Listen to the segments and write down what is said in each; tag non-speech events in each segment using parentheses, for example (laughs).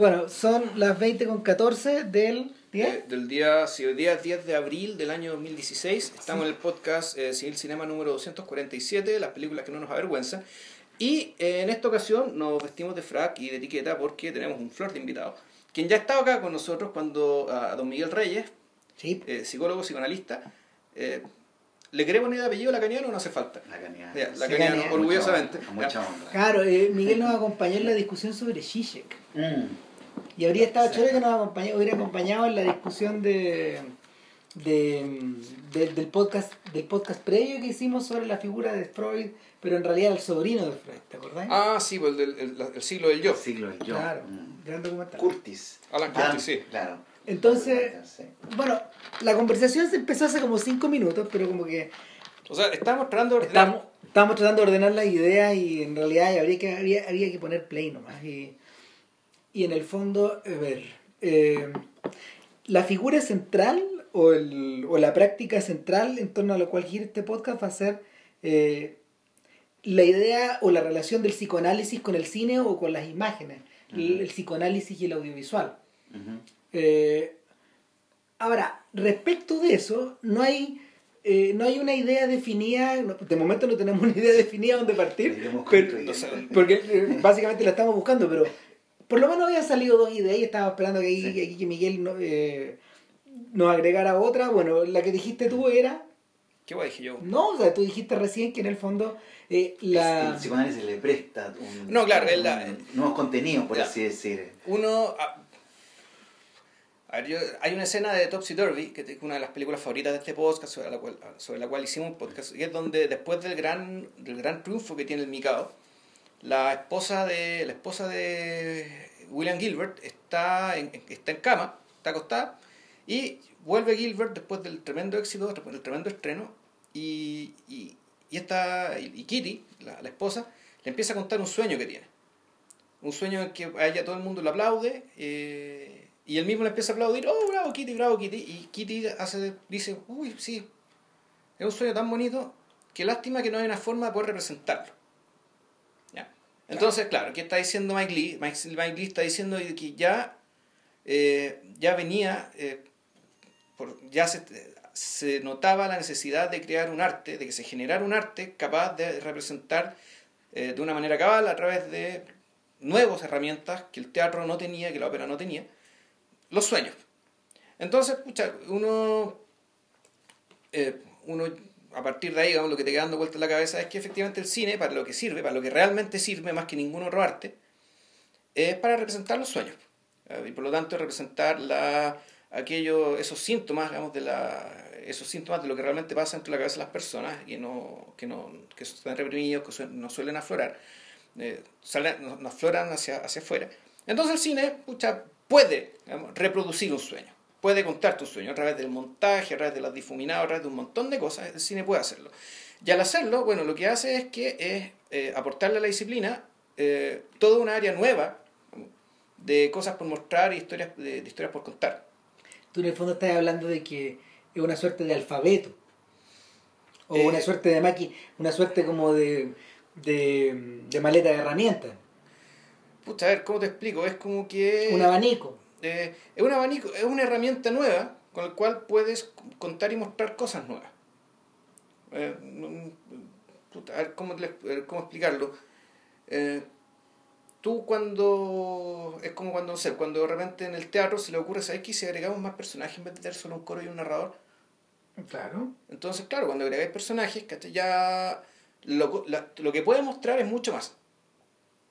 Bueno, son las 20 con 14 del día. Eh, del día, sí, hoy día es 10 de abril del año 2016. Estamos en el podcast eh, Civil Cinema número 247, las películas que no nos avergüenzan. Y eh, en esta ocasión nos vestimos de frac y de etiqueta porque tenemos un flor de invitado. Quien ya estaba acá con nosotros cuando a don Miguel Reyes, Sí. eh, psicólogo, psicoanalista. eh, ¿Le queremos poner el apellido lacaniano o no hace falta? La cañada. Ya, Sí, lacaniano, Lacaniano. orgullosamente. Mucha mucha honra. Claro, eh, Miguel nos acompañó en la discusión sobre Zizek. Mm. Y habría estado chévere que nos acompañe- hubiera acompañado en la discusión de, de, de- del podcast del podcast previo que hicimos sobre la figura de Freud, pero en realidad el sobrino de Freud, ¿te acordás? Ah, sí, pues el, del- el- el siglo del yo. El siglo del yo. claro, Mm. gran documental. Curtis. Alan Ah, Curtis, sí. Claro. Entonces-. Bueno, la conversación se empezó hace como cinco minutos, pero como que O sea, estábamos tratando de ordenar- estamos, estamos tratando de ordenar las ideas y en realidad habría que, habría, había que poner play nomás. Y, y en el fondo, a ver, eh, la figura central o, el, o la práctica central en torno a la cual gira este podcast va a ser eh, la idea o la relación del psicoanálisis con el cine o con las imágenes, el, psicoanálisis y el audiovisual. Eh, ahora, respecto de eso, no hay, eh, no hay una idea definida, de momento no tenemos una idea definida dónde partir, Iremos pero- construyendo. o sea, porque eh, básicamente la estamos buscando, pero por lo menos habían salido dos ideas y estaba esperando que, Sí. que, que Miguel no, eh, nos agregara otra. Bueno, la que dijiste tú era, ¿Qué guay dije yo? no, o sea, tú dijiste recién que en el fondo eh, la... El psicoanálisis le presta un, No, claro, es la- un- nuevos contenidos, por Ya. así decir. Uno. A, a ver, yo- hay una escena de Topsy Turvy, que es una de las películas favoritas de este podcast, sobre la cual, sobre la cual hicimos un podcast, y es donde después del gran, del gran triunfo que tiene el Mikado, la esposa de, la esposa de William Gilbert está en, está en cama, está acostada, y vuelve Gilbert después del tremendo éxito, después del tremendo estreno, y, y, y, y Kitty, la, la esposa, le empieza a contar un sueño que tiene. Un sueño en que a ella todo el mundo le aplaude, eh, y él mismo le empieza a aplaudir, oh, bravo Kitty, bravo Kitty, y Kitty hace, dice, uy, sí, es un sueño tan bonito, que lástima que no hay una forma de poder representarlo. Entonces, claro, ¿qué está diciendo Mike Lee? Mike, Lee está diciendo que ya, eh, ya venía, eh, ya se, notaba la necesidad de crear un arte, de que se generara un arte capaz de representar eh, de una manera cabal a través de nuevas herramientas que el teatro no tenía, que la ópera no tenía, los sueños. Entonces, pucha, uno, uno a partir de ahí, digamos, lo que te queda dando vuelta en la cabeza es que efectivamente el cine, para lo que sirve, para lo que realmente sirve más que ningún otro arte, es para representar los sueños. Eh, Y por lo tanto, representar la, aquello, esos síntomas, digamos, de la, esos síntomas de lo que realmente pasa dentro de la cabeza de las personas, que no, que no, que están reprimidos, que suen- no suelen aflorar, eh, salen, no, no afloran hacia, hacia afuera. Entonces el cine, pucha, puede digamos, reproducir un sueño, puede contarte un sueño a través del montaje, a través de las difuminadas, a través de un montón de cosas, el cine puede hacerlo. Y al hacerlo, bueno, lo que hace es que es eh, aportarle a la disciplina eh, toda una área nueva de cosas por mostrar y historias, de, de historias por contar. Tú en el fondo estás hablando de que es una suerte de alfabeto. O Eh, una suerte de máquina, una suerte como de, de, de maleta de herramientas. Pucha, a ver, ¿cómo te explico? Es como que... un abanico. Eh, es un abanico, es una herramienta nueva con la cual puedes contar y mostrar cosas nuevas. Eh, puta, a ver, ¿cómo, cómo explicarlo? Eh, tú cuando... Es como cuando, no sé, cuando de repente en el teatro se le ocurre, ¿sabes qué? Si agregamos más personajes en vez de tener solo un coro y un narrador. Claro. Entonces, claro, cuando agregáis personajes, ya lo, la- lo que puedes mostrar es mucho más.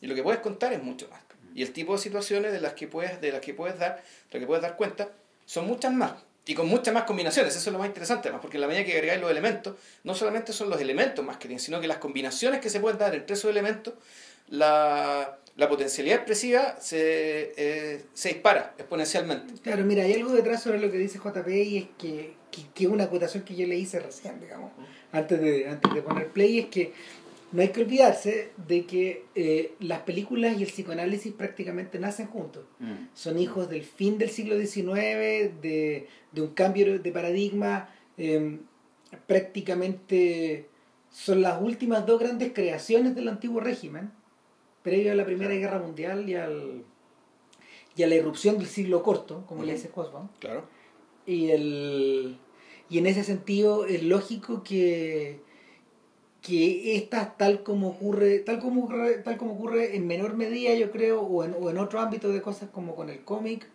Y lo que puedes contar es mucho más. Y el tipo de situaciones de las que puedes, de las que puedes dar, de las que puedes dar cuenta, son muchas más. Y con muchas más combinaciones, eso es lo más interesante, además, porque en la medida que agregáis los elementos, no solamente son los elementos más que tienen, sino que las combinaciones que se pueden dar entre esos elementos, la, la potencialidad expresiva se, eh, se dispara exponencialmente. Claro, mira, hay algo detrás sobre lo que dice JP y es que, que, que una acotación que yo le hice recién, digamos, antes de, antes de poner play, es que no hay que olvidarse de que eh, las películas y el psicoanálisis prácticamente nacen juntos. Mm. Son hijos del fin del siglo XIX, de, de un cambio de paradigma, eh, prácticamente son las últimas dos grandes creaciones del antiguo régimen, previo a la Primera Claro. Guerra Mundial y al, y a la irrupción del siglo corto, como le dice Hobsbawm. Claro. Y, el, y en ese sentido es lógico que, que estas, tal como ocurre, tal como ocurre, tal como ocurre en menor medida, yo creo, o en, o en otro ámbito de cosas como con el cómic,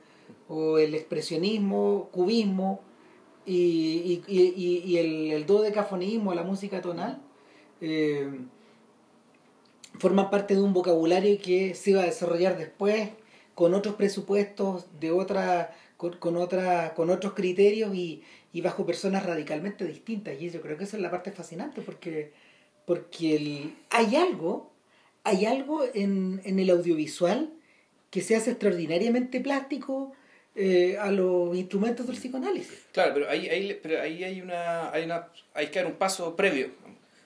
o el expresionismo, cubismo, y, y, y, y- el, el dodecafonismo, la música tonal, eh, forman parte de un vocabulario que se iba a desarrollar después con otros presupuestos de otra con, con otra con otros criterios y, y bajo personas radicalmente distintas. Y yo creo que esa es la parte fascinante porque porque el- hay algo hay algo en, en el audiovisual que se hace extraordinariamente plástico eh, a los instrumentos del psicoanálisis Claro, pero ahí, ahí, pero ahí hay, una, hay, una, hay que dar un paso previo.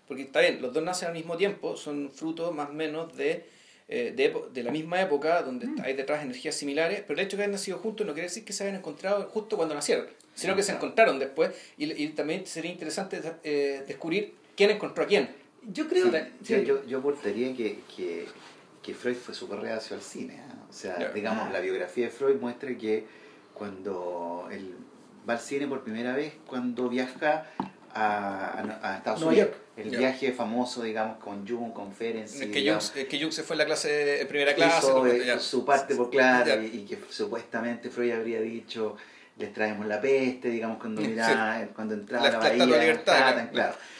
Porque está bien, los dos nacen al mismo tiempo, son frutos más o menos de, eh, de, epo- de la misma época, donde Mm. hay detrás energías similares, pero el hecho de que hayan nacido juntos no quiere decir que se hayan encontrado justo cuando nacieron, sino que se encontraron después. Y, y también sería interesante eh, descubrir quién encontró a quién. Yo creo Sí, sí. yo, yo, aportaría que, que, que Freud fue súper reacio al cine. ¿ah? O sea, digamos, Ah. la biografía de Freud muestra que cuando él va al cine por primera vez, cuando viaja a, a- a Estados Nueva Unidos, el viaje famoso, digamos, con Jung, con Ferenc. que, Jung, digamos, que Jung se fue en la clase, en primera clase. hizo, eh, ya. su parte por claro y, y que supuestamente Freud habría dicho les traemos la peste digamos cuando (laughs) Sí. miraba cuando entraba La- a la, la bahía Libertad, Manhattan, claro. claro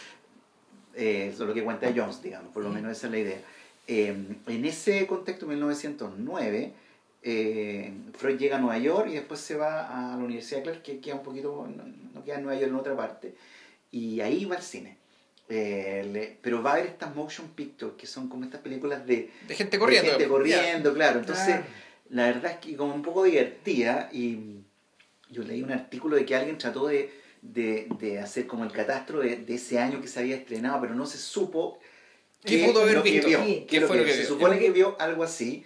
Eh, eso es lo que cuenta Jones digamos por lo menos esa es la idea Eh, en ese contexto 1909 eh, Freud llega a Nueva York y después se va a la Universidad de Clark que queda un poquito no, no queda en Nueva York en otra parte y ahí va al cine Eh, le- pero va a ver estas motion pictures que son como estas películas de De gente corriendo. de gente corriendo, claro. Entonces, la verdad es que como un poco divertida y yo leí un artículo de que alguien trató de, de, de hacer como el catastro de, de ese año que se había estrenado, pero no se supo ¿Qué pudo haber lo que visto? vio, qué es lo fue que que vio. Se supone que vio algo así,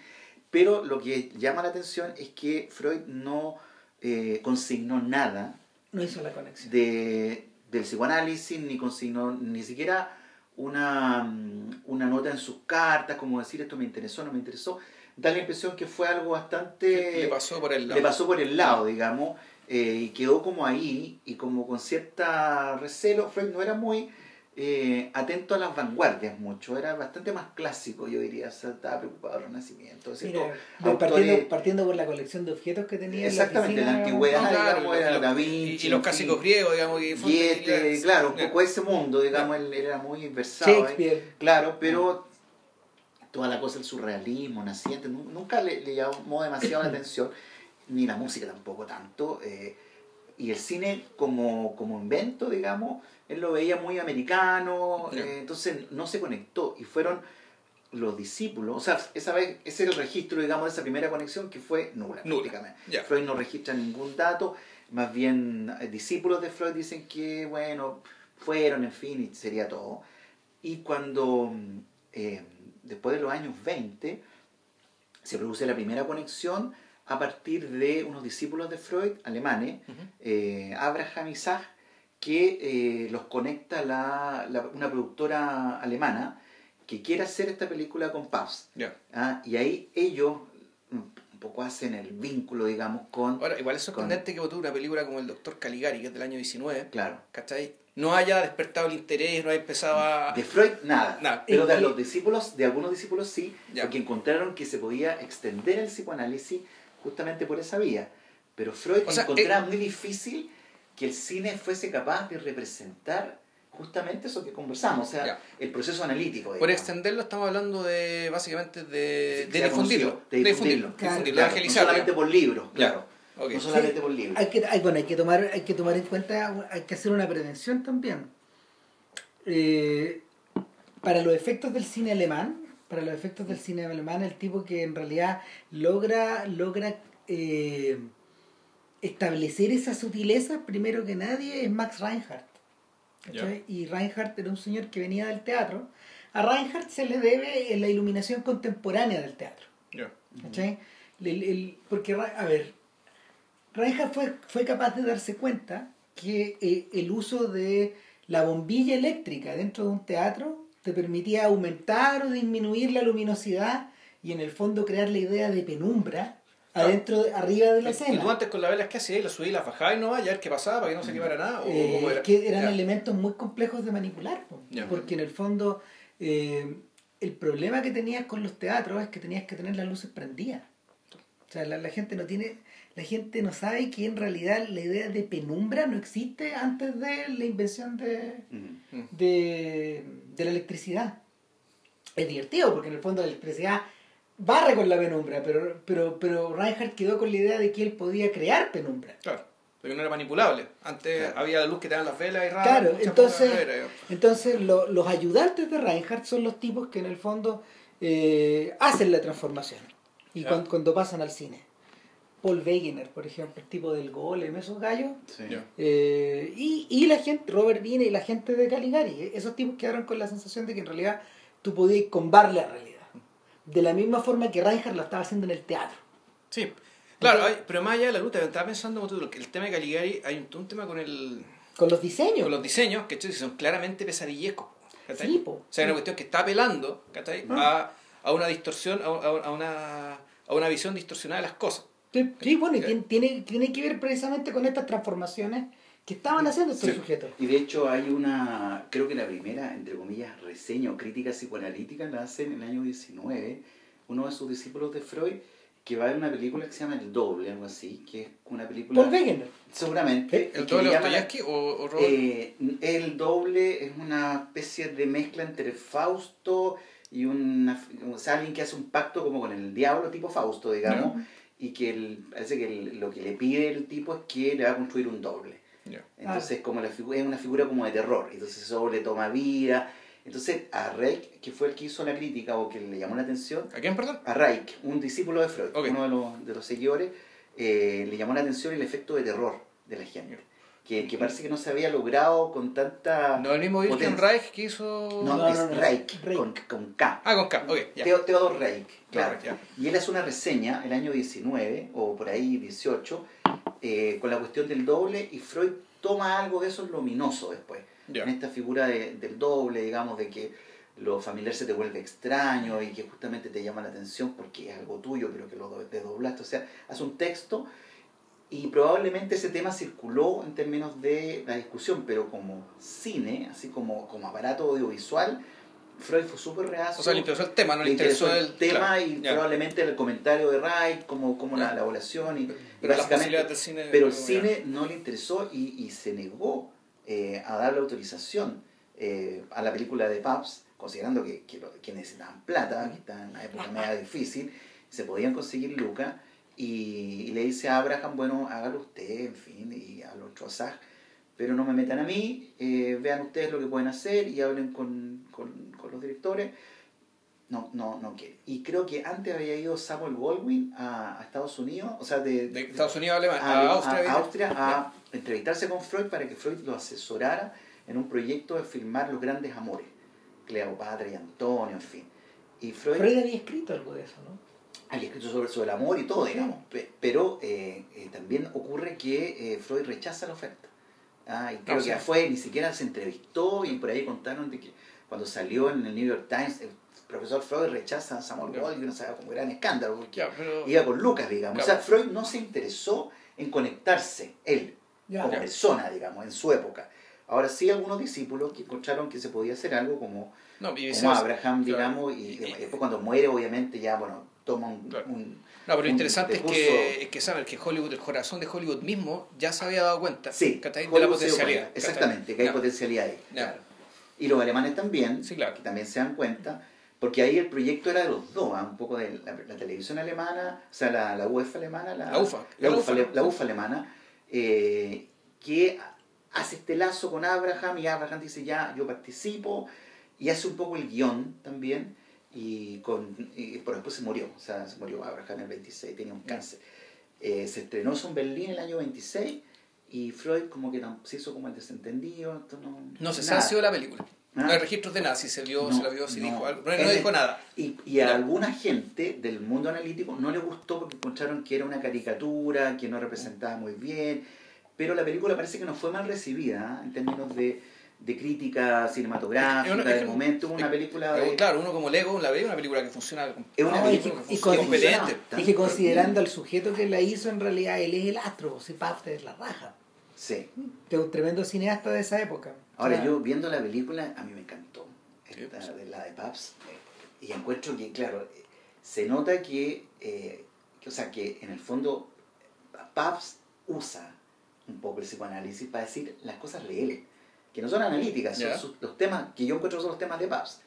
pero lo que llama la atención es que Freud no eh, consignó nada no hizo la conexión de, del psicoanálisis, ni consignó ni siquiera una, mm, una nota en sus cartas, como decir esto me interesó, no me interesó. Da la impresión que fue algo bastante... Le pasó por el lado. le pasó por el lado, digamos, eh, y quedó como ahí, y como con cierta recelo. Freud no era muy eh, atento a las vanguardias mucho, era bastante más clásico, yo diría, o sea, estaba preocupado del renacimiento. ¿cierto? Mira, autores- partiendo, partiendo por la colección de objetos que tenía en Exactamente, la, la oficina, antigüedad, No, claro, digamos, y era los- Da y- Vinci, y, los en clásicos griegos, digamos. Y Goethe, ya- claro, un poco ese mundo, digamos, él era muy versado. ¿eh? Shakespeare Claro, pero toda la cosa del surrealismo naciente nu- nunca le, le llamó demasiado la (clears throat) atención, ni la música tampoco tanto. eh, y el cine como, como invento, digamos, él lo veía muy americano, eh, entonces no se conectó. Y fueron los discípulos, o sea, esa vez, ese es el registro, digamos, de esa primera conexión que fue nula, Nula, prácticamente. Freud no registra ningún dato, más bien eh, discípulos de Freud dicen que, bueno, fueron, en fin, y sería todo. Y cuando, mm, eh, después de los años 20, se produce la primera conexión a partir de unos discípulos de Freud, alemanes, Ujú. eh, Abraham y Zach, que eh, los conecta la, la- una productora alemana que quiere hacer esta película con Pabst. Ya. Ah, y ahí ellos mm, un poco hacen el vínculo, digamos, con... Ahora, igual es sorprendente que votó una película como El Doctor Caligari, que es del año 19, Claro. ¿cachai? No haya despertado el interés, no haya empezado a... De Freud, nada. Nada. Pero de los discípulos, de algunos discípulos sí, Ya. porque encontraron que se podía extender el psicoanálisis justamente por esa vía. Pero Freud O sea, encontraba muy difícil que el cine fuese capaz de representar justamente eso que conversamos, o sea, Ya. el proceso analítico. Por digamos. extenderlo estamos hablando de, básicamente, de, de difundirlo. De de difundirlo. Claro, difundirlo, Claro, no solamente por libros, claro. Ok. No solamente Sí, por libros. hay que, hay, bueno, hay que tomar, hay que tomar en cuenta, hay que hacer una prevención también. Eh, para los efectos del cine alemán, para los efectos del cine alemán, el tipo que en realidad logra, logra eh, establecer esa sutileza, primero que nadie, es Max Reinhardt. ¿cachai? Y Reinhardt era un señor que venía del teatro. A Reinhardt se le debe la iluminación contemporánea del teatro. ¿cachai? El- el- porque, a ver, Reinhardt fue, fue capaz de darse cuenta que eh, el uso de la bombilla eléctrica dentro de un teatro te permitía aumentar o disminuir la luminosidad y en el fondo crear la idea de penumbra adentro, de- arriba de la Y tú escena. antes con las velas que hacías, las subías las bajabas y no, ya ver qué pasaba para que no se quemara nada. O Eh, cómo es era. que eran elementos muy complejos de manipular, porque en el fondo eh, el problema que tenías con los teatros es que tenías que tener las luces prendidas. O sea, la, la gente no tiene, la gente no sabe que en realidad la idea de penumbra no existe antes de la invención de, Mm. Mm. de, de la electricidad. Es divertido porque en el fondo la electricidad barre con la penumbra, pero, pero, pero Reinhardt quedó con la idea de que él podía crear penumbra. Claro, porque no era manipulable. Antes Claro. había la luz que te dan las velas y raro. Claro, entonces, entonces lo- los ayudantes de Reinhardt son los tipos que en el fondo eh, hacen la transformación y Ya. cuan- cuando, pasan al cine. Paul Wegener, por ejemplo, el tipo del golem, esos gallos. Sí. Eh, y, y la gente, Robert Vine y la gente de Caligari, esos tipos quedaron con la sensación de que en realidad tú podías combar la realidad. De la misma forma que Reinhardt lo estaba haciendo en el teatro. Sí, claro, hay- pero más allá de la te estaba pensando como tú, que el tema de Caligari, hay un, un tema con el Con los diseños. con los diseños que son claramente pesadillescos. Sí, po. O sea, es una cuestión que está apelando ¿cachai? Ah. a, a una distorsión, a, a- a una, a una visión distorsionada de las cosas. Sí, sí, bueno, y tiene, tiene, tiene que ver precisamente con estas transformaciones que estaban haciendo estos Sí. sujetos. Y de hecho hay una, creo que la primera, entre comillas, reseña o crítica psicoanalítica la hace en el año 19, uno de sus discípulos de Freud, que va a ver una película que se llama El Doble, algo así, que es una película... Paul Wegener. Seguramente. ¿El doble le llama o, o Robert? Eh, el doble es una especie de mezcla entre Fausto y una, o sea, alguien que hace un pacto como con el diablo, tipo Fausto, digamos, y que el- parece que el- lo que le pide el tipo es que le va a construir un doble. Entonces, como la figu- es una figura como de terror, entonces eso le toma vida. Entonces, a Reich, que fue el que hizo la crítica o que le llamó la atención, ¿A quién, perdón? a Reich, un discípulo de Freud, uno de los, de los seguidores, eh, le llamó la atención el efecto de terror de la gente. Que, que parece que no se había logrado con tanta... No, el mismo Wilhelm. Reich que hizo... No, No, es no. Reich, Reich. Con, con K. Ah, con K, ok. Teo- Theodor Reich, claro. Y él hace una reseña el año 19, o por ahí 18, eh, con la cuestión del doble, y Freud toma algo de eso luminoso después. En esta figura de- del doble, digamos, de que lo familiar se te vuelve extraño y que justamente te llama la atención porque es algo tuyo, pero que lo do- desdoblaste. O sea, hace un texto y probablemente ese tema circuló en términos de la discusión, pero como cine, así como, como aparato audiovisual, Freud fue súper reacio. O sea, le interesó el tema, no le, le interesó interesó, el tema claro, y probablemente el comentario de Reich, como, como la, evaluación. Y, y Pero las básicamente- del cine... pero el cine no le interesó y, y se negó eh, a dar la autorización eh, a la película de Paps, considerando que, que, que necesitaban plata, que estaban en una época media difícil, se podían conseguir lucas, y, y le dice a Abraham, bueno, hágalo usted, en fin, y a los Trossard, pero no me metan a mí, eh, vean ustedes lo que pueden hacer y hablen con, con, con los directores. No, no, no quiere. Y creo que antes había ido Samuel Goldwyn a, a Estados Unidos, o sea, de, De Estados Unidos a Alemania, a, a, Austria. a. Austria a entrevistarse con Freud para que Freud lo asesorara en un proyecto de filmar los grandes amores, Cleopatra y Antonio, en fin. Y Freud, Freud había escrito algo de eso, ¿no? Había escrito sobre, sobre el amor y todo, digamos, pe- pero eh, eh, también ocurre que eh, Freud rechaza la oferta. Ah, y creo Ah, sí. que fue, ni siquiera se entrevistó y por ahí contaron de que cuando salió en el New York Times, el profesor Freud rechaza a Samuel. Goldwyn, o sea, como gran escándalo, porque Ya, pero... iba con Lucas, digamos. Claro. O sea, Freud no se interesó en conectarse, él, Ya. como Ya. persona, digamos, en su época. Ahora sí, algunos discípulos que encontraron que se podía hacer algo como, No, como. Abraham, Claro. digamos, y, Y- después cuando muere, obviamente, ya, bueno, toma un... Claro. un- No, pero lo interesante es que, es que saben que Hollywood, el corazón de Hollywood mismo, ya se había dado cuenta Sí, de la potencialidad. Exactamente, que hay potencialidad ahí. Ya. claro. Y los alemanes también, Sí, claro. que también se dan cuenta, porque ahí el proyecto era de los dos, ¿ah? un poco de la, la televisión alemana, o sea, la, la UEFA alemana, la, La UFA. la, ¿no? UFA alemana, eh, que hace este lazo con Abraham y Abraham dice ya, yo participo, y hace un poco el guion también, y, con, y pero después se murió, o sea, se murió Abraham en el 26, tenía un cáncer. Eh, se estrenó eso en Berlín en el año 26, y Freud como que no- se hizo como el desentendido, esto no, No se vio la película. Ah. No hay registros de nada, si se vio, No, si la vio, si no. dijo algo. No, dijo nada. Y, y a alguna gente del mundo analítico no le gustó porque encontraron que era una caricatura, que no representaba muy bien, pero la película parece que no fue mal recibida ¿eh? en términos de, de crítica cinematográfica Es una- es del que- momento, una es- película Eh, de... Claro, uno como Lego la ve, una película que funciona. Es una No, película que y funciona competente. Y que considerando al sujeto que la hizo, en realidad él es el astro, si Pabst es la raja. Sí. Que es un tremendo cineasta de esa época. Ahora, O sea, yo viendo la película, a mí me encantó. Sí, Esta, pues. de la de Paps. Y encuentro que, claro, eh, se nota que, eh, que, o sea, que en el fondo Paps usa un poco el psicoanálisis para decir las cosas de él, que no son analíticas, son Ya. sus- los temas que yo encuentro son los temas de Paps.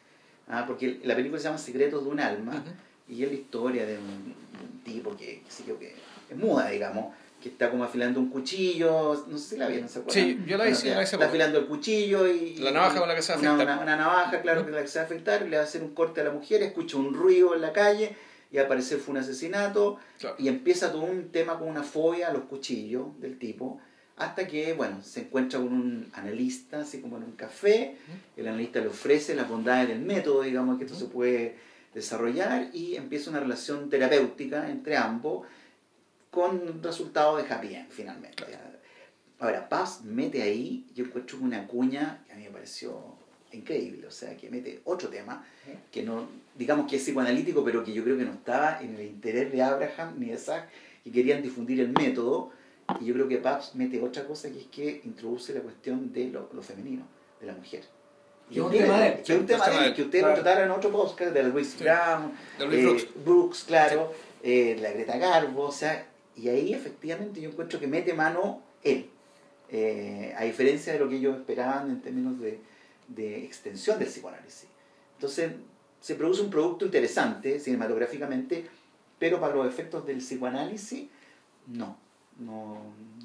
Ah, porque la película se llama Secretos de un alma Ujú. y es la historia de un, un tipo que, sé yo, que es muda, digamos, que está como afilando un cuchillo, no sé si la vieron, ¿se acuerdan? Sí, yo la sí, ya, la vi hace Está afilando el cuchillo y... La navaja con la que se va a una, afectar. una, una navaja, claro, que la que se va a afectar, le va a hacer un corte a la mujer, escucha un ruido en la calle y al parecer fue un asesinato Claro. y empieza todo un tema con una fobia a los cuchillos del tipo hasta que, bueno, se encuentra con un analista, así como en un café, el analista le ofrece las bondades del método, digamos, que esto se puede desarrollar y empieza una relación terapéutica entre ambos con resultado de happy end, finalmente. Ahora, Paz mete ahí, yo encuentro una cuña que a mí me pareció increíble, o sea, que mete otro tema, que no, digamos que es psicoanalítico, pero que yo creo que no estaba en el interés de Abraham ni de Zach, que querían difundir el método, y yo creo que Pabst mete otra cosa que es que introduce la cuestión de lo, lo femenino, de la mujer. Es un tema de. Que un tema de que ustedes lo trataron en otro podcast, de Louis Sí. Brown, De Louis eh, Brooks. Brooks, claro, eh, la Greta Garbo, o sea, y ahí efectivamente yo encuentro que mete mano él, eh, a diferencia de lo que ellos esperaban en términos de, de extensión del psicoanálisis. Entonces, se produce un producto interesante cinematográficamente, pero para los efectos del psicoanálisis, no, no,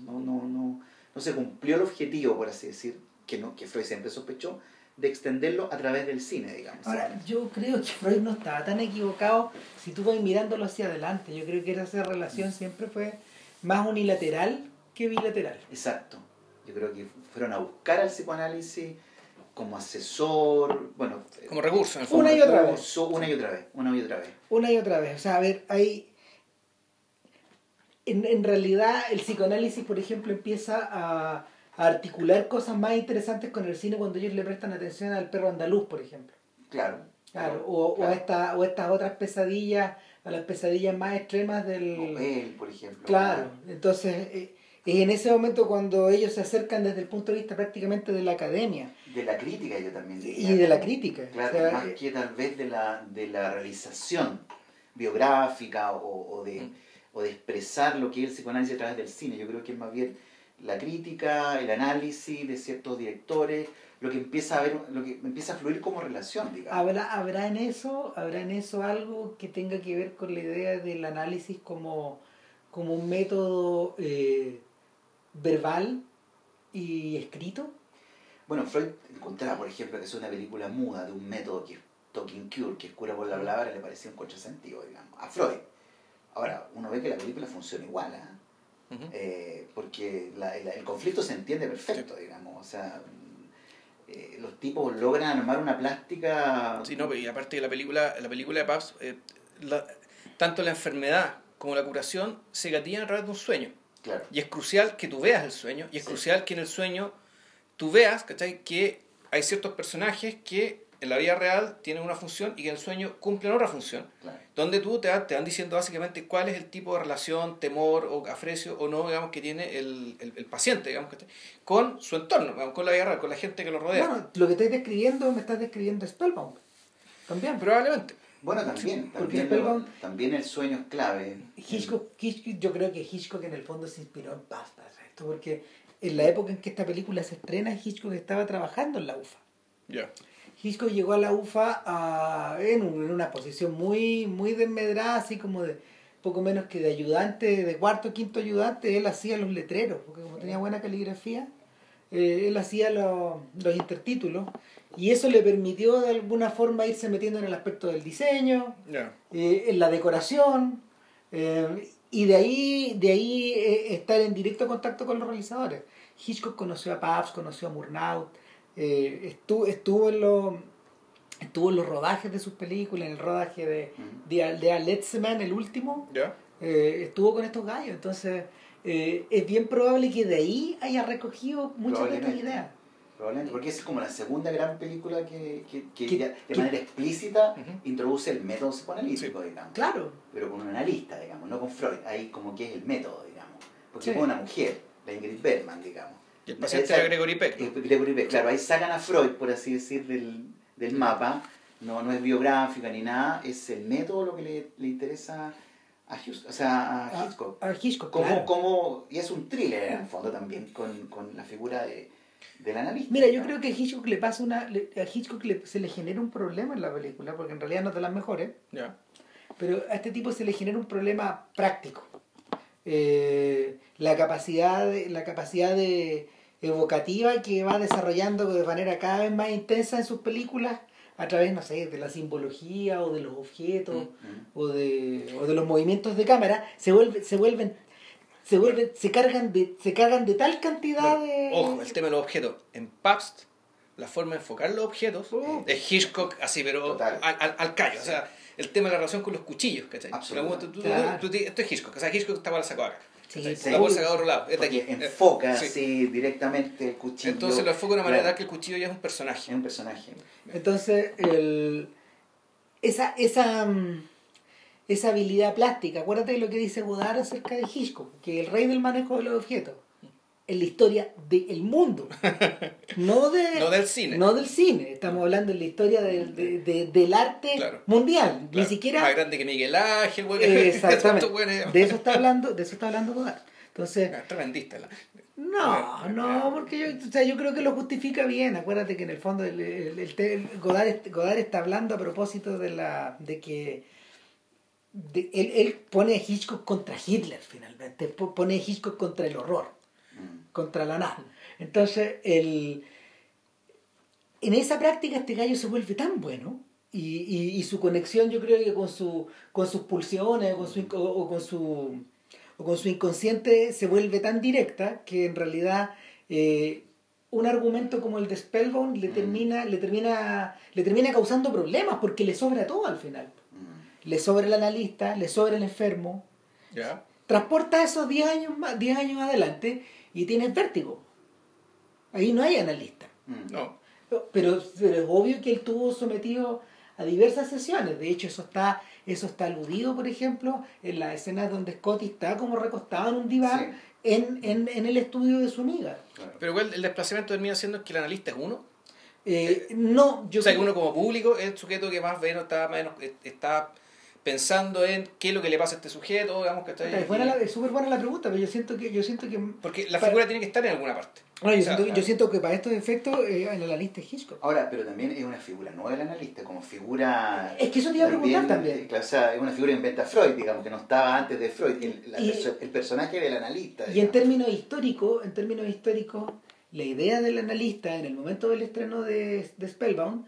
no, no, no, no se cumplió el objetivo, por así decir, que, no, que Freud siempre sospechó, de extenderlo a través del cine, digamos. Ahora, yo creo que Freud no estaba tan equivocado si tú vas mirándolo hacia adelante. Yo creo que esa relación siempre fue más unilateral que bilateral. Exacto. Yo creo que fueron a buscar al psicoanálisis como asesor, bueno, Como recurso, en el fondo. Una y otra vez. una y otra vez, una y otra vez. Una y otra vez. O sea, a ver, hay... En, en realidad el psicoanálisis, por ejemplo, empieza a, a articular cosas más interesantes con el cine cuando ellos le prestan atención al perro andaluz, por ejemplo. Claro. Claro, o, o, a Claro. esta, o estas otras pesadillas, a las pesadillas más extremas del... O él, por ejemplo. Claro, entonces eh, es en ese momento cuando ellos se acercan desde el punto de vista prácticamente de la academia De la crítica yo también diría. y de la crítica. Claro, O sea, más eh, que tal vez de la, de la realización biográfica o, o de, Mm. O de expresar lo que es el psicoanálisis a través del cine. Yo creo que es más bien la crítica, el análisis de ciertos directores, lo que empieza a ver, lo que empieza a fluir como relación, digamos. ¿Habrá, habrá en eso, habrá en eso algo que tenga que ver con la idea del análisis como, como un método eh, verbal y escrito? Bueno, Freud encontraba, por ejemplo, que es una película muda de un método que es Talking Cure, que es cura por la palabra, le parecía un contrasentido, digamos, a Freud. Ahora, uno ve que la película funciona igual, ¿ah? Eh, porque la- el, el conflicto se entiende perfecto, digamos, o sea, eh, los tipos logran armar una plástica... Sí, no, y aparte de la película, la película de Pabst, eh, la- tanto la enfermedad como la curación se gatillan a través de un sueño. Claro, Y es crucial que tú veas el sueño, y es Sí. crucial que en el sueño tú veas, ¿cachai? Que hay ciertos personajes que en la vida real tienen una función y que en el sueño cumplen otra función. claro. Donde tú te, te van diciendo básicamente cuál es el tipo de relación, temor o afrecio o no, digamos, que tiene el, el, el paciente, digamos, ¿cachai? con su entorno, digamos, con la vida real, con la gente que lo rodea. Bueno, lo que estás describiendo, me estás describiendo Spellbound. También. Probablemente. Bueno, también, Porque también, lo- Spellbound- también el sueño es clave. Hitchcock, Hitchcock- yo creo que Hitchcock en el fondo se inspiró en hacer esto, porque en la época en que esta película se estrena, Hitchcock estaba trabajando en la UFA. Ya. Hitchcock llegó a la UFA a- en, un- en una posición muy, muy desmedrada, así como de poco menos que de ayudante, de cuarto o quinto ayudante, él hacía los letreros, porque como tenía buena caligrafía, eh, él hacía lo- los intertítulos, y eso le permitió de alguna forma irse metiendo en el aspecto del diseño, Ya. eh, en la decoración eh, y de ahí de ahí eh, estar en directo contacto con los realizadores Hitchcock conoció a Pabst conoció a Murnau eh, estuvo estuvo en los estuvo en los rodajes de sus películas en el rodaje de de, de A Let's Man, el último eh, estuvo con estos gallos entonces eh, es bien probable que de ahí haya recogido muchas de estas ideas Probablemente, porque es como la segunda gran película que, que, que Que- ya de manera explícita introduce el método psicoanalítico, digamos. Claro. Pero con un analista, digamos, no con Freud. Ahí como que es el método, digamos. Porque Sí. fue una mujer, la Ingrid Bergman, digamos. El paciente Esa- era Gregory Peck. Eh, Gregory Peck, claro, ahí sacan a Freud, por así decir, del, del mapa. No, no es biográfica ni nada, es el método lo que le, le interesa a, Hughes- o sea, a Hitchcock. a Hitchcock, Como, claro. como, y es un thriller en el fondo también, con, con la figura de, del analista. Mira, yo creo que a Hitchcock le pasa una. le- a Hitchcock le- se le genera un problema en la película, porque en realidad no es de las mejores, Ya. pero a este tipo se le genera un problema práctico. Eh, la capacidad de, la capacidad de evocativa que va desarrollando de manera cada vez más intensa en sus películas a través, no sé, de la simbología o de los objetos Mm. o, de, o de los movimientos de cámara, se vuelve, se vuelven, se vuelven, se cargan de, se cargan de tal cantidad de. Ojo, el tema de los objetos. En Pabst, la forma de enfocar los objetos Oh. es Hitchcock así, pero al, al, al callo. O sea, el tema de la relación con los cuchillos, ¿cachai? Absolutamente. Tú- tú- Claro. tú- tú- esto es Hitchcock. O sea, Hitchchok estaba la sacó acá. Sí, sí. La sacar a otro lado. Es de aquí. Porque enfoca Sí. así directamente el cuchillo. Entonces lo enfoca de una manera Claro, tal que el cuchillo ya es un personaje. Es un personaje. Entonces, el, esa, esa, mm, esa habilidad plástica, acuérdate de lo que dice Godard acerca de Hitchcock, que el rey del manejo de los objetos en la historia del mundo, (laughs) no, de, No del cine. no del cine, estamos hablando de la historia del, de- de- del arte Claro. mundial, Claro. ni siquiera... Más grande que Miguel Ángel, güey. (laughs) Exactamente, de eso está hablando, de eso está hablando Godard. Entonces, Ah, Tremendista. la- no, no, porque yo, o sea, yo creo que lo justifica bien. Acuérdate que en el fondo el, el- el- Godard, Godard está hablando a propósito de la de que de- él, él pone a Hitchcock contra Hitler finalmente, po- pone a Hitchcock contra el horror. Contra la nada. Entonces, el, en esa práctica este gallo se vuelve tan bueno y, y, y su conexión yo creo que con, su, con sus pulsiones con su, o, o con su, o con su inconsciente se vuelve tan directa que en realidad eh, un argumento como el de Spellbound le Mm. termina, le termina, le termina causando problemas porque le sobra todo al final. Mm. Le sobra el analista, le sobra el enfermo, ¿Ya? transporta esos 10 años más, 10 años adelante y tienes vértigo. Ahí no hay analista. Mm. No. Pero, pero es obvio que él estuvo sometido a diversas sesiones. De hecho, eso está, eso está aludido, por ejemplo, en las escenas donde Scotty está como recostado en un diván en, en, en el estudio de su amiga. Claro. Pero igual el desplazamiento termina siendo que el analista es uno. Eh, no, yo o sea, que uno como público es el sujeto que más o menos está, menos, eh, está pensando en qué es lo que le pasa a este sujeto, digamos que está ahí. es buena la- es súper buena la pregunta, pero yo siento que yo siento que Porque la Para- figura tiene que estar en alguna parte. no, yo, O sea, siento, yo siento que para estos efectos eh, en la lista es Hitchcock. Ahora, pero también es una figura nueva el analista, como figura... Es que eso te iba a preguntar también. claro, o sea, es una figura que inventa Freud, digamos, que no estaba antes de Freud, el, la Y- el personaje del analista. Y en términos históricos, en términos históricos, la idea del analista en el momento del estreno de, de Spellbound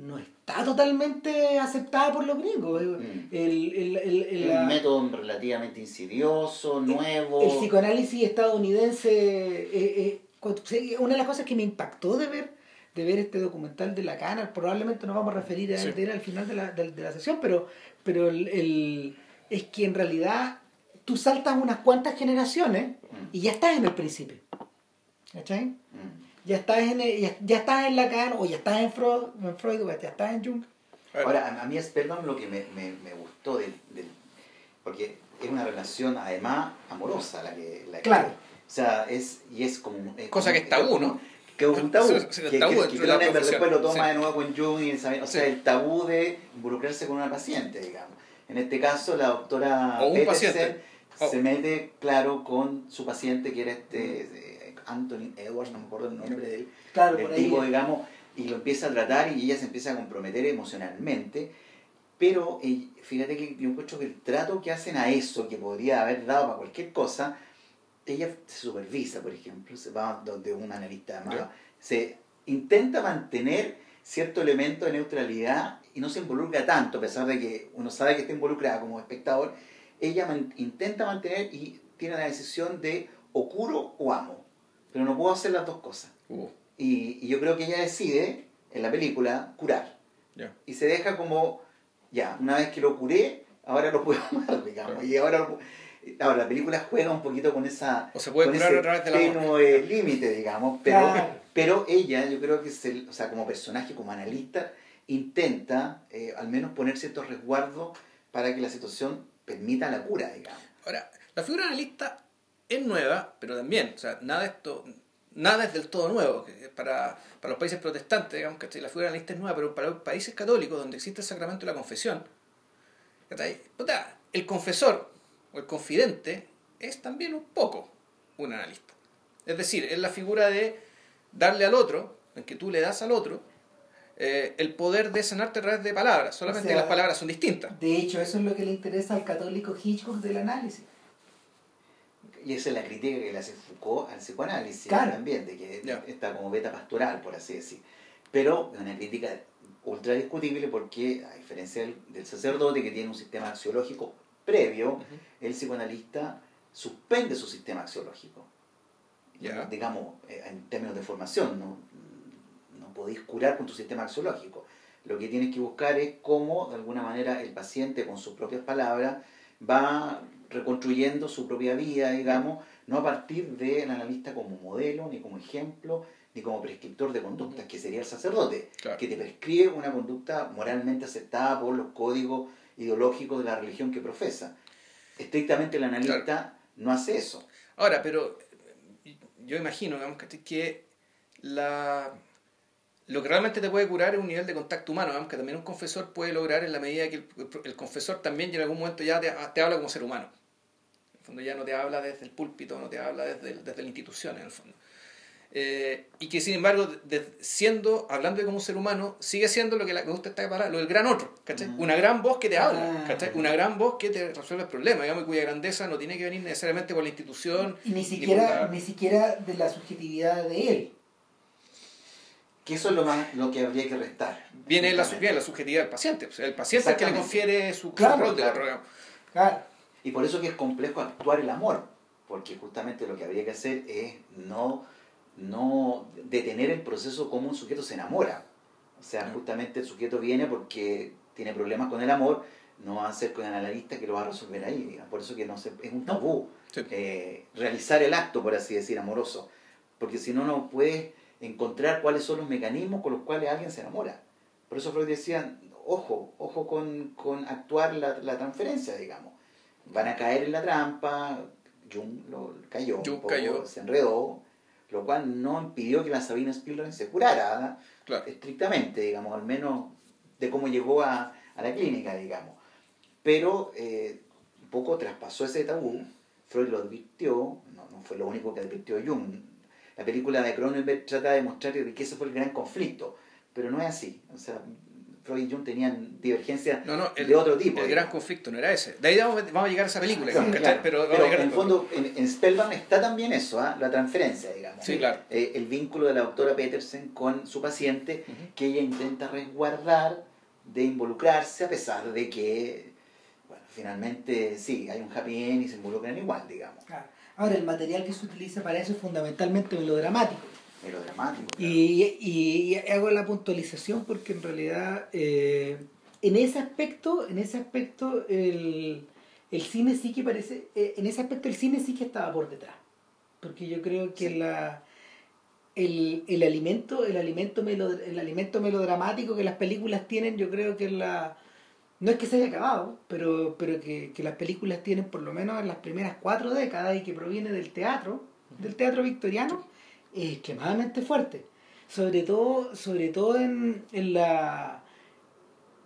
no está totalmente aceptada por los gringos. Mm. El, el, el, el- la- método relativamente insidioso, nuevo. el psicoanálisis estadounidense, eh, eh, una de las cosas que me impactó de ver de ver este documental de Lacan, probablemente nos vamos a referir a él, Sí. él al final de la, de, de la sesión, pero, pero el, el- es que en realidad tú saltas unas cuantas generaciones Mm. y ya estás en el principio. ¿Cachai? Mm. Ya estás en, el- ya, ya estás en Lacan, o ya estás en Freud, en Freud, o ya estás en Jung. Ahora, a- a mí Spellbound lo que me, me, me gustó del, del- porque es una relación además amorosa la que... La que- Claro. o sea, es, y es como... es Cosa como- que es tabú, ¿no? Que es un tabú. Sí, que, tabú que- que de la después lo toma sí. de nuevo con Jung, y, o sea, Sí. el tabú de involucrarse con una paciente, digamos. En este caso, la doctora O un Petersen paciente. Oh. se mete, claro, con su paciente, que era este eh, Anthony Edwards, no me acuerdo el nombre de él, Claro, del por ahí. tipo, digamos, y lo empieza a tratar y ella se empieza a comprometer emocionalmente. Pero eh, fíjate que yo encuentro que el trato que hacen a eso, que podría haber dado para cualquier cosa, ella se supervisa, por ejemplo, se va donde un analista Ya. se intenta mantener cierto elemento de neutralidad y no se involucra tanto, a pesar de que uno sabe que está involucrada como espectador, ella man- intenta mantener y tiene la decisión de o curo o amo, pero no puedo hacer las dos cosas. Uh, Y, y yo creo que ella decide, en la película, curar. ya. Y se deja como, ya, una vez que lo curé, ahora lo puedo (laughs) amar, digamos. Y ahora lo Ahora, la película juega un poquito con esa O se puede con curar ese a través del amor. tenue límite, digamos, pero, Claro. pero ella, yo creo que se- o sea, como personaje, como analista, intenta eh, al menos poner ciertos resguardos para que la situación permita la cura, digamos. Ahora, la figura analista es nueva, pero también, o sea, nada, esto, nada es del todo nuevo. Para, para los países protestantes, digamos que la figura analista es nueva, pero para los países católicos, donde existe el sacramento de la confesión, el confesor o el confidente es también un poco un analista. Es decir, es la figura de darle al otro, en que tú le das al otro, eh, el poder de sanarte a través de palabras, solamente sea, que las palabras son distintas. De hecho, eso es lo que le interesa al católico Hitchcock del análisis. Y esa es la crítica que le hace Foucault al psicoanálisis Claro. también, de que está como beta pastoral, por así decir. Pero es una crítica ultra discutible porque, a diferencia del, del sacerdote que tiene un sistema axiológico previo, el psicoanalista suspende su sistema axiológico. Digamos, eh, en términos de formación, no, no podéis curar con tu sistema axiológico. Lo que tienes que buscar es cómo, de alguna manera, el paciente, con sus propias palabras, va reconstruyendo su propia vida, digamos, no a partir del analista como modelo, ni como ejemplo, ni como prescriptor de conductas, que sería el sacerdote, Claro. que te prescribe una conducta moralmente aceptada por los códigos ideológicos de la religión que profesa. Estrictamente el analista no hace eso. Ahora, pero eh, yo imagino, digamos, que la, lo que realmente te puede curar es un nivel de contacto humano, digamos, que también un confesor puede lograr en la medida que el, el confesor también en algún momento ya te, te habla como ser humano. Fondo ya no te habla desde el púlpito, no te habla desde, el- desde la institución, en el fondo. Eh, y que sin embargo, de- siendo, hablando de como un ser humano, sigue siendo lo que la, me gusta esta palabra, lo del gran otro, ¿cachai? Ujú. Una gran voz que te habla, Ah. ¿cachai? Una gran voz que te resuelve el problema, digamos, y cuya grandeza no tiene que venir necesariamente por la institución, Y ni siquiera, la- ni siquiera de la subjetividad de él. Que eso es lo, más, lo que habría que restar. viene la, viene la subjetividad del paciente. O sea, el paciente es el que le confiere su, su Claro, rol de claro. digamos. Claro. Y por eso que es complejo actuar el amor, porque justamente lo que habría que hacer es no, no detener el proceso como un sujeto se enamora. O sea, justamente el sujeto viene porque tiene problemas con el amor, no va a ser con el analista que lo va a resolver ahí. digamos. Por eso que no se, es un tabú Sí. eh, realizar el acto, por así decir, amoroso. Porque si no, no puedes encontrar cuáles son los mecanismos con los cuales alguien se enamora. Por eso Freud decía, ojo, ojo con, con actuar la, la transferencia, digamos. Van a caer en la trampa, Jung lo cayó, un poco, cayó. se enredó, lo cual no impidió que la Sabina Spielberg se curara, ¿eh? Claro. estrictamente, digamos, al menos de cómo llegó a, a la clínica, digamos. Pero eh, un poco traspasó ese tabú, Freud lo advirtió, no, no fue lo único que advirtió Jung. La película de Cronenberg trata de mostrar que ese fue el gran conflicto, pero no es así. O sea, Freud y Jung tenían divergencias No, no, el, de otro tipo. el digamos. gran conflicto no era ese. De ahí vamos, vamos a llegar a esa película, pero en el fondo, en, en Spellbound está también eso, ¿ah? la transferencia, digamos. Sí, claro. Eh, el vínculo de la doctora Petersen con su paciente, Ujú. que ella intenta resguardar de involucrarse, a pesar de que, bueno, finalmente sí, hay un happy end y se involucran igual, digamos. Claro. Ahora, el material que se utiliza para eso es fundamentalmente melodramático. Melodramático. claro. Y, y- hago la puntualización porque en realidad eh, en ese aspecto, en ese aspecto el, el cine sí que parece, eh, en ese aspecto el cine sí que estaba por detrás. Porque yo creo que Sí. la el, el alimento, el alimento melo- el alimento melodramático que las películas tienen, yo creo que la no es que se haya acabado, pero, pero que, que las películas tienen por lo menos en las primeras cuatro décadas y que proviene del teatro, del teatro victoriano, es extremadamente fuerte. Sobre todo, sobre todo en, en la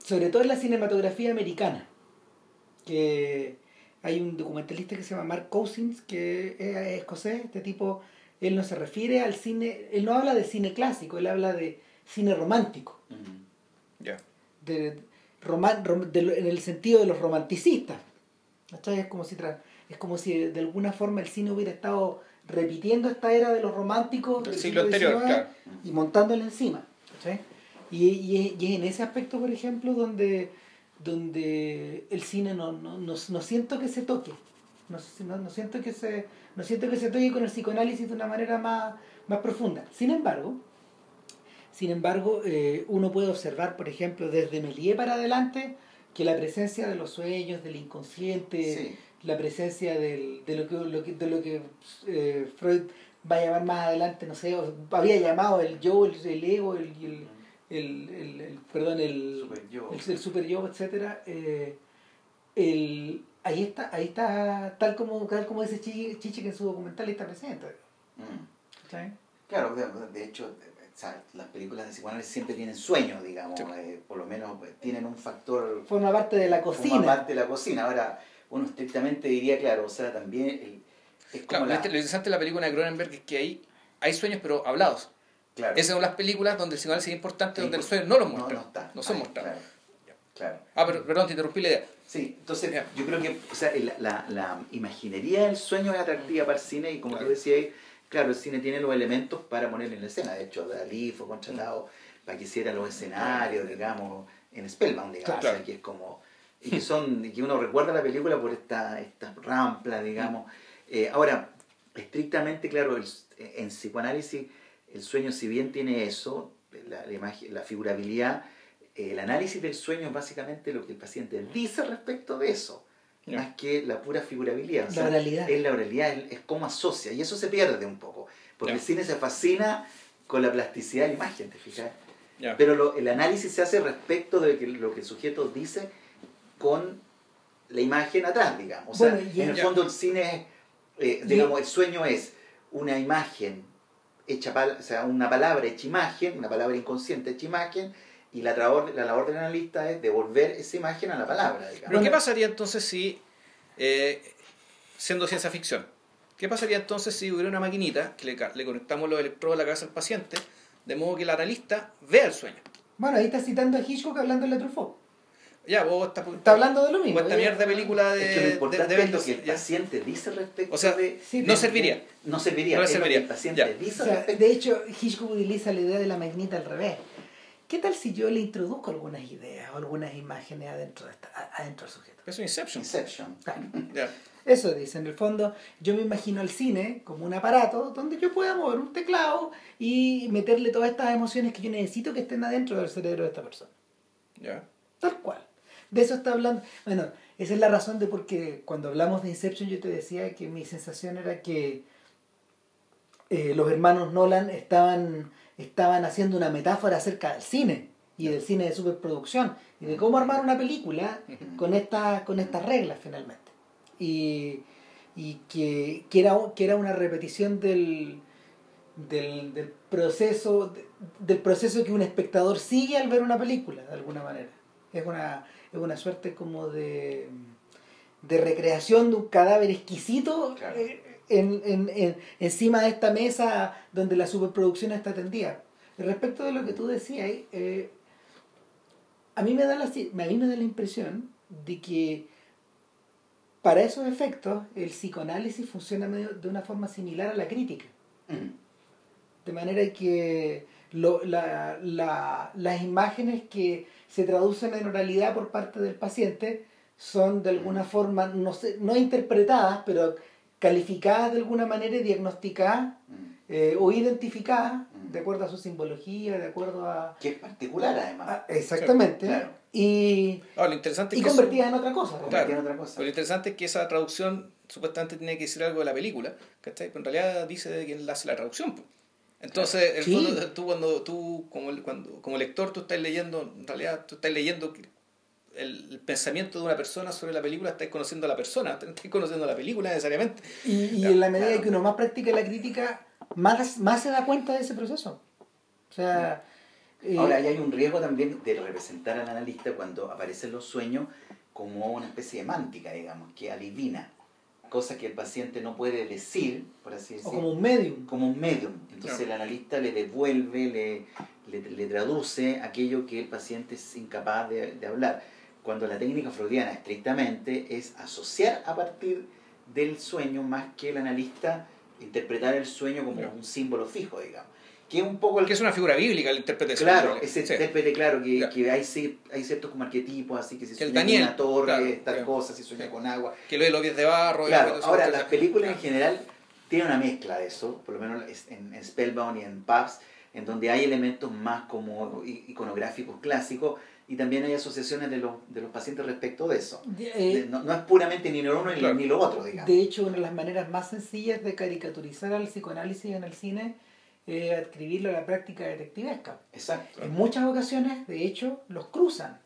sobre todo en la cinematografía americana. Que hay un documentalista que se llama Mark Cousins, que es escocés, este tipo, él no se refiere al cine, él no habla de cine clásico, él habla de cine romántico. Ya. de, en el sentido de los romanticistas. ¿Cachai? Es como si es como si de alguna forma el cine hubiera estado repitiendo esta era de los románticos Del siglo anterior, claro. y montándole encima. ¿cachai? Y, y, es- y en ese aspecto, por ejemplo, donde, donde el cine no, no, no, no siento que se toque. No, no, no siento que se, no siento que se toque con el psicoanálisis de una manera más, más profunda. Sin embargo, sin embargo, eh, uno puede observar, por ejemplo, desde Méliès para adelante, que la presencia de los sueños, del inconsciente, Sí. La presencia del, de lo que, lo que- de lo que eh, Freud va a llamar más adelante, no sé, o había llamado el yo, el, el ego, el, el, el, perdón, el Super yo. el, super yo, etcétera, eh, el, ahí está, ahí está, tal como, tal como dice Chichi que en su documental está presente. Mm. Claro, de, hecho, las películas de psicoanálisis siempre tienen sueños, digamos, Sí. eh, por lo menos pues, tienen un factor Forma parte de la forma cocina. parte de la cocina. Ahora, uno estrictamente diría, claro, o sea, también el- es como Claro, la... lo interesante de la película de Cronenberg es que ahí hay sueños pero hablados. claro, Esas son las películas donde el psicoanálisis es importante, donde pues, sueños no los no, muestran. no está. no son Ahí, mostrados. Claro, claro. Ah, pero, perdón, te interrumpí la idea. Sí, entonces yo creo que o sea, la, la, la imaginería del sueño es atractiva para el cine y como tú decías, claro, el cine tiene los elementos para poner en la escena. De hecho, Dalí fue contratado para que hiciera los escenarios, digamos, en Spellbound, digamos, Claro. o sea, que es como... Y que son, que uno recuerda la película por esta, esta rampla, digamos. Eh, ahora, estrictamente, claro, el- en psicoanálisis el sueño si bien tiene eso, la, la, imagen- la figurabilidad, eh, el análisis del sueño es básicamente lo que el paciente dice respecto de eso, Ya. más que la pura figurabilidad. O La sea, oralidad. Es la oralidad, es, es cómo asocia, y eso se pierde un poco, porque Ya. el cine se fascina con la plasticidad de la imagen, ¿te fijas? Ya. Pero lo- el análisis se hace respecto de que, lo que el sujeto dice con la imagen atrás, digamos. O sea, Bueno, en el fondo el cine eh, digamos, el sueño es una imagen hecha, pal- o sea, una palabra hecha imagen, una palabra inconsciente hecha imagen, y la, labor, la labor del analista es devolver esa imagen a la palabra, digamos. Pero ¿qué pasaría entonces si, eh, siendo ciencia ficción, qué pasaría entonces si hubiera una maquinita que le, le conectamos los electrodos a la cabeza al paciente, de modo que el analista vea el sueño? Bueno, ahí está citando a Hitchcock hablando de Truffaut. Ya, vos estás... Está hablando de lo mismo. Como esta Ya- mierda película de... Es que lo importante de- de es lo que el ya. paciente dice respecto O sea, de... Sí, no de- serviría. No serviría, No serviría. el paciente Ya. dice O sea, respecto de hecho, Hitchcock utiliza la idea de la magnita al revés. ¿Qué tal si yo le introduzco algunas ideas o algunas imágenes adentro, de esta- adentro del sujeto? Eso es Inception. Inception. Claro. Ya. Eso dice, en el fondo, yo me imagino el cine como un aparato donde yo pueda mover un teclado y meterle todas estas emociones que yo necesito que estén adentro del cerebro de esta persona. Ya. Tal cual. De eso está hablando. Bueno, esa es la razón de por qué cuando hablamos de Inception yo te decía que mi sensación era que eh, los hermanos Nolan estaban, estaban haciendo una metáfora acerca del cine y del cine de superproducción y de cómo armar una película con, esta, con estas reglas finalmente. Y, y que, que, era, que era una repetición del, del, del proceso de- del proceso que un espectador sigue al ver una película de alguna manera es una es una suerte como de de recreación de un cadáver exquisito Claro. eh, en, en, en- encima de esta mesa donde la superproducción está atendida. Y respecto de lo que tú decías eh, a mí me da la si- a mí me da la impresión de que para esos efectos el psicoanálisis funciona de una forma similar a la crítica. De manera que lo- la- la- las imágenes que se traducen en oralidad por parte del paciente son de alguna forma, no, sé, no interpretadas, pero calificadas de alguna manera y diagnosticadas Mm. eh, o identificadas Mm. de acuerdo a su simbología, de acuerdo a... Que es particular además. a- exactamente. Claro. Y, lo interesante es y que eso- convertidas en otra cosa. Claro. tiene otra cosa. Pero lo interesante es que esa traducción supuestamente tiene que decir algo de la película, ¿cachai? Pero en realidad dice de quién hace la traducción. Entonces, en el Sí. fondo, tú cuando tú como, cuando, como lector tú estás leyendo, en realidad tú estás leyendo el, el pensamiento de una persona sobre la película, estás conociendo a la persona, no (laughs) estás conociendo a la película necesariamente. Y, y en la medida claro. que uno más practica la crítica, más, más se da cuenta de ese proceso. O sea... eh, Ahora, ahí hay un riesgo también de representar al analista cuando aparecen los sueños como una especie de mántica, digamos, que adivina cosas que el paciente no puede decir, por así o decirlo, como un medium. como un medium. Entonces Claro. el analista le devuelve, le, le, le traduce aquello que el paciente es incapaz de, de hablar. Cuando la técnica freudiana estrictamente es asociar a partir del sueño más que el analista interpretar el sueño como un símbolo fijo, digamos. Que es un poco el Que es una figura bíblica el intérprete Claro, ese Sí. intérprete, claro, que, Ya. que hay, ci- hay ciertos como arquetipos, así que el sueña Daniel, con una torre, claro, tal ya. cosa, si sueña Sí. con agua. Que lo de los pies de barro. Claro, ahora las películas en general tienen una mezcla de eso, por lo menos en, en Spellbound y en Pubs, en donde hay elementos más como iconográficos clásicos y también hay asociaciones de los, de los pacientes respecto de eso. De, eh, De- no, no es puramente ni lo uno ni, Claro. ni lo otro, digamos. de hecho, una de las maneras más sencillas de caricaturizar al psicoanálisis en el cine es adscribirlo a la práctica detectivesca. Exacto. En muchas ocasiones, de hecho, los cruzan.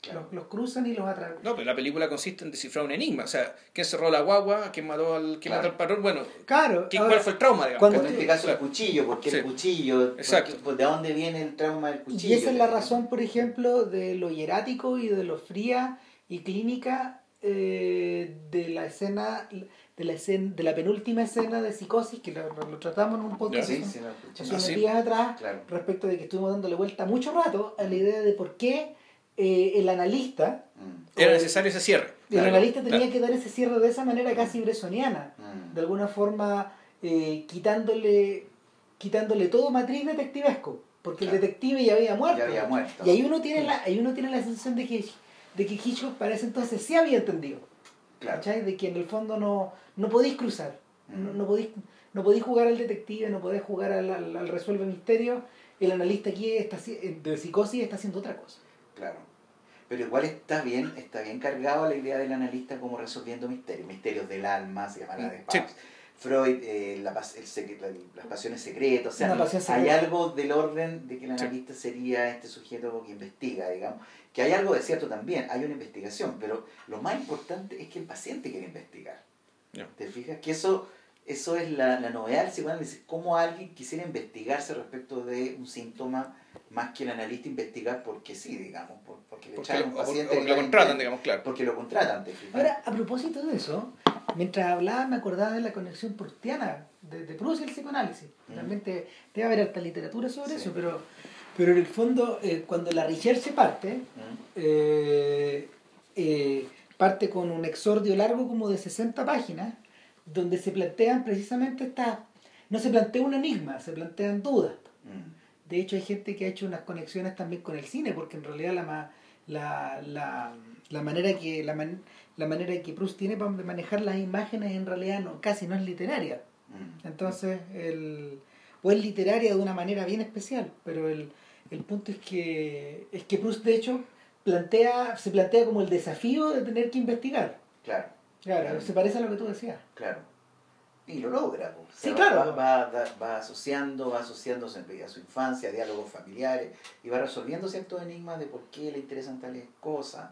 Claro. Los, los cruzan y los atraen. No, pero la película consiste en descifrar un enigma. O sea, ¿quién cerró la guagua? ¿Quién mató al, quién Claro. mató al patrón? Bueno, Claro, ¿qué- ahora, ¿cuál fue el trauma? Digamos? cuando en este caso el cuchillo, ¿por qué Sí. el cuchillo? ¿Por Exacto. qué- pues, ¿De dónde viene el trauma del cuchillo? Y esa es la razón, por ejemplo, de lo hierático y de lo fría y clínica eh, de la escena, de la escena, de la penúltima escena de psicosis que lo, lo tratamos en un podcast Sí, hace- sí, Ah, unos sí. días atrás Claro. respecto de que estuvimos dándole vuelta mucho rato a la idea de por qué eh, el analista Mm, Era necesario ese cierre. el Claro, analista tenía claro. que dar ese cierre de esa manera casi bresoniana mm. de alguna forma eh, quitándole quitándole todo matriz detectivesco porque el detective ya había muerto Ya había muerto. y ahí uno tiene la ahí uno tiene la sensación de que de que Hitchcock para ese entonces sí había entendido Claro. ¿cachai? de que en el fondo no no podéis cruzar no, no podéis no podéis jugar al detective no podéis jugar al, al, al resuelve misterio el analista aquí está haci- de psicosis está haciendo otra cosa Claro. Pero igual está bien, está bien cargado la idea del analista como resolviendo misterios, misterios del alma, se llama la de Sí. Freud, eh, la pas- el la- las pasiones secretas, o sea, hay secreta. algo del orden de que el Sí. analista sería este sujeto que investiga, digamos. Que hay algo de cierto también, hay una investigación, pero lo más importante es que el paciente quiere investigar. Ya. ¿Te fijas? Que eso, eso es la, la novedad del psicoanálisis, cómo alguien quisiera investigarse respecto de un síntoma más que el analista investigar porque sí, digamos, por- porque le Porque, echaron lo- un paciente o que lo contratan, digamos, claro. Porque lo contratan, ¿te fijas? Ahora, a propósito de eso, (laughs) mientras hablaba me acordaba de la conexión prustiana de, de Proust y el psicoanálisis. Mm. Realmente debe haber harta literatura sobre Sí. eso, pero, pero en el fondo, eh, cuando la Recherche parte, ¿Mm? eh, eh, parte con un exordio largo como de 60 páginas, donde se plantean precisamente estas... No se plantea un enigma, se plantean dudas. Mm. De hecho, hay gente que ha hecho unas conexiones también con el cine, porque en realidad la, la, la, la manera que la, man- la manera que Proust tiene para manejar las imágenes en realidad no, casi no es literaria. Mm. Entonces, el, o es literaria de una manera bien especial, pero el, el punto es que, es que Proust de hecho plantea, se plantea como el desafío de tener que investigar. Claro, Claro, Claro. se parece a lo que tú decías. claro. Y lo logra. pues. O sea, Sí, claro. Va, va, va- va asociando, va asociándose a su infancia, a diálogos familiares, y va resolviendo ciertos enigmas de por qué le interesan tales cosas.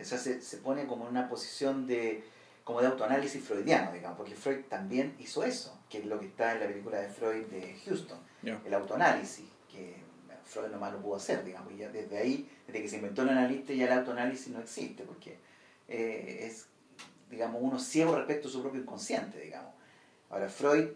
O sea, se, se pone como en una posición de como de autoanálisis freudiano, digamos, porque Freud también hizo eso, que es lo que está en la película de Freud de Houston. El autoanálisis, que Freud nomás lo pudo hacer, digamos, y ya desde ahí, desde que se inventó el analista, ya el autoanálisis no existe, porque eh, es, digamos, uno ciego respecto a su propio inconsciente, digamos. Ahora, Freud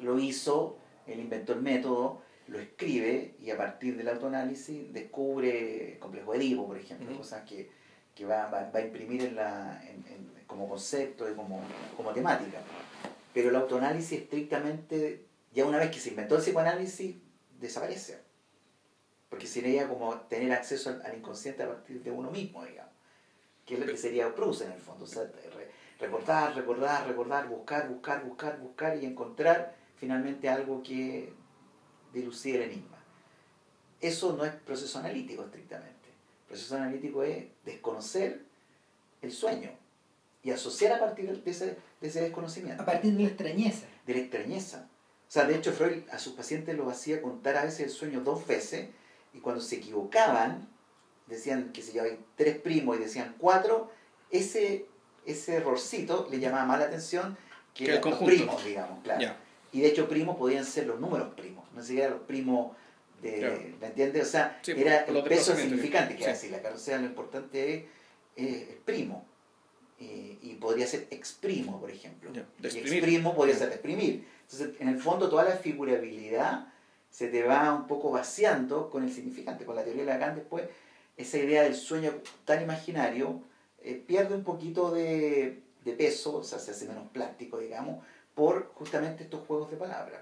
lo hizo, él inventó el método, lo escribe, y a partir del autoanálisis descubre el complejo de Edipo, por ejemplo, cosas que, que va, va, va a imprimir en la, en- en- como concepto y como, como temática. Pero el autoanálisis estrictamente, ya una vez que se inventó el psicoanálisis, desaparece. Porque sería como tener acceso al, al inconsciente a partir de uno mismo, digamos. Que es lo que sería Proust en el fondo. O sea, re- recordar, recordar, recordar, buscar, buscar, buscar, buscar y encontrar finalmente algo que dilucide el enigma. Eso no es proceso analítico estrictamente. El proceso analítico es desconocer el sueño y asociar a partir de ese, de ese desconocimiento A partir de la extrañeza. de la extrañeza. O sea, de hecho, Freud a sus pacientes los hacía contar a veces el sueño dos veces y cuando se equivocaban, decían que se llevaban tres primos y decían cuatro, ese, ese errorcito le llamaba más la atención que, Que los primos, digamos, claro. Ya. Y de hecho, primos podían ser los números primos, no siquiera los primos de. Claro. ¿Me entiendes? O sea, Sí, era por el peso significante que Sí. decir la sea, lo importante es eh, el primo. Y, y podría ser exprimo, por ejemplo. Y exprimo podría ser exprimir. Entonces, en el fondo, toda la figurabilidad se te va un poco vaciando con el significante. Con la teoría de Lacan, después, esa idea del sueño tan imaginario eh, pierde un poquito de, de peso, o sea, se hace menos plástico, digamos, por justamente estos juegos de palabras.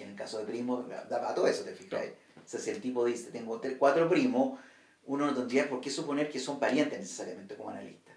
Que en el caso de primo da para todo eso, te fijas. Claro. O sea, si el tipo dice, tengo tres, cuatro primos, uno no tendría por qué suponer que son parientes necesariamente como analista.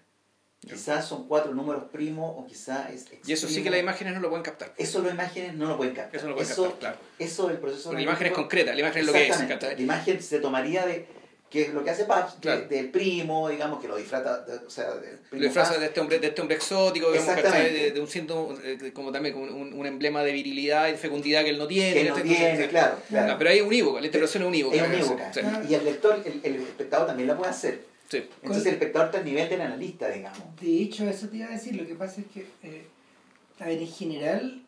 Quizás son cuatro números primos o quizás es Y eso sí que las imágenes no lo pueden captar. Eso las imágenes no lo pueden captar. Eso no lo pueden eso, captar, claro. eso del proceso Porque la imagen es concreta, la imagen es lo que es. La imagen se tomaría de que es lo que hace Paps, de- Claro. del primo, digamos, que lo disfraza, de- o sea, del primo Lo disfraza de este hombre, de este hombre exótico, digamos, de, de un síntoma, eh, como también como un, un emblema de virilidad y de fecundidad que él no tiene. que no tiene, Entonces, claro, claro. Ah, pero ahí es unívoco, la interpretación es unívoca. es unívoca. Sí, Y el lector, el, el espectador también la puede hacer. sí. Entonces el espectador está al nivel del analista, digamos. De hecho, eso te iba a decir. Lo que pasa es que, eh, a ver, en general,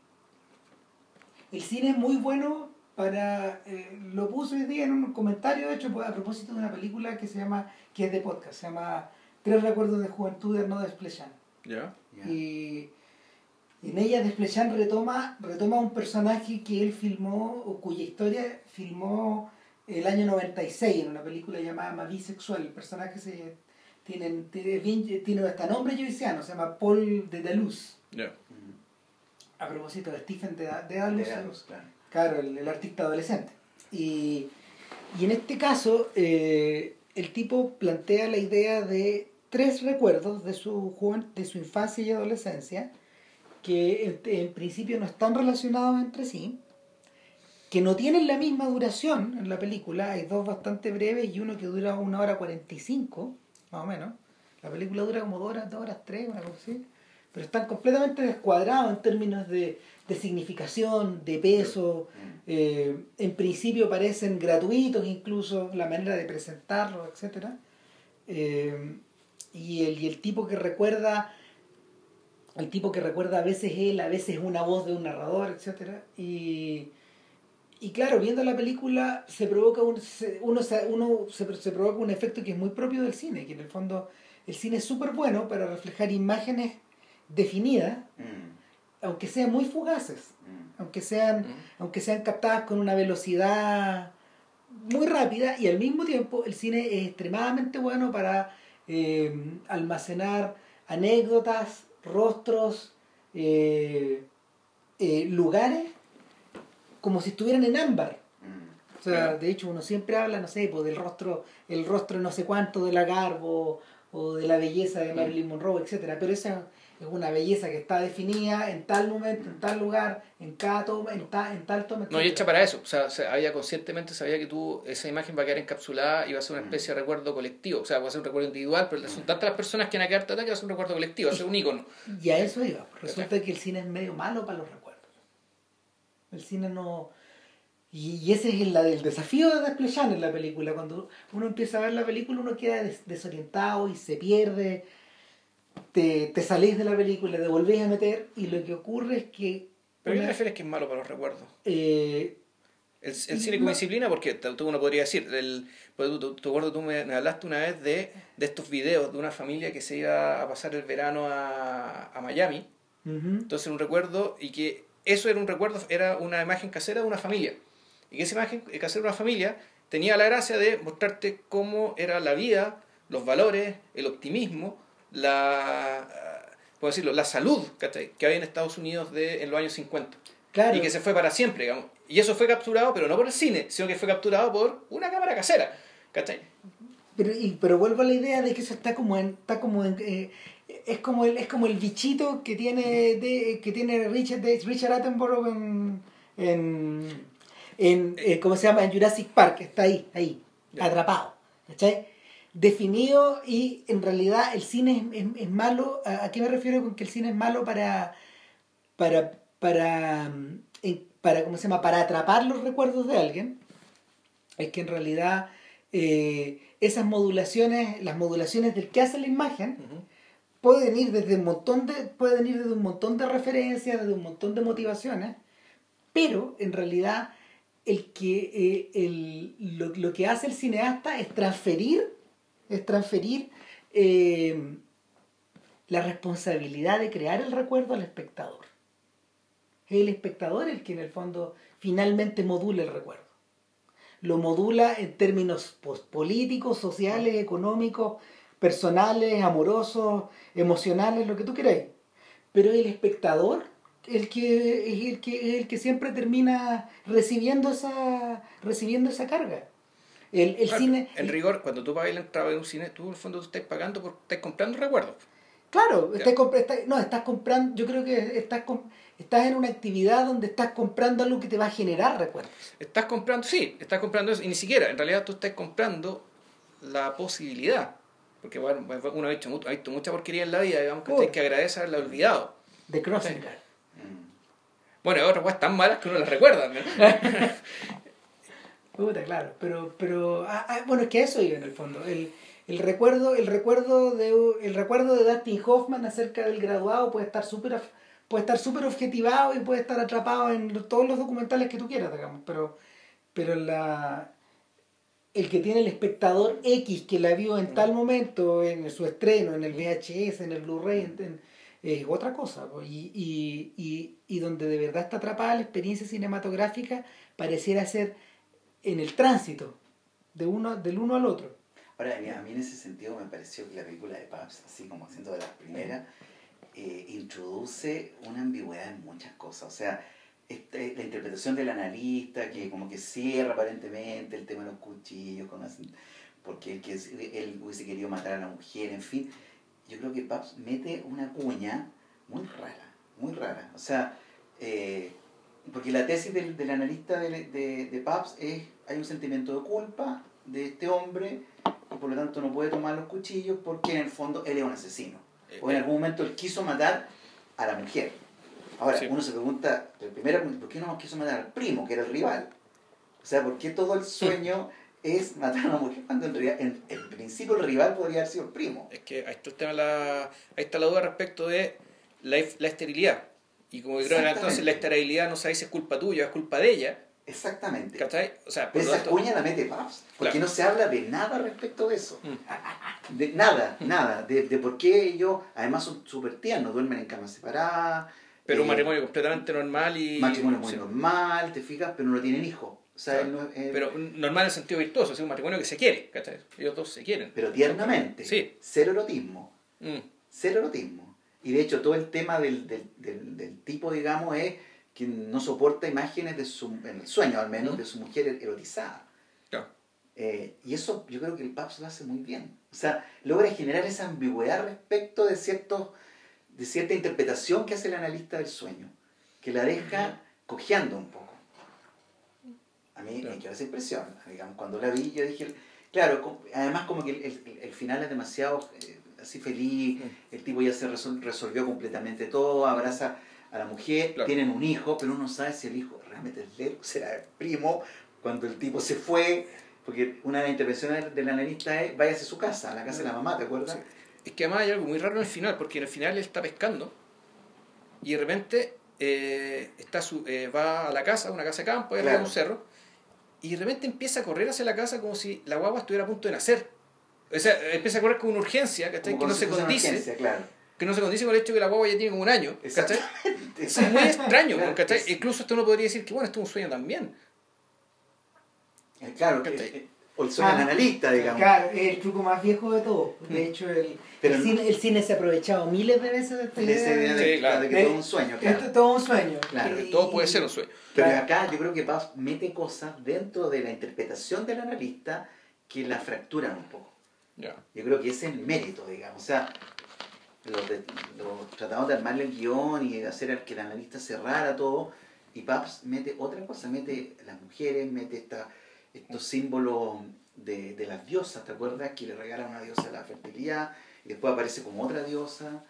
el cine es muy bueno para. eh, lo puse hoy día en un comentario, hecho, a propósito de una película que se llama. que es de podcast, se llama Tres Recuerdos de Juventud de Arnaud Desplechin. ¿Ya? Ya. Y en ella Desplechin retoma, retoma un personaje que él filmó, o cuya historia filmó el año 96 en una película llamada Ma Vie Sexual. El personaje se, tiene, tiene, hasta nombre joyciano, se llama Paul de Daluz. Ya. Ujú. A propósito de Stephen de, de Daluz, De Daluz, claro. Claro, el, el artista adolescente. Y, y en este caso, eh, el tipo plantea la idea de tres recuerdos de su, de su infancia y adolescencia que en, en principio no están relacionados entre sí, que no tienen la misma duración en la película, hay dos bastante breves y uno que dura una hora cuarenta y cinco, más o menos. La película dura como dos horas, dos horas tres, una así. Pero están completamente descuadrados en términos de, de significación, de peso. Eh, en principio parecen gratuitos incluso la manera de presentarlos, etc. Eh, y, el, y el tipo que recuerda, el tipo que recuerda a veces él, a veces una voz de un narrador, etc. Y, y claro, viendo la película se provoca un, se- uno, se, uno se, se provoca un efecto que es muy propio del cine, que en el fondo el cine es súper bueno para reflejar imágenes definidas, Mm, aunque sean muy fugaces, mm. aunque sean, Mm. aunque sean captadas con una velocidad muy rápida y al mismo tiempo el cine es extremadamente bueno para eh, almacenar anécdotas, rostros, eh, eh, lugares como si estuvieran en ámbar. Mm. O sea, de hecho uno siempre habla, no sé, pues, del rostro, el rostro no sé cuánto de la Garbo o de la belleza de Marilyn Monroe, etcétera, pero esa es una belleza que está definida en tal momento, en tal lugar, en cada toma, en, ta- en tal toma. No, y hecha para eso. O sea, se había conscientemente sabía que tú, esa imagen va a quedar encapsulada y va a ser una especie de recuerdo colectivo. O sea, va a ser un recuerdo individual, pero son tantas las personas que van a quedar tratadas que va a ser un recuerdo colectivo, va a ser un ícono. Y a eso iba. Resulta que el cine es medio malo para los recuerdos. El cine no... Y, ese es el, el desafío de Desplechan en la película. Cuando uno empieza a ver la película, uno queda des- desorientado y se pierde. Te, te salís de la película, te volvés a meter y lo que ocurre es que... ¿Pero qué te una- refieres que es malo para los recuerdos? eh, El, el cine como No. disciplina, porque tú uno podría decir, el, pues tú, tú, tú, me, me hablaste una vez de, de estos videos de una familia que se iba a pasar el verano a, a Miami, entonces un recuerdo, y que eso era un recuerdo, era una imagen casera de una familia, y que esa imagen casera de una familia tenía la gracia de mostrarte cómo era la vida, los valores, el optimismo, la, puedo decirlo, la salud ¿cachai? que había en Estados Unidos de, en los años 50 Claro. y que se fue para siempre, digamos. Y eso fue capturado, pero no por el cine, sino que fue capturado por una cámara casera. ¿Cachai? Pero, y- pero vuelvo a la idea de que eso está como en, está como en, eh, es como el, es como el bichito que tiene de, que tiene Richard de- Richard Attenborough en, en, en eh, ¿cómo se llama? en Jurassic Park, está ahí, ahí, atrapado. ¿Cachai? Definido y en realidad el cine es, es- es malo. ¿A, a qué me refiero con que el cine es malo para para para mm, para cómo se llama para atrapar los recuerdos de alguien? Es que en realidad eh, esas modulaciones, las modulaciones del que hace la imagen, pueden ir desde un montón de, pueden ir desde un montón de referencias, desde un montón de motivaciones, pero en realidad el que eh, el, lo, lo que hace el cineasta es transferir, es transferir eh, la responsabilidad de crear el recuerdo al espectador. Es el espectador el que en el fondo finalmente modula el recuerdo. Lo modula en términos pues, políticos, sociales, económicos, personales, amorosos, emocionales, lo que tú queráis. Pero el espectador el que, el que, el que siempre termina recibiendo esa, recibiendo esa carga. El, el Claro, cine... En rigor, cuando tú pagas la entrada de un cine, tú en el fondo tú estás pagando porque estás comprando recuerdos. Claro, estás estás- no, estás comprando, yo creo que estás, estás en una actividad donde estás comprando algo que te va a generar recuerdos. Estás comprando, sí, estás comprando eso, y ni siquiera, en realidad tú estás comprando la posibilidad. Porque bueno, uno ha visto, ha visto mucha porquería en la vida, digamos, que hay que agradecer haberla olvidado. De Crossing Guard. Mm. Bueno, hay otras cosas tan malas que uno las recuerda. (laughs) Puta, claro, pero, pero ah, ah, bueno, es que eso iba en el fondo. El, el recuerdo, el recuerdo de el recuerdo de Dustin Hoffman acerca del graduado puede estar súper puede estar súper objetivado y puede estar atrapado en todos los documentales que tú quieras, digamos, pero pero la el que tiene el espectador X que la vio en tal momento, en su estreno, en el VHS, en el Blu-ray, es otra cosa. Y, y, y, y donde de verdad está atrapada la experiencia cinematográfica, pareciera ser en el tránsito, de uno, del uno al otro. Ahora, a mí en ese sentido me pareció que la película de Paps, así como siendo de las primeras, eh, introduce una ambigüedad en muchas cosas. O sea, este, la interpretación del analista, que como que cierra aparentemente el tema de los cuchillos, con las- porque él, que él hubiese querido matar a la mujer, en fin. Yo creo que Paps mete una cuña muy rara, muy rara. O sea, eh, porque la tesis del, del analista de, de, de Paps es, hay un sentimiento de culpa de este hombre y por lo tanto no puede tomar los cuchillos porque en el fondo él es un asesino. O en algún momento él quiso matar a la mujer. Ahora, Sí. uno se pregunta, primero, ¿por qué no quiso matar al primo, que era el rival? O sea, ¿por qué todo el sueño es matar a una mujer cuando en realidad, en, en principio, el rival podría haber sido el primo? Es que ahí está, el tema de la, ahí está la duda respecto de la, la esterilidad. Y como creo que entonces la esterilidad no sabéis si es culpa tuya, es culpa de ella. Exactamente. ¿Cachai? O sea, por esa tanto- cuña la mete Paps, porque Claro. no se habla de nada respecto de eso. Mm. (laughs) De nada, nada. De, de por qué ellos, además son súper tiernos, duermen en camas separadas. Pero un eh, matrimonio completamente normal y. matrimonio muy sí. normal, te fijas, pero no tienen hijos. O sea, Claro. él no es- él- Pero normal en el sentido virtuoso, es un matrimonio que se quiere, ¿cachai? Ellos dos se quieren. pero tiernamente. Sí. Cero erotismo. Mm. Cero erotismo. Y de hecho, todo el tema del, del, del, del tipo, digamos, es que no soporta imágenes de su, en el sueño al menos, Ujú. de su mujer erotizada. Claro. Eh, y eso yo creo que el Paps lo hace muy bien. O sea, logra generar esa ambigüedad respecto de, ciertos, de cierta interpretación que hace el analista del sueño, que la deja cojeando un poco. A mí Claro. me quedó esa impresión. Digamos, cuando la vi, yo dije, claro, además como que el, el- el final es demasiado eh, así feliz, Mm. el tipo ya se resol- resolvió completamente todo, abraza a la mujer, Claro. tienen un hijo, pero uno no sabe si el hijo realmente es Lero, será el primo, cuando el tipo se fue, porque una de las intervenciones del analista es váyase a su casa, a la casa de la mamá, ¿te acuerdas? Sí. Es que además hay algo muy raro en el final, porque en el final él está pescando y de repente eh, está su, eh, va a la casa, una casa de campo, arriba de Claro. un cerro, y de repente empieza a correr hacia la casa como si la guagua estuviera a punto de nacer. O sea, empieza a correr con una urgencia, Que no se una condice, urgencia, claro. Que no se condice con el hecho de que la guagua ya tiene como un año, ¿cachai? Es muy extraño, (laughs) Claro, ¿cachai? es- Incluso esto uno podría decir que, bueno, esto es un sueño también. Eh, Claro, que, ¿Cachai? eh, o el sueño Ah, analista, digamos. Claro, es el truco más viejo de todo. De Mm. hecho, el, Pero el, cine, el cine se ha aprovechado miles de veces de esta De idea de, Sí, claro. de que De- todo es un sueño, claro. Esto es todo un sueño. Claro, Y- Todo puede ser un sueño. Pero Claro. acá yo creo que Paz mete cosas dentro de la interpretación del analista que la fracturan un poco. Ya. Yo creo que ese es el mérito, digamos. O sea, los, de- los tratamos de armarle el guion y de hacer que el analista cerrara todo. Y Paps mete otra cosa, mete las mujeres, mete esta, estos símbolos de, de las diosas, ¿te acuerdas? Que le regala una diosa la fertilidad y después aparece como otra diosa,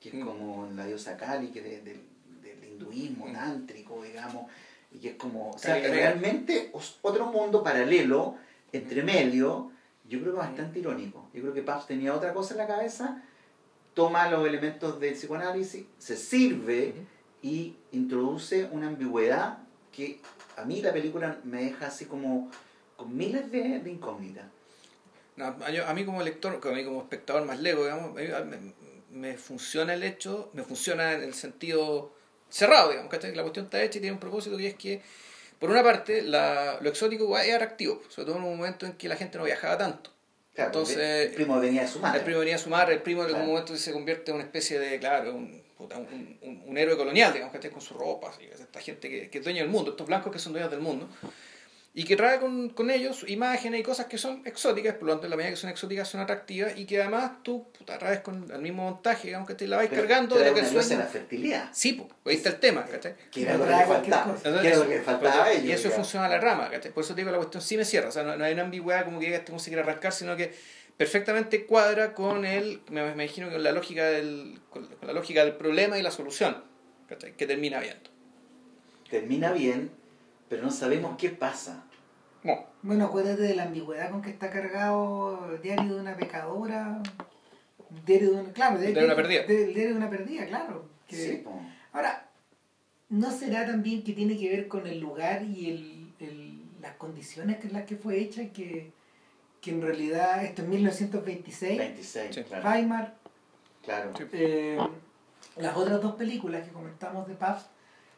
que es Mm. como la diosa Kali, que es de- del- del hinduismo Mm. tántrico, digamos, y que es como, o sea, es realmente otro mundo paralelo, entre medio, yo creo que bastante irónico. Yo creo que Paps tenía otra cosa en la cabeza, toma los elementos del psicoanálisis, se sirve y introduce una ambigüedad que a mí la película me deja así como con miles de, de incógnitas. No, a, yo- a mí como lector, a mí como espectador más lego, digamos, me, me funciona el hecho, me funciona en el sentido cerrado, digamos, ¿cachai? La cuestión está hecha y tiene un propósito que es que, por una parte, la, lo exótico es atractivo, sobre todo en un momento en que la gente no viajaba tanto. Claro, Entonces, el primo venía de su madre. El primo venía a sumar, el primo en algún Claro. momento se convierte en una especie de, claro, un, un, un- un héroe colonial, digamos, ¿cachai? Con su ropa, así, esta gente que, que es dueño del mundo, estos blancos que son dueños del mundo. Y que trae con, con ellos imágenes y cosas que son exóticas, por lo tanto, en la medida que son exóticas son atractivas y que además tú puta, traes con el mismo montaje, digamos que te la vais Pero cargando de lo que de la fertilidad. Sí, pues, ahí está el tema, ¿cachai? Que era lo que faltaba. cosa. Que era lo que le faltaba a ellos. y eso funciona a la rama, ¿cachai? Por eso te digo, la cuestión sí me cierra, o sea, no, no hay una ambigüedad como que este se quiere arrancar, sino que perfectamente cuadra con el, me, me imagino que con la lógica del, con con la lógica del problema y la solución, ¿cachai? Que termina viendo. Termina bien, pero no sabemos qué pasa. Bueno, Bueno, acuérdate de la ambigüedad con que está cargado el diario de una pecadora. Diario de una, claro, El diario de una perdida. El diario de una perdida, claro. que- Sí, po. Ahora, ¿no será también que tiene que ver con el lugar y el, el- las condiciones en las que fue hecha? Que, que en realidad, esto en 1926, 26, Sí. claro. Weimar, claro. Sí. eh, las otras dos películas que comentamos de Pabst,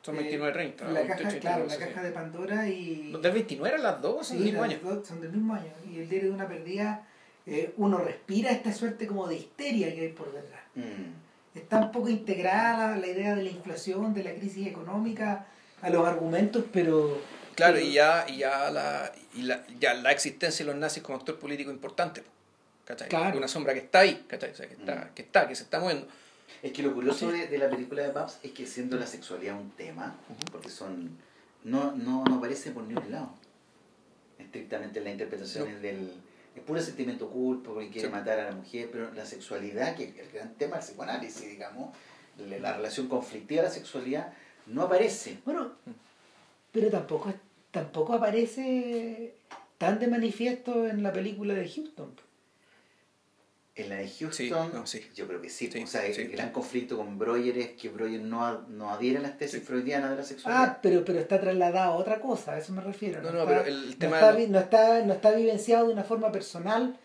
son Eh, 29-30. la caja, claro, la caja de Pandora y... ¿Del 29 eran las dos? Son del Sí, mismo año. dos son del mismo año. Y el diario de una perdida, eh, uno respira esta suerte como de histeria que hay por detrás. Mm. Está un poco integrada la, la idea de la inflación, de la crisis económica, a los argumentos, pero... Claro, pero- y ya, y ya, la, y la, ya la existencia de los nazis como actor político importante. po, ¿cachai? Claro. Una sombra que está ahí, ¿cachai? O sea, que, está, Mm. que está, que se está moviendo. Es que lo curioso de, de la película de Babs es que siendo la sexualidad un tema, porque son no, no, no aparece por ningún lado. Estrictamente la interpretación No. es del es puro sentimiento culpo porque quiere Sí. matar a la mujer, pero la sexualidad, que es el gran tema del psicoanálisis, digamos, la, la relación conflictiva de la sexualidad, no aparece. Bueno, pero tampoco, tampoco aparece tan de manifiesto en la película de Houston. En la de Houston, Sí, no, sí. yo creo que sí. Sí, o sea, el sí. gran conflicto con Breuer es que Breuer no, a- no adhiere a las tesis freudianas de la sexualidad. Ah, pero, pero está trasladado a otra cosa, a eso me refiero. No, no, está, pero el no tema está, de- vi- no, está, no está vivenciado de una forma personal,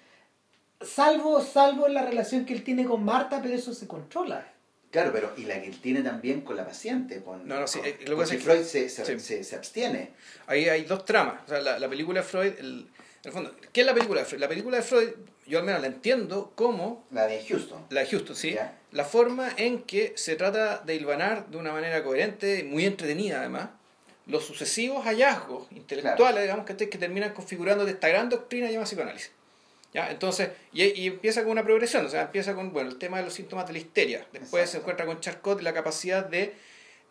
salvo, salvo en la relación que él tiene con Marta, pero eso se controla. Claro, pero y la que él tiene también con la paciente. Con, No, no, sí, con- eh, lo que que- Freud se, se, sí. se- se abstiene. Ahí hay dos tramas. O sea, la, la película de Freud, el, el fondo, ¿qué es la película de Freud? La película de Freud, yo al menos la entiendo como La de Houston. la de Houston, ¿sí? Ya. La forma en que se trata de hilvanar de una manera coherente, muy entretenida además, los sucesivos hallazgos intelectuales, digamos, que, que terminan configurando de esta gran doctrina llamada psicoanálisis. ¿Ya? Entonces, y, y empieza con una progresión, o sea, empieza con bueno, el tema de los síntomas de la histeria. Después Exacto. se encuentra con Charcot y la capacidad de,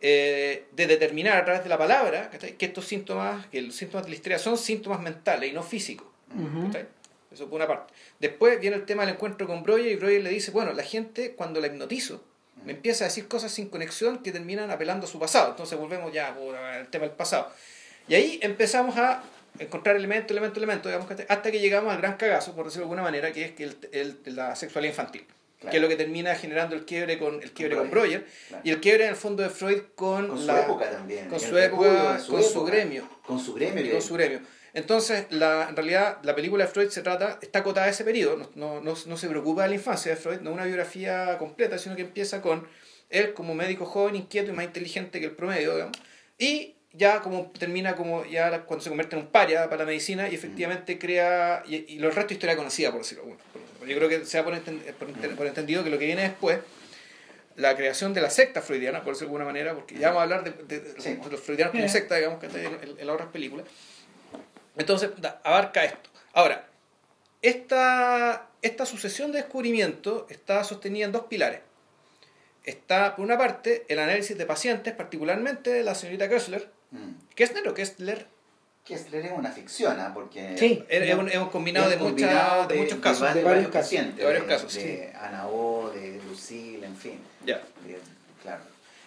eh, de determinar a través de la palabra ¿cachai? que estos síntomas, que los síntomas de la histeria son síntomas mentales y no físicos. Eso por una parte. Después viene el tema del encuentro con Breuer y Breuer le dice, bueno, la gente cuando la hipnotizo me empieza a decir cosas sin conexión que terminan apelando a su pasado. Entonces volvemos ya por el tema del pasado. Y ahí empezamos a encontrar elemento, elemento, elemento, digamos, hasta que llegamos al gran cagazo, por decirlo de alguna manera, que es que el, el- la sexualidad infantil. Claro. Que es lo que termina generando el quiebre con el quiebre con Breuer. Breuer Claro. y el quiebre en el fondo de Freud con, Con su la época también. con su época, de con su época. gremio Con su gremio. y con su gremio. Entonces, la, en realidad, la película de Freud se trata, está acotada a ese periodo, no, no, no, no se preocupa de la infancia de Freud, no es una biografía completa, sino que empieza con él como médico joven, inquieto y más inteligente que el promedio, digamos, y ya como termina como ya cuando se convierte en un paria para la medicina y efectivamente crea, y, y lo resto historia conocida, por decirlo. Bueno, yo creo que se da por, enten- por enten- por entendido que lo que viene después la creación de la secta freudiana, por decirlo de alguna manera, porque ya vamos a hablar de, de- de- Sí. de los freudianos como secta, digamos, que en, en- en las otras películas. Entonces, da- abarca esto. Ahora, esta, esta sucesión de descubrimientos está sostenida en dos pilares. Está, por una parte, el análisis de pacientes, particularmente de la señorita Kessler. Mm. ¿Kessler o Kessler? Kessler es una ficción, ¿ah? porque Sí. Es, es un, es un combinado, es de, un muchas- combinado de muchos de casos. De varios varios casos. pacientes, De varios casos, de Ana O, de Lucille, en fin. Ya. De- claro.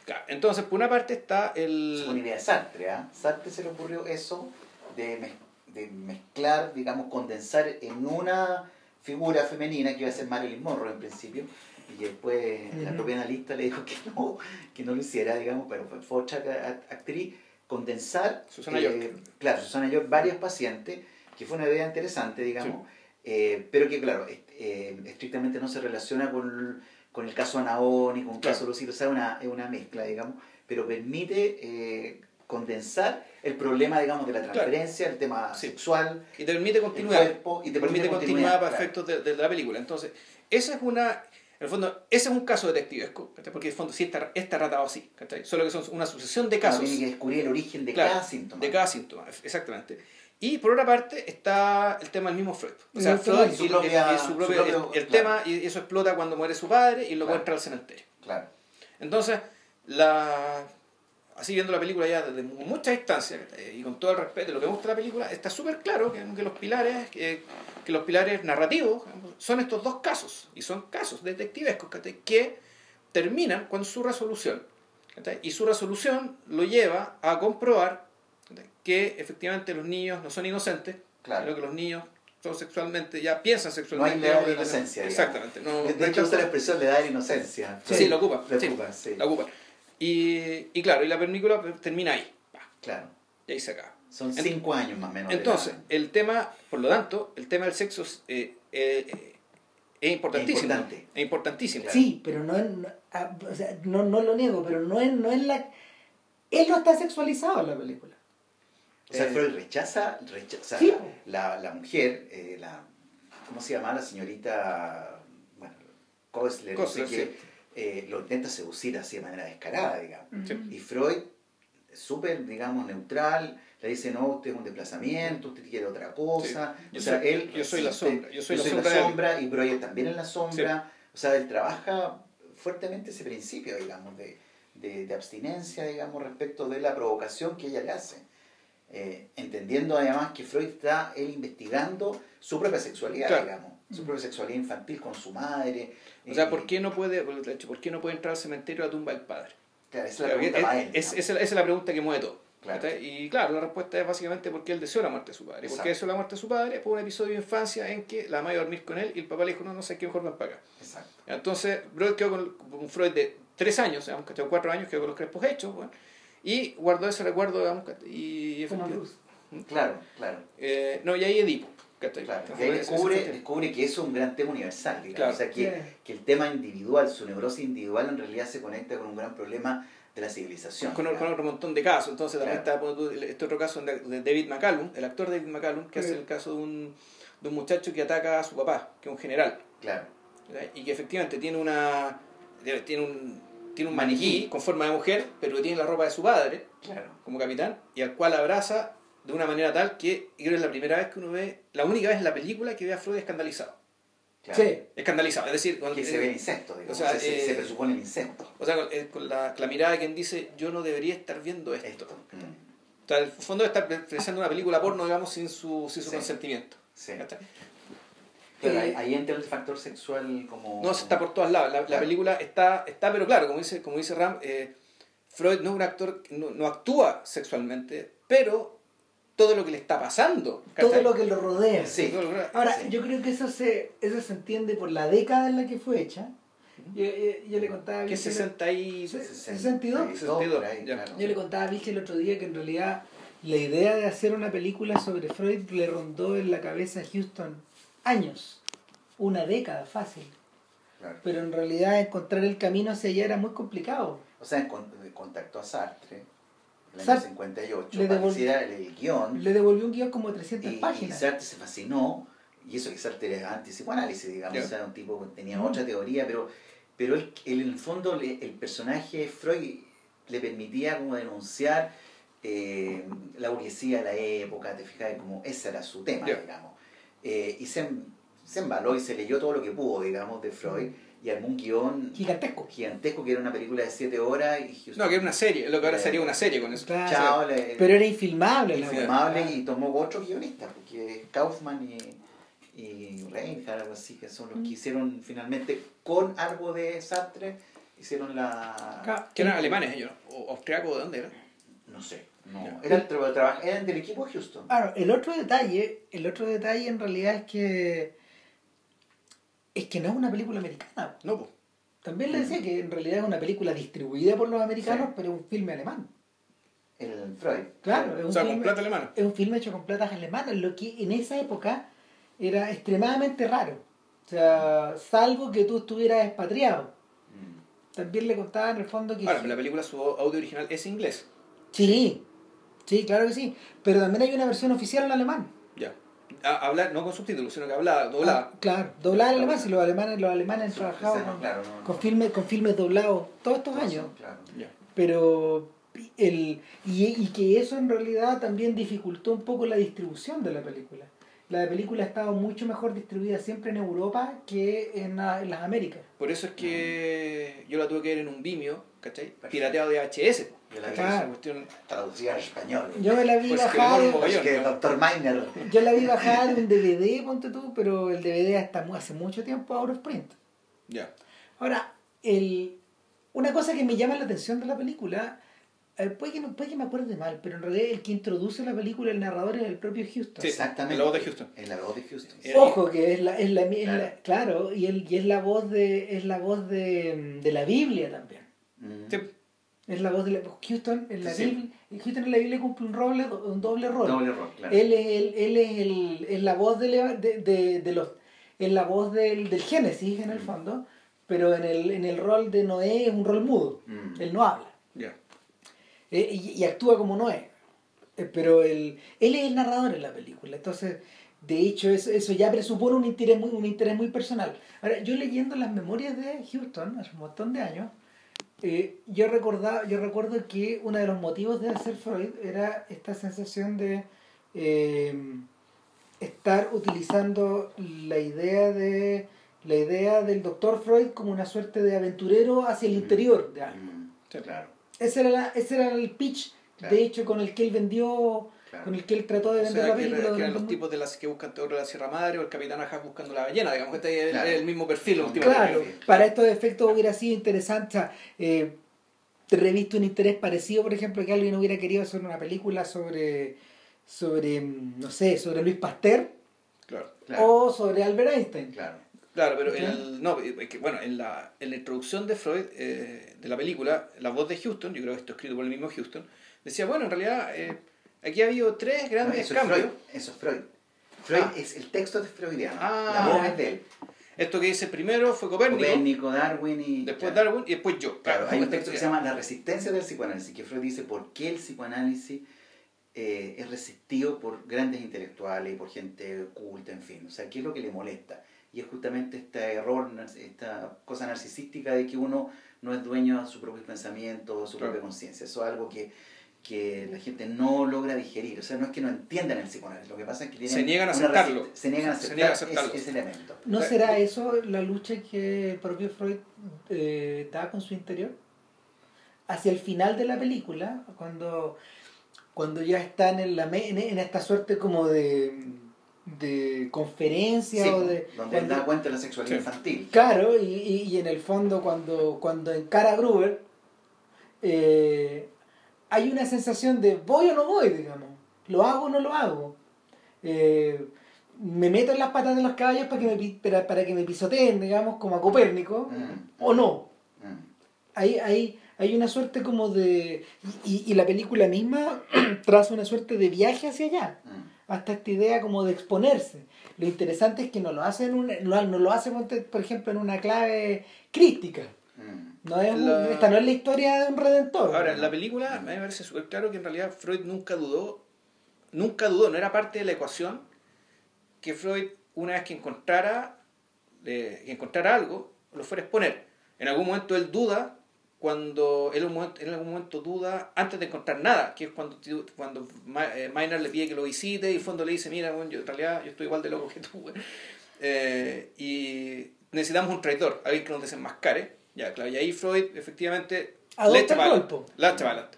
Claro. Entonces, por una parte está el... Es una idea de Sartre, ¿ah? Sartre se le ocurrió eso de, mez- de mezclar, digamos, condensar en una figura femenina que iba a ser Marilyn Monroe en principio, y después la Ujú. propia analista le dijo que no, que no lo hiciera, digamos, pero fue, otra actriz, condensar, Susana eh, York. claro, Susana York, varios pacientes, que fue una idea interesante, digamos, eh, pero que, claro, eh, estrictamente no se relaciona con, con el caso Anaón ni con el Claro. caso Lucille, o sea, una, es una mezcla, digamos, pero permite eh, condensar el problema, digamos, de la Claro. transferencia, el tema Sí. sexual, Y te permite el continuidad. cuerpo, y te permite continuidad, para claro. efectos de, de la película. Entonces, esa es una. En el fondo, ese es un caso detectivesco, ¿cachai? porque en el fondo sí está, está tratado así, ¿cachai? solo que son una sucesión de Claro, casos tiene que descubrir el origen de Claro, cada síntoma. de cada síntoma, exactamente. Y por otra parte está el tema del mismo Freud. O sea, Y Freud su y- y- propia- y su su propio- el- propio- el, claro. tema, y eso explota cuando muere su padre y lo Claro. encuentra al cementerio. Claro. Entonces, la así viendo la película ya desde mu- mucha distancia eh, y con todo el respeto de lo que me gusta de la película, está súper claro que, que los pilares que, que los pilares narrativos son estos dos casos y son casos detectivescos que terminan con su resolución y su resolución lo lleva a comprobar que efectivamente los niños no son inocentes Claro. sino que los niños son sexualmente ya piensan No sexualmente hay edad de inocencia. exactamente no, De no hecho, usa la expresión le da la inocencia. Sí, lo ocupa. Lo sí, ocupa, sí. la ocupa. Y, y claro, y la película termina ahí. Claro. y ahí se acaba. Son cinco años más o menos. Entonces, el tema, por lo tanto, el tema del sexo es, eh, eh, eh, es importantísimo. Es importante. Es importantísimo. Sí, pero no, es- no, ah, o sea, no, no lo niego, pero no es, no es la... Él no está sexualizado en la película. O sea, Eh, Freud rechaza, rechaza Sí. la, la mujer, eh, la, ¿cómo se llama? La señorita, bueno, Kostler, no sé sí. Eh, lo intenta seducir así de manera descarada, digamos. Sí. Y Freud, súper, digamos, neutral, le dice, no, usted es un desplazamiento, usted quiere otra cosa. Sí. Yo O sea, soy- él yo soy la sombra, yo soy la sombra de sombra y Freud también en la sombra. O sea, él trabaja fuertemente ese principio, digamos, de, de, de abstinencia, digamos, respecto de la provocación que ella le hace. Eh, entendiendo además que Freud está él investigando su propia sexualidad, Claro. digamos, su propia sexualidad infantil con su madre. O sea, eh, ¿por qué no puede, de hecho, ¿por qué no puede entrar al cementerio a la tumba del padre? Claro, esa es la pregunta es- para él. es- esa, esa es la pregunta que mueve todo. Y claro, la respuesta es básicamente porque él deseó la muerte de su padre. ¿Por Exacto. qué deseó la muerte de su padre? Por un episodio de infancia en que la mamá iba a dormir con él y el papá le dijo, no, no sé qué mejor ven para acá. Exacto. Entonces, Freud quedó con, un Freud de tres años, digamos. O cuatro años, quedó con los crespos hechos, bueno, y guardó ese recuerdo, digamos, y efectivamente- Bruce. Claro, claro. eh, no, y ahí Edipo, ¿cachai? Claro, ahí descubre, descubre que eso es un gran tema universal, digamos. Claro. O sea, que, Sí. que el tema individual, su neurosis individual, en realidad se conecta con un gran problema de la civilización. con, con otro montón de casos. Entonces también Claro. está este otro caso de David McCallum, el actor David McCallum, que Sí. hace el caso de un, de un muchacho que ataca a su papá, que es un general, Claro, y que efectivamente tiene una tiene un, tiene un maniquí Maniquí. con forma de mujer, pero que tiene la ropa de su padre, claro. como capitán, y al cual abraza de una manera tal que y creo que es la primera vez que uno ve, la única vez en la película que ve a Freud escandalizado. claro. Sí. Escandalizado, es decir, cuando- Que se ve el insecto, digamos. o sea, se, eh, se presupone el insecto. o sea, con, eh, con la, con la mirada de quien dice, yo no debería estar viendo esto. Esto. Mm, O sea, el fondo de estar presentando una película porno, digamos, sin su, sin su Sí. consentimiento. sí. Claro, ahí, Eh, ahí entra el factor sexual como... No, está por todos lados. La, película está, está, pero claro, como dice, como dice Ram, eh, Freud no es un actor, no, no actúa sexualmente, pero todo lo que le está pasando. Todo lo que lo rodea. Sí. Ahora, Sí. yo creo que eso se, eso se entiende por la década en la que fue hecha. Yo, yo- yo le contaba a Vigil- 60 y... Sí. 62. 62, por ahí, ya. claro. Yo le contaba a Vigil el otro día que en realidad la idea de hacer una película sobre Freud le rondó en la cabeza a Houston años, una década fácil. Claro. Pero en realidad encontrar el camino hacia allá era muy complicado. O sea, con- contactó a Sartre el año 58 le para que devol- hiciera el, guion Le devolvió un guion como de 300 y, y páginas. Sartre se fascinó y eso que Sartre era anti-psicoanálisis, digamos, Ya. o sea, un tipo que tenía Mm. otra teoría, pero, pero él, él, en el fondo le- el personaje Freud le permitía como denunciar eh, la burguesía de la época, te fijas, como ese era su tema, Ya. digamos. Eh, y se, se embaló y se leyó todo lo que pudo, digamos, de Freud y armó un guion Gigantesco. gigantesco que era una película de 7 horas y Houston- No, que era una serie, lo que ahora Eh, sería una serie con eso. Claro. Chao, le- Pero era infilmable. verdad. y tomó otros guionistas, porque Kaufman y, y Reinhardt, algo así, que son los que hicieron finalmente con algo de Sartre, hicieron la... Que eran alemanes ellos, o austriacos, ¿de dónde eran? No sé, no, eran, tra- traba- eran del equipo de Houston. Claro, el otro detalle, el otro detalle en realidad es que es que no es una película americana. No, pues. También le decía que en realidad es una película distribuida por los americanos, Sí. pero es un filme alemán. El Freud. Claro, es O un, sea, con filme, plata alemana. es un filme hecho con platas alemanas, lo que en esa época era extremadamente raro. O sea, salvo que tú estuvieras expatriado. Mm. También le contaba en el fondo que... Ahora, pero la película, su audio original es inglés. Sí, sí, claro que sí. Pero también hay una versión oficial en alemán. A- hablar, no con subtítulos, sino que hablaba, doblada. Ah, claro, doblada en alemán, si los alemanes, los alemanes han trabajado sí, con, claro, no, con no. filmes, con filmes doblados todos estos No, años. Claro. Pero el, y, y que eso en realidad también dificultó un poco la distribución de la película. La película ha estado mucho mejor distribuida siempre en Europa que en, la- en las Américas. Por eso es que yo la tuve que ver en un Vimeo, ¿cachai? Perfecto. Pirateado de VHS. Yo la vi cuestión- traducida al español. Yo me la vi Pues bajada, que Doctor Miner. yo la vi bajada de un DVD, ponte tú, pero el DVD hasta mu- hace mucho tiempo out of print. Ya. Ahora, el, una cosa que me llama la atención de la película, eh, puede, que, me- puede que me acuerde mal, pero en realidad el que introduce la película, el narrador, es el propio Houston. Sí. Exactamente. la voz de Houston. Es la voz de Houston. Ojo, que es la, es la, es la- Claro. claro, y, el, y es la voz de, es la voz de, de la Biblia también. Mm. Sí. Es la voz de la, Houston en la Sí. Biblia, Houston en la Biblia cumple un, roble, un doble rol. Doble rol, claro. Él es el, él es el, es la voz de, de, de, de los, es la voz del, del Génesis en el Mm. fondo, pero en el, en el rol de Noé es un rol mudo. Mm. Él no habla. Ya. Eh, y, y actúa como Noé. Eh, pero él, él es el narrador en la película. Entonces, de hecho, eso, eso ya presupone un interés, muy, un interés muy personal. Ahora, yo leyendo las memorias de Houston hace un montón de años, eh, yo, recordaba, yo recuerdo que uno de los motivos de hacer Freud era esta sensación de eh, estar utilizando la idea de la idea del doctor Freud como una suerte de aventurero hacia el interior de algo. Mm. Sí. Claro. Ese era, la- ese era el pitch, Claro. de hecho, con el que él vendió, Claro. con el que él trató de O vender sea, la película. que eran durante los tipos de las que buscan Teodoro de la Sierra Madre o el Capitán Ahab buscando la ballena, digamos que este es, Claro. es el mismo perfil. Claro, para estos efectos hubiera sido interesante. o sea, eh, revisto un interés parecido, por ejemplo, que alguien hubiera querido hacer una película sobre, sobre mm, no sé, sobre Luis Pasteur Claro. Claro. o sobre Albert Einstein. Claro. Claro, pero Ok. el, no, es que, bueno, en la, en la introducción de Freud, eh, de la película, la voz de Houston, yo creo que esto escrito por el mismo Houston, decía, bueno, en realidad eh, aquí ha habido tres No, grandes eso, es cambios. Freud. eso es Freud. Freud Ah. es el texto de freudiano. Ah. la voz es de él. Esto que dice primero fue Copérnico, Copérnico, Darwin y. después claro. Darwin y después yo. Claro, hay un texto que se llama La resistencia del psicoanálisis, que Freud dice por qué el psicoanálisis eh, es resistido por grandes intelectuales y por gente culta, en fin. O sea, ¿qué es lo que le molesta? Y es justamente este error, esta cosa narcisística de que uno no es dueño de su propio pensamiento, de su Claro. propia conciencia. Eso es algo que, que la gente no logra digerir. O sea, no es que no entiendan el psicoanálisis, lo que pasa es que tienen Se niegan a aceptarlo. Se niegan a Se aceptar, niegan a aceptarlo. ese, ese elemento. ¿No Claro. será eso la lucha que el propio Freud eh, da con su interior? Hacia el final de la película, cuando, cuando ya están en, la, me- en, en esta suerte como de, de conferencia Sí, o de... donde él da cuenta de la sexualidad Sí. infantil. Claro, y, y, y en el fondo cuando, cuando encara a Gruber, eh, hay una sensación de voy o no voy, digamos. Lo hago o no lo hago. Eh, me meto en las patas de los caballos para que me, para, para que me pisoteen, digamos, como a Copérnico, Mm. o no. Mm. Hay, hay, hay una suerte como de... Y, y la película misma (clears throat) traza una suerte de viaje hacia allá Mm. hasta esta idea como de exponerse. Lo interesante es que no lo hace, en una- no, no lo hace por ejemplo, en una clave crística. No es un- La- Esta no es la historia de un redentor. Ahora, en la película a mí me parece súper claro que en realidad Freud nunca dudó, nunca dudó, no era parte de la ecuación que Freud, una vez que encontrara, eh, que encontrara algo, lo fuera a exponer. En algún momento él duda, cuando él en, algún momento duda antes de encontrar nada, que es cuando, cuando eh, Maynard le pide que lo visite y en fondo le dice, mira, bueno, yo en realidad yo estoy igual de loco que tú. güey". Eh, y necesitamos un traidor, alguien que nos desenmascare. Ya, claro, y ahí Freud efectivamente Adopta le echa el po. la echa pa'lante.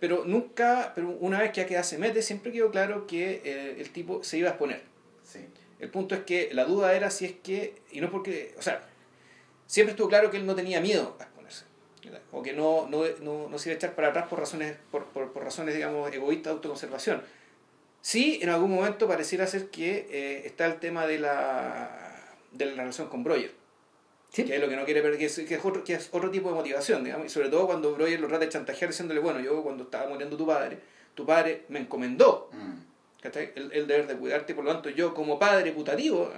Pero nunca, pero una vez que ya se mete, siempre quedó claro que eh, el tipo se iba a exponer. Sí. El punto es que la duda era si es que, y no porque, o sea, siempre estuvo claro que él no tenía miedo a exponerse. ¿verdad? O que no, no, no, no se iba a echar para atrás por razones, por, por, por razones digamos, egoístas de autoconservación. Sí, en algún momento pareciera ser que eh, está el tema de la, de la relación con Breuer. Sí. Que es lo que no quiere ver, que es, que es otro, que es otro tipo de motivación, digamos, y sobre todo cuando Breuer lo trata de chantajear diciéndole, bueno, yo cuando estaba muriendo tu padre, tu padre me encomendó Mm. El, el deber de cuidarte, por lo tanto, yo como padre putativo,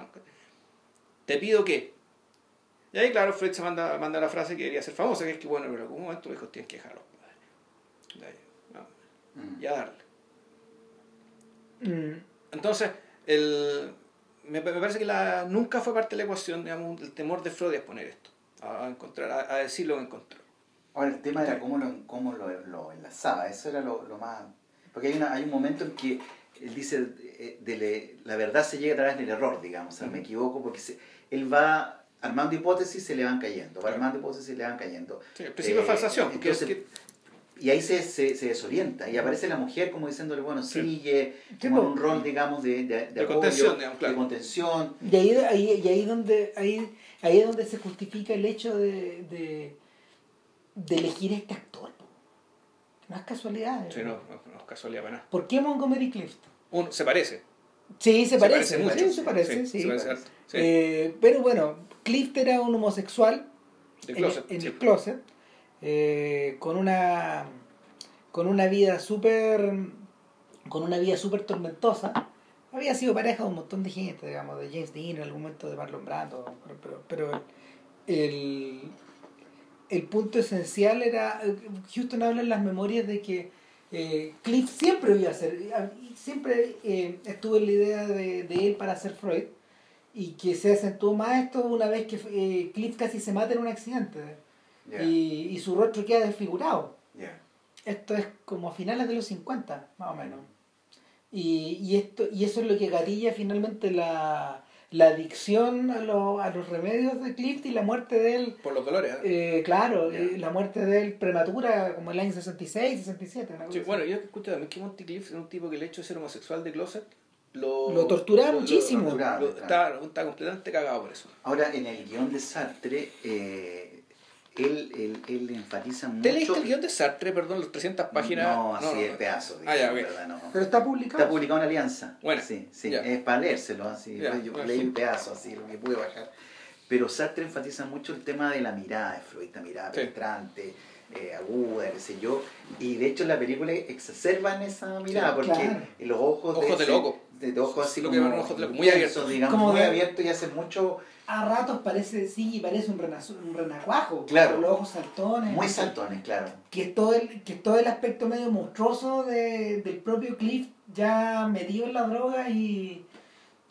te pido que. Y ahí, claro, Freud se manda, manda la frase que quería ser famosa, que es que, bueno, pero en algún momento los hijos tienes que dejar a los padres. De ahí, no, Mm. Y a darle. Mm, Entonces, el, me, me parece que la, nunca fue parte de la ecuación, digamos, el temor de Freud a exponer esto, a, encontrar, a, a decir lo que encontró. Ahora, el tema era cómo lo, cómo lo, lo enlazaba, eso era lo, lo más... Porque hay, una, hay un momento en que él dice, eh, de le- la verdad se llega a través del error, digamos, o sea, me equivoco, porque se- él va armando hipótesis, se le van cayendo, va armando hipótesis, se le van cayendo. Sí, el principio Eh, de falsación. entonces, es que- Y ahí se, se, se desorienta y aparece la mujer como diciéndole, bueno, Sí. sigue, Sí, como un rol, digamos, de, de, de, De apoyo, contención, digamos, claro. de contención. Y ahí, ahí, y ahí donde ahí, ahí es donde se justifica el hecho de, de, de elegir este actor. No es casualidad. Sí, no, no, es casualidad para nada. ¿Por qué Montgomery Clift? Uno, se parece. Sí, se, Se parece, parece mucho, sí, se parece, sí, sí. se parece harto, sí. Eh, pero bueno, Clift era un homosexual De en- closet. en, sí. el closet, eh, con una con una vida súper con una vida súper tormentosa. Había sido pareja de un montón de gente, digamos, de James Dean en algún momento de Marlon Brando, pero, pero, el, el punto esencial era, Houston habla en las memorias de que eh, Cliff siempre iba a ser, siempre eh, estuvo en la idea de, de él para ser Freud y que se acentuó más esto una vez que eh, Cliff casi se mata en un accidente Y, y su rostro queda desfigurado. ya. Esto es como a finales de los 50, más o menos. Y, y, esto, y eso es lo que gatilla finalmente la, la adicción a, lo- a los remedios de Clift y la muerte de él. Por los dolores. ¿eh? eh, claro, eh, la muerte de él prematura, como el año 66, 67. una cosa Sí, bueno, yo escucho también que Monty Cliff era un tipo que el hecho de ser homosexual de closet lo, Lo torturaba muchísimo. lo- Claro. está, está completamente cagado por eso. Ahora, en el guion de Sartre, eh, él, él, él enfatiza mucho... ¿Te leíste el guion de Sartre, perdón, las 300 páginas? No, así de pedazos. Ah, ya, digamos, ok. ¿verdad? No. Pero está publicado. Está publicado en Alianza. Bueno, sí, sí. ya. Es para leérselo, así. Ya, yo bueno, leí sí. un pedazo, así, lo que pude bajar. Pero Sartre enfatiza mucho el tema de la mirada de Freud, la mirada Sí. penetrante, eh, aguda, qué sé yo. Y de hecho en la película exacerban esa mirada, Sí, porque claro. los ojos, Ojos de ese- loco. De, de ojos así Lo como ojos de loco, muy abiertos. digamos, muy de- abiertos y hace mucho, A ratos parece, sí, parece un, renazo- un renacuajo. Claro. Con los ojos saltones. muy saltones, claro. que es todo el, que es todo el aspecto medio monstruoso de, del propio Cliff ya metido en la droga y,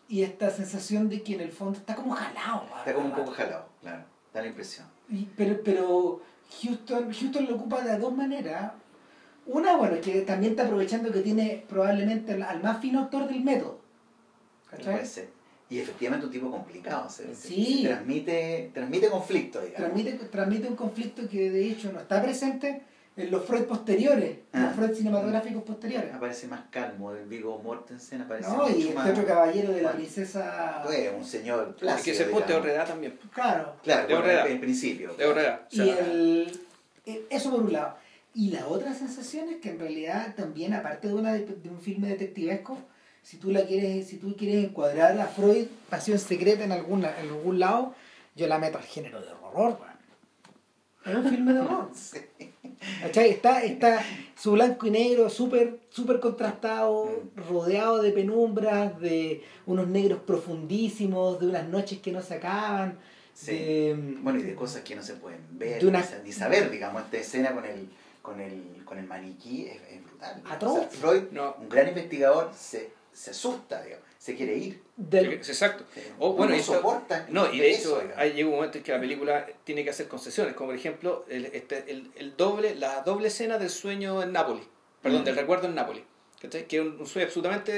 y esta sensación de que en el fondo está como jalado. Está como un poco jalado, claro. Da la impresión. Y- pero pero Houston, Houston lo ocupa de dos maneras. Una, bueno, que también está aprovechando que tiene probablemente al, al más fino actor del método. ¿Cachai? Puede ser. Y efectivamente un tipo complicado. Se, se- Sí. se transmite, transmite conflicto, digamos. Transmite, transmite un conflicto que de hecho no está presente en los Freud posteriores, en los Ah. Freud cinematográficos posteriores. aparece más calmo, el Vigo Mortensen aparece ¿no? Y mucho este más... otro caballero de la princesa. Pues, un señor plácido, que digamos. otra edad también. Claro. Claro, de bueno, en, en principio. De otra edad. O sea, Y el, eh, eso por un lado. Y la otra sensación es que en realidad también, aparte de, una, de, de un filme detectivesco, si tú la quieres, si tú quieres encuadrar a Freud, pasión secreta en alguna, en algún lado, yo la meto al género de horror. Es un filme de horror. (laughs) ¿Cachai? Está, está su blanco y negro súper súper contrastado, rodeado de penumbras, de unos negros profundísimos, de unas noches que no se acaban. Sí. de- Bueno, y de cosas que no se pueden ver, una- ni sa- ni saber, digamos, esta escena con el, con el, con el maniquí es, es brutal. Atroz. O sea, Freud, No. un gran investigador, se, se asusta, digamos, se quiere ir. del- Exacto. Eh, O, bueno, no y esto- soporta No, y de eso, hecho, hay, llega un momento en que la película tiene que hacer concesiones, como por ejemplo el, este, el, el doble, la doble escena del sueño en Nápoles, perdón, Mm. del recuerdo en Nápoles, ¿cachai? que es un, un sueño absolutamente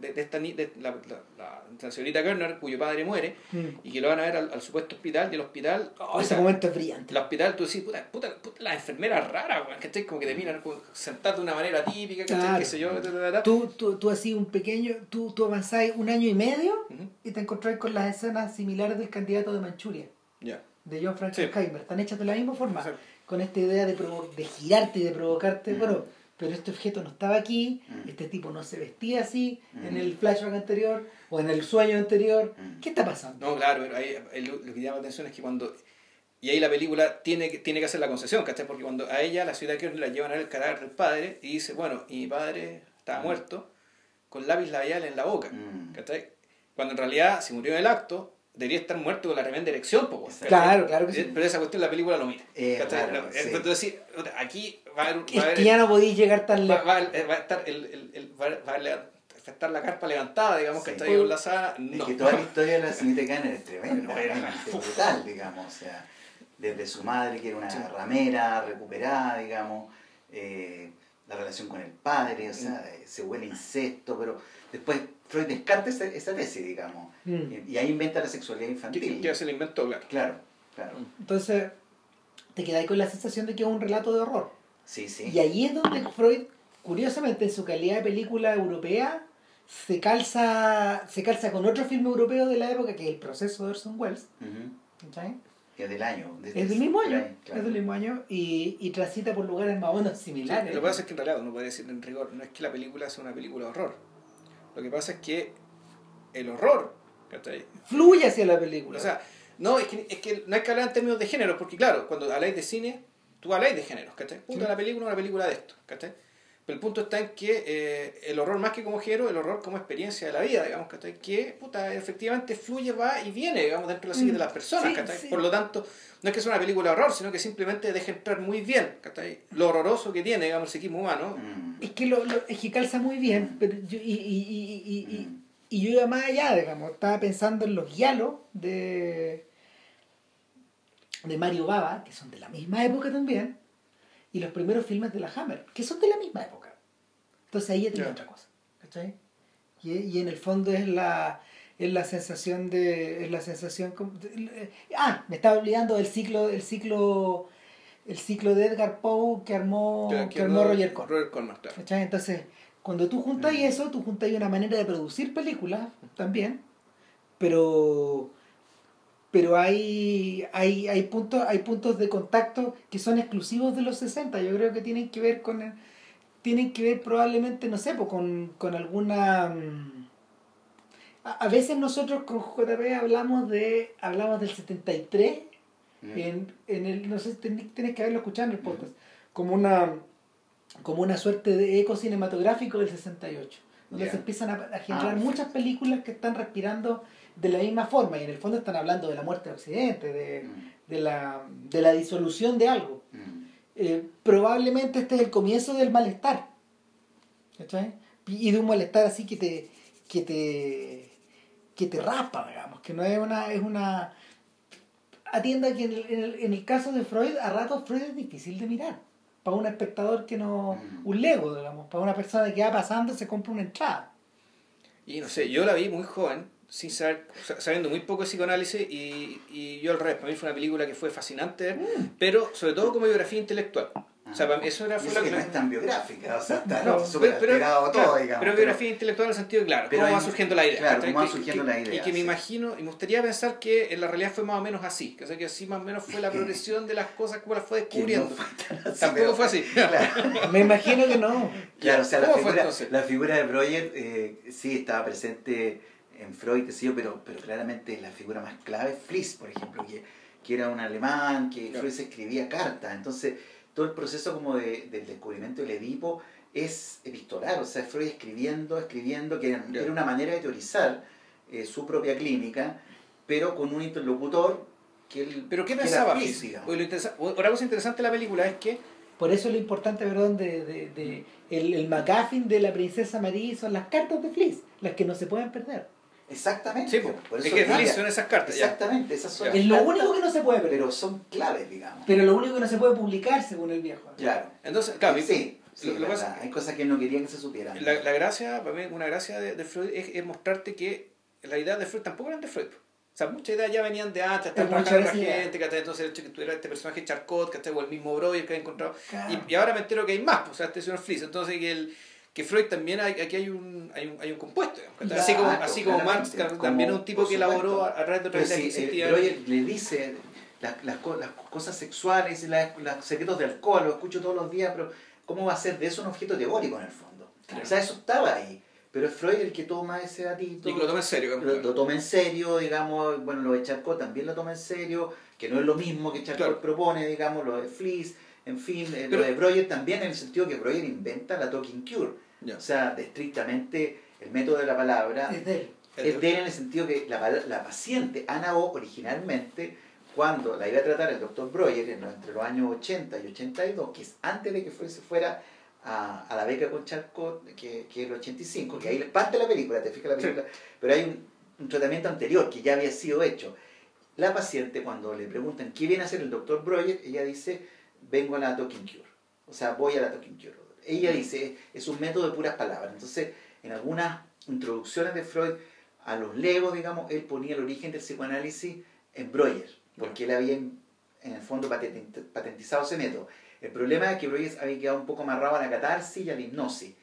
de, de esta ni- de la, la, la- la señorita Gerner, cuyo padre muere, Mm. y que lo van a ver al, al supuesto hospital, y el hospital, Oh, ese momento es brillante. el hospital tú decís, puta, puta, puta la enfermera rara, weón, ¿cachai? Como que te miran sentado de una manera típica, ¿cachai? Claro. qué sé yo, ta, ta, ta, ta. Tú, tú, tú así un pequeño, tú, tú avanzáis un año y medio y te encontrás con las escenas similares del candidato de Manchuria, Ya. de John Frankenheimer. Están hechas de la misma forma, Exacto. con esta idea de, de girarte y de provocarte, Mm. pero, pero este objeto no estaba aquí, Mm. este tipo no se vestía así Mm. en el flashback anterior o en el sueño anterior. Mm. ¿Qué está pasando? No, claro, pero ahí, lo, que llama la atención es que cuando... Y ahí la película tiene, que- tiene que hacer la concesión, ¿cachai? Porque cuando a ella, la ciudad que la llevan a ver el cadáver del padre y dice, bueno, y mi padre estaba Mm. muerto con lápiz labial en la boca, Mm. ¿cachai? Cuando en realidad, si murió en el acto, debería estar muerto con la tremenda erección, po, ¿cachai? Claro, claro que sí. Pero esa cuestión la película lo mira. Eh, claro, sí. Entonces, aquí va a haber... Es Va que ya no podéis llegar tan va, lejos. va- va a estar el, el, el- va, va a estar la carpa levantada, digamos, Sí. que está ahí enlazada. Es No. que toda la (laughs) historia de la señorita Garner es tremenda, realmente brutal, digamos. O sea, desde su madre, que era una Sí. ramera recuperada, digamos, eh, la relación con el padre, o sea, eh, se huele incesto, pero después Freud descarta esa, esa tesis, digamos, Mm. y, y ahí inventa la sexualidad infantil. que se le inventó, claro. Claro, claro. Entonces, te quedáis con la sensación de que es un relato de horror. Sí, sí. Y ahí es donde Freud, curiosamente, en su calidad de película europea, se calza, se calza con otro filme europeo de la época, que es El proceso de Orson Welles. ¿cachai? Que es del año. Es del mismo año, claro. es del mismo año y, y transita por lugares más o menos similares. Lo que pasa es que en realidad uno puede decir en rigor, no es que la película sea una película de horror. Lo que pasa es que el horror, ¿cachai? Fluye hacia la película. O sea, no, es que, es que no hay que hablar en términos de género, porque claro, cuando habláis de cine, tú habláis de géneros, ¿cachai? Puta, Sí. la película es una película de esto, ¿cachai? Pero el punto está en que eh, el horror más que como género, el horror como experiencia de la vida, digamos, ¿cachai? Que, puta, efectivamente fluye, va y viene, digamos, dentro de la psique de las personas, Sí. Por lo tanto, no es que sea una película de horror, sino que simplemente deja entrar muy bien, ¿cachai? Lo horroroso que tiene, digamos, el psiquismo humano. Mm. es que lo, lo- es que calza muy bien, pero yo, y, y, y, y, y, y yo iba más allá, digamos, estaba pensando en los guialos de, de Mario Baba, que son de la misma época también, y los primeros filmes de la Hammer, que son de la misma época. Entonces ahí ya tenía Ya. otra cosa. ¿cachai? Y, y en el fondo es la es la sensación de es la sensación de- ah me estaba olvidando del ciclo el ciclo el ciclo de Edgar Poe que armó Ya, que armó Roger Corman Roger Corman, claro. ¿Cachai? Entonces, cuando tú juntas Mm. eso, tú juntas una manera de producir películas también, pero pero hay, hay, hay, puntos, hay puntos de contacto que son exclusivos de los 60. Yo creo que tienen que ver con tienen que ver probablemente, no sé, pues, con, con alguna mm, a, a veces nosotros con JP hablamos de hablamos del 73 Mm. en, en el, no sé, ten- tienes que haberlo escuchado en el podcast, como una como una suerte de eco cinematográfico del 68, donde Ya. se empiezan a, a generar Ah, muchas películas que están respirando de la misma forma y en el fondo están hablando de la muerte de Occidente, de, Mm. de, la, de la disolución de algo. Eh, probablemente este es el comienzo del malestar, ¿cachai? Y de un malestar así que te, que te, que te raspa, digamos, que no es una, es una, atienda que en el, en el, en el caso de Freud, a ratos Freud es difícil de mirar, para un espectador que no, Mm. un lego, digamos, para una persona que va pasando se compra una entrada. Y no sé, yo la vi muy joven, sin saber, sa- sabiendo muy poco de psicoanálisis, y, y yo al revés, para mí fue una película que fue fascinante, ver, pero sobre todo como biografía intelectual. O sea, para mí eso era Y fue eso la que no es tan biográfica, o sea, está No, súper pero, pero- alterado claro, todo, digamos. pero biografía intelectual en el sentido de, claro, pero cómo va surgiendo la idea. claro, cómo va surgiendo que- la idea, Y que me imagino, y me gustaría pensar que en la realidad fue más o menos así, que, o sea, que así más o menos fue la (laughs) progresión de las cosas, como las fue no descubriendo. fue tan así, Tampoco pero- fue así. Claro. (laughs) Me imagino que no. Claro, o sea, la figura de Breuer eh, sí estaba presente en Freud, qué sé yo, pero, pero claramente la figura más clave es Fliss, por ejemplo, que, que era un alemán, que Claro. Freud se escribía cartas. Entonces, todo el proceso como de, del descubrimiento del Edipo es epistolar, o sea, Freud escribiendo, escribiendo, que era, una manera de teorizar eh, su propia clínica, pero con un interlocutor que él Pero ¿qué pensaba Otra cosa interesante de la película es que Por eso lo importante, perdón, de, de, de el, el McGuffin de la princesa Marie son las cartas de Fliss, las que no se pueden perder. Exactamente. Sí, po. por es eso que. Fliss son esas cartas. Exactamente, esas son Es lo cartas, único que no se puede pero son claves, digamos. Pero lo único que no se puede publicar, según el viejo. Claro. Entonces, claro, sí, sí, lo- lo verdad. pasa- hay cosas que él no quería que se supieran. La, la gracia, para mí, una gracia de, de Freud es, es mostrarte que la idea de Freud tampoco eran de Freud. O sea, muchas ideas ya venían de antes, Muchas trabajando la gente, ¿cachai? entonces el hecho que tuviera este personaje Charcot, ¿cachai? o el mismo Breuer que había encontrado. Claro. Y, y ahora me entero que hay más, pues, o sea, este señor Fliss. Entonces, que, el, que Freud también, hay, aquí hay un, hay un, hay un compuesto. ¿cachai? así como, así como Marx, claro, también es un tipo que elaboró a, través de otra que eh. Breuer le dice las, las, las cosas sexuales las- los secretos de alcohol, lo escucho todos los días, pero ¿cómo va a ser de eso un objeto teórico en el fondo? Claro. O sea, eso estaba ahí, pero es Freud el que toma ese datito. y que lo toma en serio. digamos, lo, claro. lo toma en serio, digamos, bueno, lo de Charcot también lo toma en serio, que no es lo mismo que Charcot Claro. propone, digamos, lo de Fliss, en fin, eh, Pero- lo de Breuer también en el sentido que Breuer inventa la talking cure, O sea, de estrictamente el método de la palabra Es de él. es de él en el sentido que la, la paciente, Ana O, originalmente, cuando la iba a tratar el doctor Breuer entre los años 80 y 82, que es antes de que Freud se fuera a, a la beca con Charcot, que, que es el 85, que ahí parte de la película, te fijas la película, pero hay un, un tratamiento anterior que ya había sido hecho. la paciente cuando le preguntan qué viene a hacer el doctor Breuer, ella dice, vengo a la Talking Cure. O sea, voy a la Talking Cure. Ella dice, es un método de puras palabras. Entonces, en algunas introducciones de Freud a los legos, digamos, él ponía el origen del psicoanálisis en Breuer, porque él había en el fondo patentizado ese método. El problema es que Breuer había quedado un poco amarrado a la catarsis y a la hipnosis,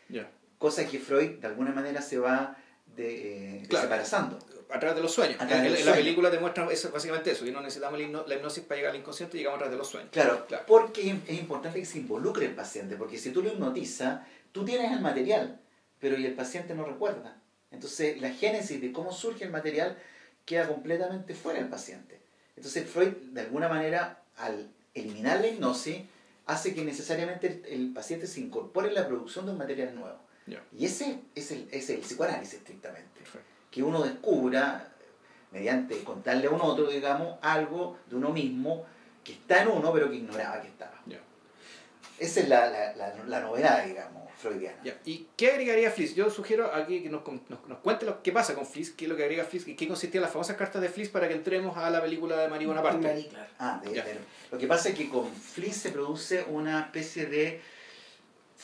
cosa que Freud de alguna manera se va de, eh, desaparazando. A través de los sueños. en, la película demuestra eso, básicamente eso, que no necesitamos la hipnosis para llegar al inconsciente, llegamos a través de los sueños. Claro, claro, porque es importante que se involucre el paciente, porque si tú lo hipnotizas, tú tienes el material, pero y el paciente no recuerda. Entonces la génesis de cómo surge el material queda completamente fuera del paciente. Entonces Freud, de alguna manera, al eliminar la hipnosis, hace que necesariamente el, paciente se incorpore en la producción de un material nuevo. Y ese es el, es el psicoanálisis estrictamente. Que uno descubra, mediante contarle a un otro, digamos, algo de uno mismo que está en uno, pero que ignoraba que estaba. Esa es la, la, la, novedad, digamos, freudiana. ¿Y qué agregaría Fliss? Yo sugiero aquí que nos, nos, nos, cuente lo que pasa con Fliss, qué es lo que agrega Fliss, y qué consistía las famosas cartas de Fliss para que entremos a la película de María Bonaparte. Ah, de, lo que pasa es que con Fliss se produce una especie de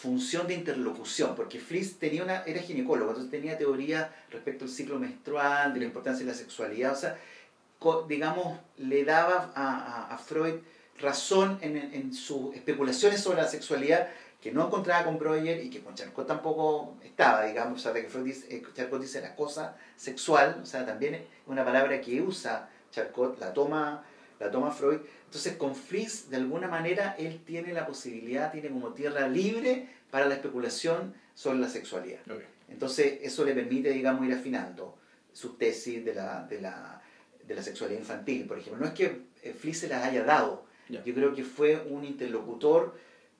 función de interlocución, porque Fliss tenía una, era ginecólogo, entonces tenía teoría respecto al ciclo menstrual, de la importancia de la sexualidad, o sea, digamos, le daba a, a, Freud razón en, en, sus especulaciones sobre la sexualidad que no encontraba con Breuer y que con Charcot tampoco estaba, digamos, o sea, que Freud dice, eh, Charcot dice la cosa sexual, o sea, también una palabra que usa Charcot, la toma, la toma Freud, entonces con Fliss, de alguna manera, él tiene la posibilidad, tiene como tierra libre para la especulación sobre la sexualidad. Entonces eso le permite, digamos, ir afinando su tesis de la, de la, de la sexualidad infantil, por ejemplo. No es que eh, Fliss se las haya dado, yo creo que fue un interlocutor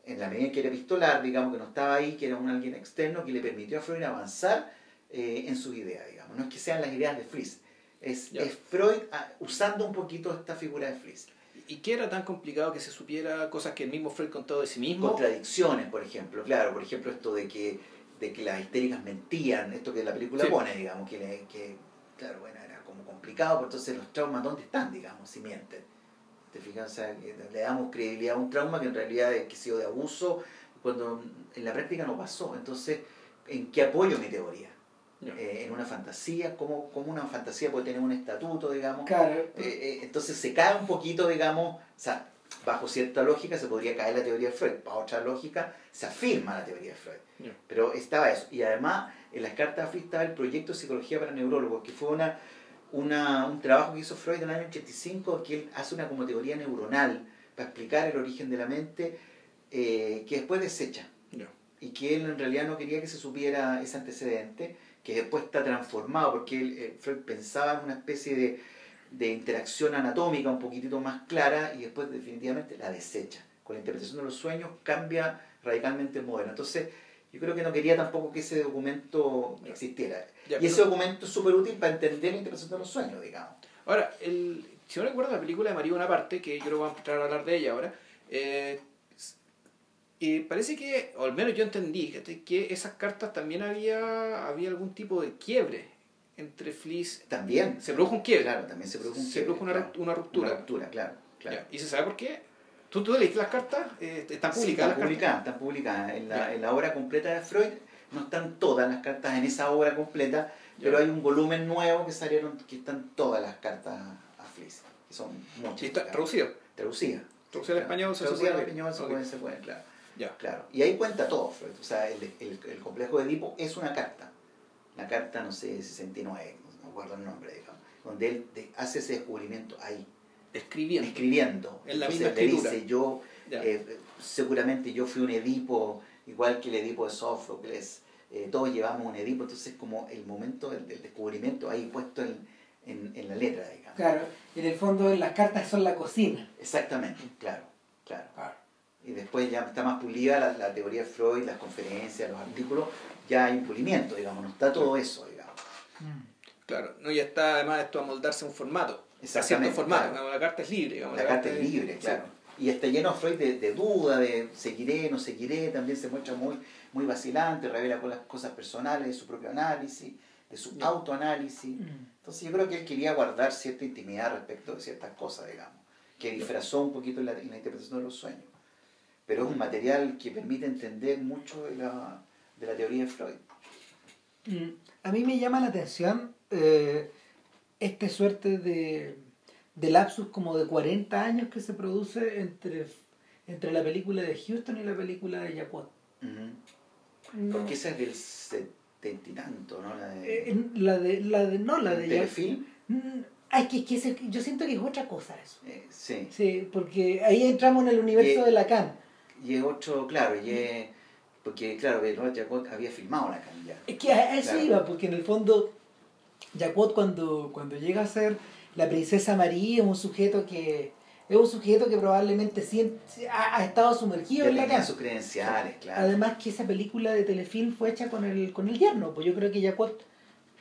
en la medida en que era epistolar, digamos, que no estaba ahí, que era un alguien externo que le permitió a Freud avanzar eh, en sus ideas, digamos. No es que sean las ideas de Fliss, es, es Freud ah, usando un poquito esta figura de Fliss. ¿Y qué era tan complicado que se supiera cosas que el mismo Freud contó de sí mismo? Contradicciones, por ejemplo, claro, por ejemplo esto de que, de que las histéricas mentían, esto que la película pone, digamos, que, que, claro, bueno, era como complicado, pero entonces los traumas, ¿dónde están, digamos, si mienten? ¿Te fijas? O sea, le damos credibilidad a un trauma que en realidad es que ha sido de abuso, cuando en la práctica no pasó. Entonces, ¿en qué apoyo mi teoría? Eh, en una fantasía, como, como una fantasía puede tener un estatuto, digamos. Claro. Eh, eh, entonces se cae un poquito, digamos, o sea, bajo cierta lógica se podría caer la teoría de Freud, bajo otra lógica se afirma la teoría de Freud. Pero estaba eso. Y además, en las cartas de Freud estaba el proyecto de Psicología para Neurólogos, que fue una, una, un trabajo que hizo Freud en el año 85, que él hace una como teoría neuronal para explicar el origen de la mente, que después desecha. Y que él en realidad no quería que se supiera ese antecedente que después está transformado, porque él, eh, Freud pensaba en una especie de, de, interacción anatómica un poquitito más clara y después definitivamente la desecha. Con la interpretación de los sueños cambia radicalmente el modelo. Entonces, yo creo que no quería tampoco que ese documento existiera. y ese documento es súper útil para entender la interpretación de los sueños, digamos. Ahora, el, si no recuerdo la película de María Bonaparte, que yo creo que vamos a entrar a hablar de ella ahora, eh, y parece que, o al menos yo entendí, que esas cartas también había, había algún tipo de quiebre entre Fliss. También. Se produjo un quiebre. Claro, también se produjo un Se produjo una, una, ruptura. Una ruptura, claro. claro. ¿Y se sabe por qué? ¿Tú, tú leíste las cartas? Eh, ¿Están publicadas? están, publicadas, están publicadas. En la, en la, obra completa de Freud no están todas las cartas en esa obra completa, pero hay un volumen nuevo que salieron, que están todas las cartas a Fliss, que son muchas. ¿Y está traducido? Traducida. Traducida al español se puede. al español se puede, se puede, claro. Claro. Y ahí cuenta todo Freud. O sea, el, el, el, complejo de Edipo es una carta. La carta, no sé, 69, no me acuerdo el nombre, digamos. Donde él hace ese descubrimiento ahí. Escribiendo. Escribiendo. En la misma escritura. dice, yo, eh, seguramente yo fui un Edipo, igual que el Edipo de Sófocles. Eh, todos llevamos un Edipo, entonces como el momento del, descubrimiento ahí puesto en, en, en, la letra, digamos. Claro, en el fondo las cartas son la cocina. Exactamente, claro, claro. claro y después ya está más pulida la, la, teoría de Freud, las conferencias, los artículos, ya hay un pulimiento, digamos, no está todo eso, digamos. Mm. Claro, no, ya está además esto a moldarse un formato, a cierto formato, la carta es libre. Digamos, la, carta, es libre, claro. Y está lleno Freud de, de, duda, de seguiré, no seguiré, también se muestra muy, muy vacilante, revela las cosas personales, su propio análisis, de su Ya. autoanálisis. Mm. Entonces yo creo que él quería guardar cierta intimidad respecto de ciertas cosas, digamos, que disfrazó un poquito en la, en la interpretación de los sueños. Pero es un material que permite entender mucho de la, de la teoría de Freud. Mm, A mí me llama la atención eh, este suerte de, de lapsus como de 40 años que se produce entre, entre la película de Houston y la película de Yacuat. No. Porque esa es del setenta y tanto, ¿no? La de, Eh, la de, la de, no, la ¿El de telefilm. Mm, Ay, que, que ese- yo siento que es otra cosa eso. Eh, sí. Sí, porque ahí entramos en el universo Y- de Lacan. Y es otro, claro, y es, porque claro, Benoit Jacot había filmado la ya. Es que a eso Claro. iba, porque en el fondo, Jacquot cuando, cuando llega a ser la princesa María es un sujeto que es un sujeto que probablemente sien- ha, ha estado sumergido Ya en tenía Lacan. sus credenciales, claro. Además que esa película de telefilm fue hecha con el, con el yerno, pues yo creo que Jacquot,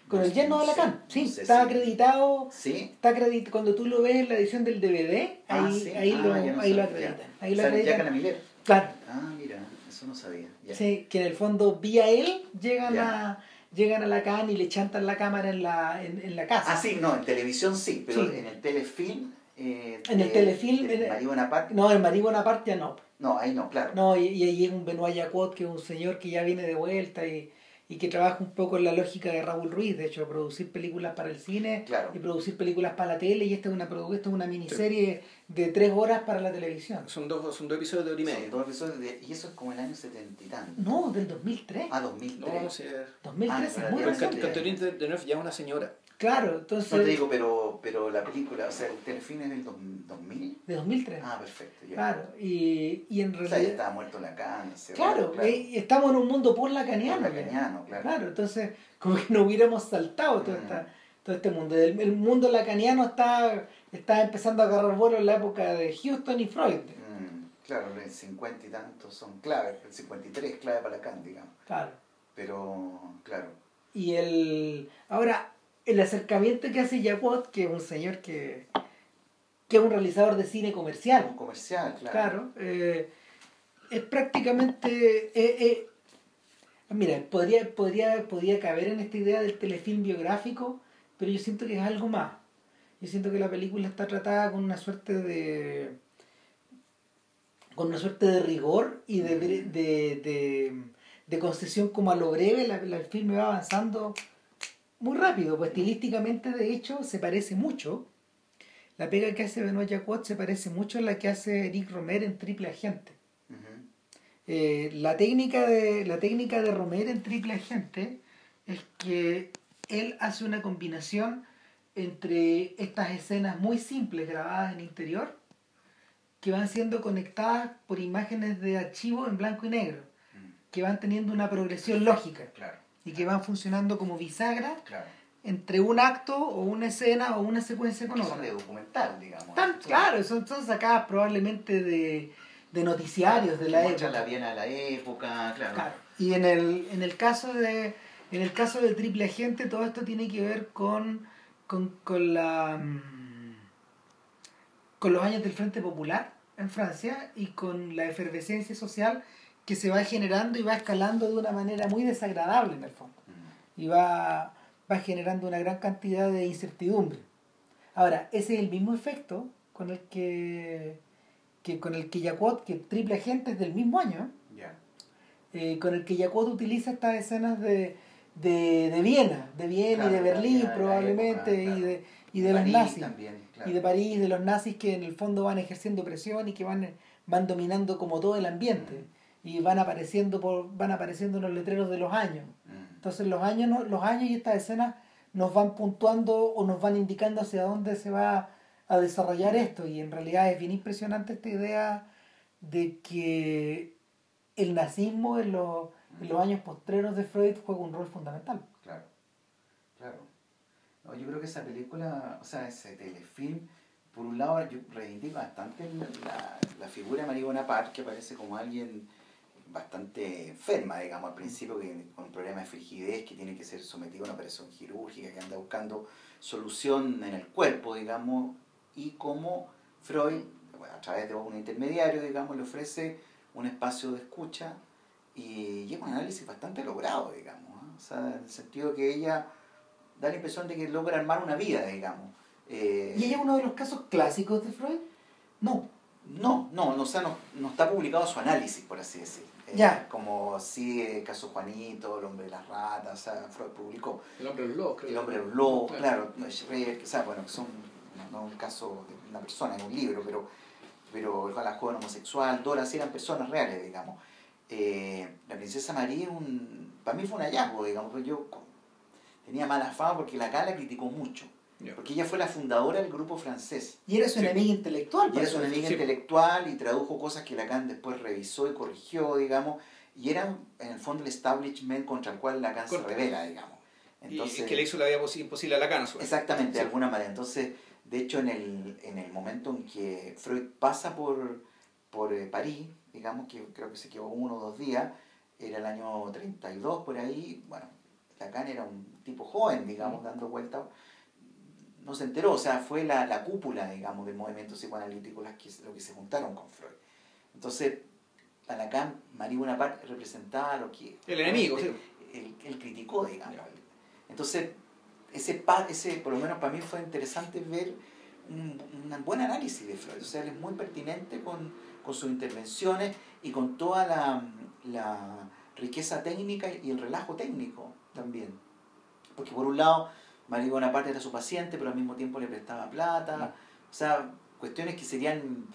con No el yerno no de Lacan, no sí, sé está acreditado, Sí. está acreditado, cuando tú lo ves en la edición del DVD, Ah, ahí, sí. ahí, Ah, lo, ahí lo acreditan. Ahí lo acreditan. Claro. Ah, mira, eso no sabía. Sí, que en el fondo vía él llegan a llegan a Lacan y le chantan la cámara en la, en, en la casa. Ah, sí, no, en televisión sí, pero Sí. en el telefilm. Eh, En el telefilm, de María Bonaparte. No, en Marí Bonaparte ya no. No, ahí no, claro. No, y, y ahí es un Benoit Jacquot, que es un señor que ya viene de vuelta y, y que trabaja un poco en la lógica de Raúl Ruiz, de hecho, producir películas para el cine Claro. y producir películas para la tele, y esta es una, esta es una miniserie de tres horas para la televisión. Son dos, son dos episodios de hora y Son media. dos episodios de- y eso es como el año setenta y tanto. No, del 2003. Ah, 2003. No, no sé. 2003 Ah, es muy reciente. Catherine de Deneuve ya es una señora. Claro, entonces... No te digo, pero, pero la película, o sea, el telefilm es del dos- 2000. De 2003. Ah, perfecto. ya. claro, y, y en O sea, ya realidad... estaba muerto Lacan. hace Claro, rato, eh, estamos en un mundo por lacaniano. Por lacaniano, claro. Claro, entonces, como que no hubiéramos saltado todo, Mm. esta- todo este mundo. El, el mundo lacaniano está, está empezando a agarrar vuelo en la época de Houston y Freud. Mm, claro, el 50 y tantos son claves. El 53 es clave para Lacan, digamos. Claro. Pero, claro. Y el. Ahora, el acercamiento que hace Jacquot, que es un señor que. que es un realizador de cine Un comercial. comercial, claro. Claro. eh, es prácticamente. eh, eh, mira, podría, podría, podría caber en esta idea del telefilm biográfico, pero yo siento que es algo más. Yo siento que la película está tratada con una suerte de. con una suerte de rigor y de, bre- de, de, de concesión como a lo breve. La, la- el filme va avanzando muy rápido, pues estilísticamente, de hecho, se parece mucho. La pega que hace Benoit Jacquot se parece mucho a la que hace Eric Romer en Triple Agente. Eh, la, técnica de, la técnica de Romer en Triple Agente es que él hace una combinación entre estas escenas muy simples grabadas en interior que van siendo conectadas por imágenes de archivo en blanco y negro, Mm, que van teniendo una progresión lógica Claro, y que van funcionando como bisagra claro. entre un acto o una escena o una secuencia otra. son de documental, digamos. Tan- claro, son, son sacadas probablemente de, de noticiarios de la época. la Viena de la época, claro. Claro. Y en el, en el caso de en el caso del triple agente todo esto tiene que ver con con, con la mm, con los años del Frente Popular en Francia y con la efervescencia social que se va generando y va escalando de una manera muy desagradable en el fondo. Mm, y va, va generando una gran cantidad de incertidumbre. Ahora, ese es el mismo efecto con el que, que con el que Jacquot, que Triple Agente es del mismo año, eh, con el que Jacquot utiliza estas escenas de, de, de Viena, de Viena Claro, y de Berlín la probablemente, época, y de, y de los nazis, También, claro. y de París, de los nazis que en el fondo van ejerciendo presión y que van, van dominando como todo el ambiente, y van apareciendo, por, van apareciendo en los letreros de los años. Mm, Entonces los años, los años y estas escenas nos van puntuando o nos van indicando hacia dónde se va a desarrollar esto. Y en realidad es bien impresionante esta idea de que el nazismo en los, en los años postreros de Freud juega un rol fundamental. Claro, claro. No, yo creo que esa película, o sea, ese telefilm, por un lado, yo reivindico bastante la, la, la figura de María Bonaparte, que aparece como alguien bastante enferma, digamos, al principio, que, con problemas de frigidez, que tiene que ser sometido a una operación quirúrgica, que anda buscando solución en el cuerpo, digamos, y como Freud, a través de un intermediario, digamos, le ofrece un espacio de escucha y, es un análisis bastante logrado, digamos, ¿eh? o sea, en el sentido que ella da la impresión de que logra armar una vida, digamos. Eh, ¿Y ella es uno de los casos clásicos de Freud? No. No, no, no, o sea, no, no está publicado su análisis, por así decir. Eh, Ya. Como sí, el caso Juanito, el hombre de las ratas, o sea, Freud publicó. El hombre de los lobos, creo. El hombre de los lobos, claro, no, Schreier, o sea, bueno, que son, no, un caso de una persona, es un libro, pero, pero la joven homosexual, Dora, sí eran personas reales, digamos. Eh, la princesa María, es un, para mí fue un hallazgo, digamos, porque yo tenía mala fama porque la la criticó mucho, Porque ella fue la fundadora del grupo francés. Y era su Sí. enemiga intelectual. Y era su enemiga Sí. intelectual y tradujo cosas que Lacan después revisó y corrigió, digamos, y era en el fondo el establishment contra el cual Lacan se Correcto. revela, digamos. y que le hizo la vida posi- imposible a Lacan, a su vez. Exactamente, de Sí. alguna manera. Entonces, de hecho, en el, en el momento en que Freud pasa por, por eh, París, digamos que creo que se quedó uno o dos días, era el año 32 por ahí, bueno, Lacan era un tipo joven, digamos, dando vueltas, no se enteró, o sea, fue la, la cúpula, digamos, del movimiento psicoanalítico las que, lo que se juntaron con Freud. Entonces, a Lacan, María Bonaparte representaba lo que... El enemigo, sí. Él, criticó, digamos. Entonces, ese, ese, por lo menos para mí fue interesante ver un, un buen análisis de Freud. O sea, él es muy pertinente con, con sus intervenciones y con toda la, la riqueza técnica y el relajo técnico también. Porque por un lado, María Bonaparte era su paciente, pero al mismo tiempo le prestaba plata. O sea, cuestiones que serían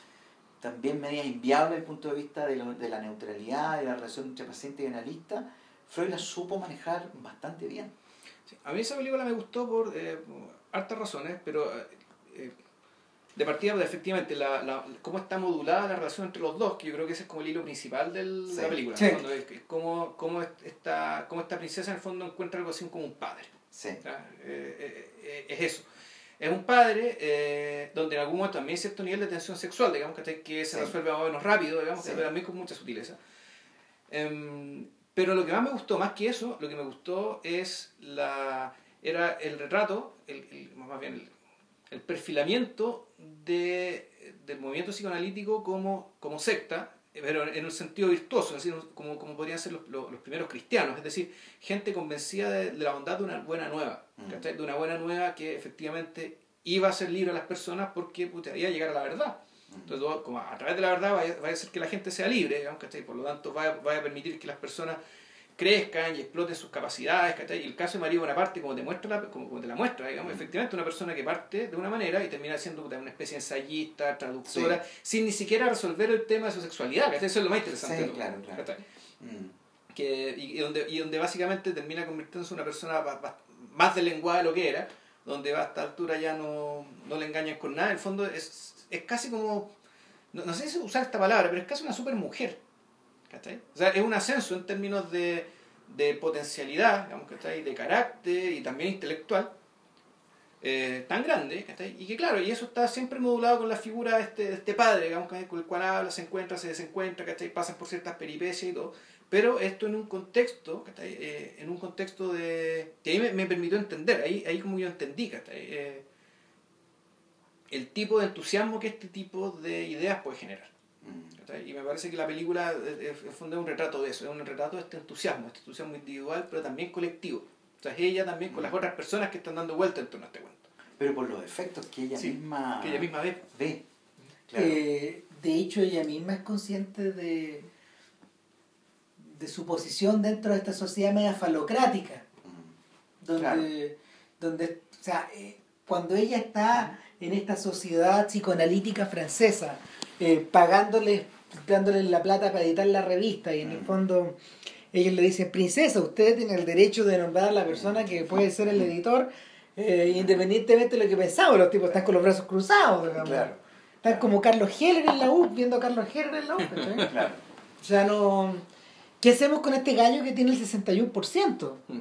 también medias inviables desde el punto de vista de, lo- de la neutralidad, de la relación entre paciente y analista. Freud la supo manejar bastante bien. Sí. A mí esa película me gustó por eh, hartas razones, pero eh, eh, de partida, pues, efectivamente, la, la, cómo está modulada la relación entre los dos, que yo creo que ese es como el hilo principal de Sí. la película. Sí. Cuando es, es cómo, cómo, esta, cómo esta princesa en el fondo encuentra algo así como un padre. Sí. ¿ya? Eh, eh, eh, es eso. Es un padre donde en algún momento también hay cierto nivel de tensión sexual, digamos, que se Sí. resuelve más o menos rápido, digamos, pero también con mucha sutileza. Em, pero lo que más me gustó, más que eso, lo que me gustó es la era el retrato, el, el- más bien el, el perfilamiento de, del movimiento psicoanalítico como, como secta, pero en el sentido virtuoso, decir, como, como podrían ser los, los, los primeros cristianos, es decir, gente convencida de, de la bondad de una buena nueva, Mm. ¿cachai? de una buena nueva que efectivamente iba a ser libre a las personas porque puta, iba a llegar a la verdad. Entonces, todo- como a través de la verdad vaya, vaya a hacer que la gente sea libre, digamos. Por lo tanto, vaya, vaya a permitir que las personas crezcan y exploten sus capacidades, ¿cachai? Y el caso de María Bonaparte, como te, muestra la, como, como te la muestra, digamos, Mm. efectivamente una persona que parte de una manera y termina siendo una especie de ensayista, traductora, sin ni siquiera resolver el tema de su sexualidad, ¿cachai? Eso es lo más interesante. Sí, claro, claro. Mm. que, y, y donde, y donde básicamente termina convirtiéndose en una persona más deslenguada de lo que era, donde a esta altura ya no, no le engañan con nada, en el fondo es, es casi como, no, no sé si usar esta palabra, pero es casi una super mujer. ¿Cachai? O sea, es un ascenso en términos de, de potencialidad, digamos, ¿cachai? de carácter y también intelectual. eh, tan grande, ¿cachai? y que claro, y eso está siempre modulado con la figura de este, este padre, digamos, con el cual habla, se encuentra, se desencuentra, ¿cachai? pasan por ciertas peripecias y todo, pero esto en un contexto, ¿cachai? Eh, en un contexto de... que ahí me, me permitió entender, ahí, ahí como yo entendí, ¿cachai? Eh, el tipo de entusiasmo que este tipo de ideas puede generar. Mm. ¿cachai? Y me parece que la película es, es un retrato de eso, es un retrato de este entusiasmo, este entusiasmo individual, pero también colectivo. O sea, es ella también con las otras personas que están dando vuelta en torno a este cuento, Pero por los efectos que ella Sí, misma que ella misma ve. ve. Claro. Eh, de hecho, ella misma es consciente de, de su posición dentro de esta sociedad media falocrática, Mm. donde, Claro. donde o sea, eh, cuando ella está en esta sociedad psicoanalítica francesa, eh, pagándole, dándole la plata para editar la revista, y en el Mm. fondo ellos le dicen, princesa, usted tiene el derecho de nombrar a la persona que puede ser el editor, eh, independientemente de lo que pensamos, los tipos están con los brazos cruzados, digamos. Claro. Están como Carlos Heller en la U, viendo a Carlos Heller en la U. ¿cachai? (laughs) Claro. O sea, no... ¿Qué hacemos con este gallo que tiene el 61%? Mm.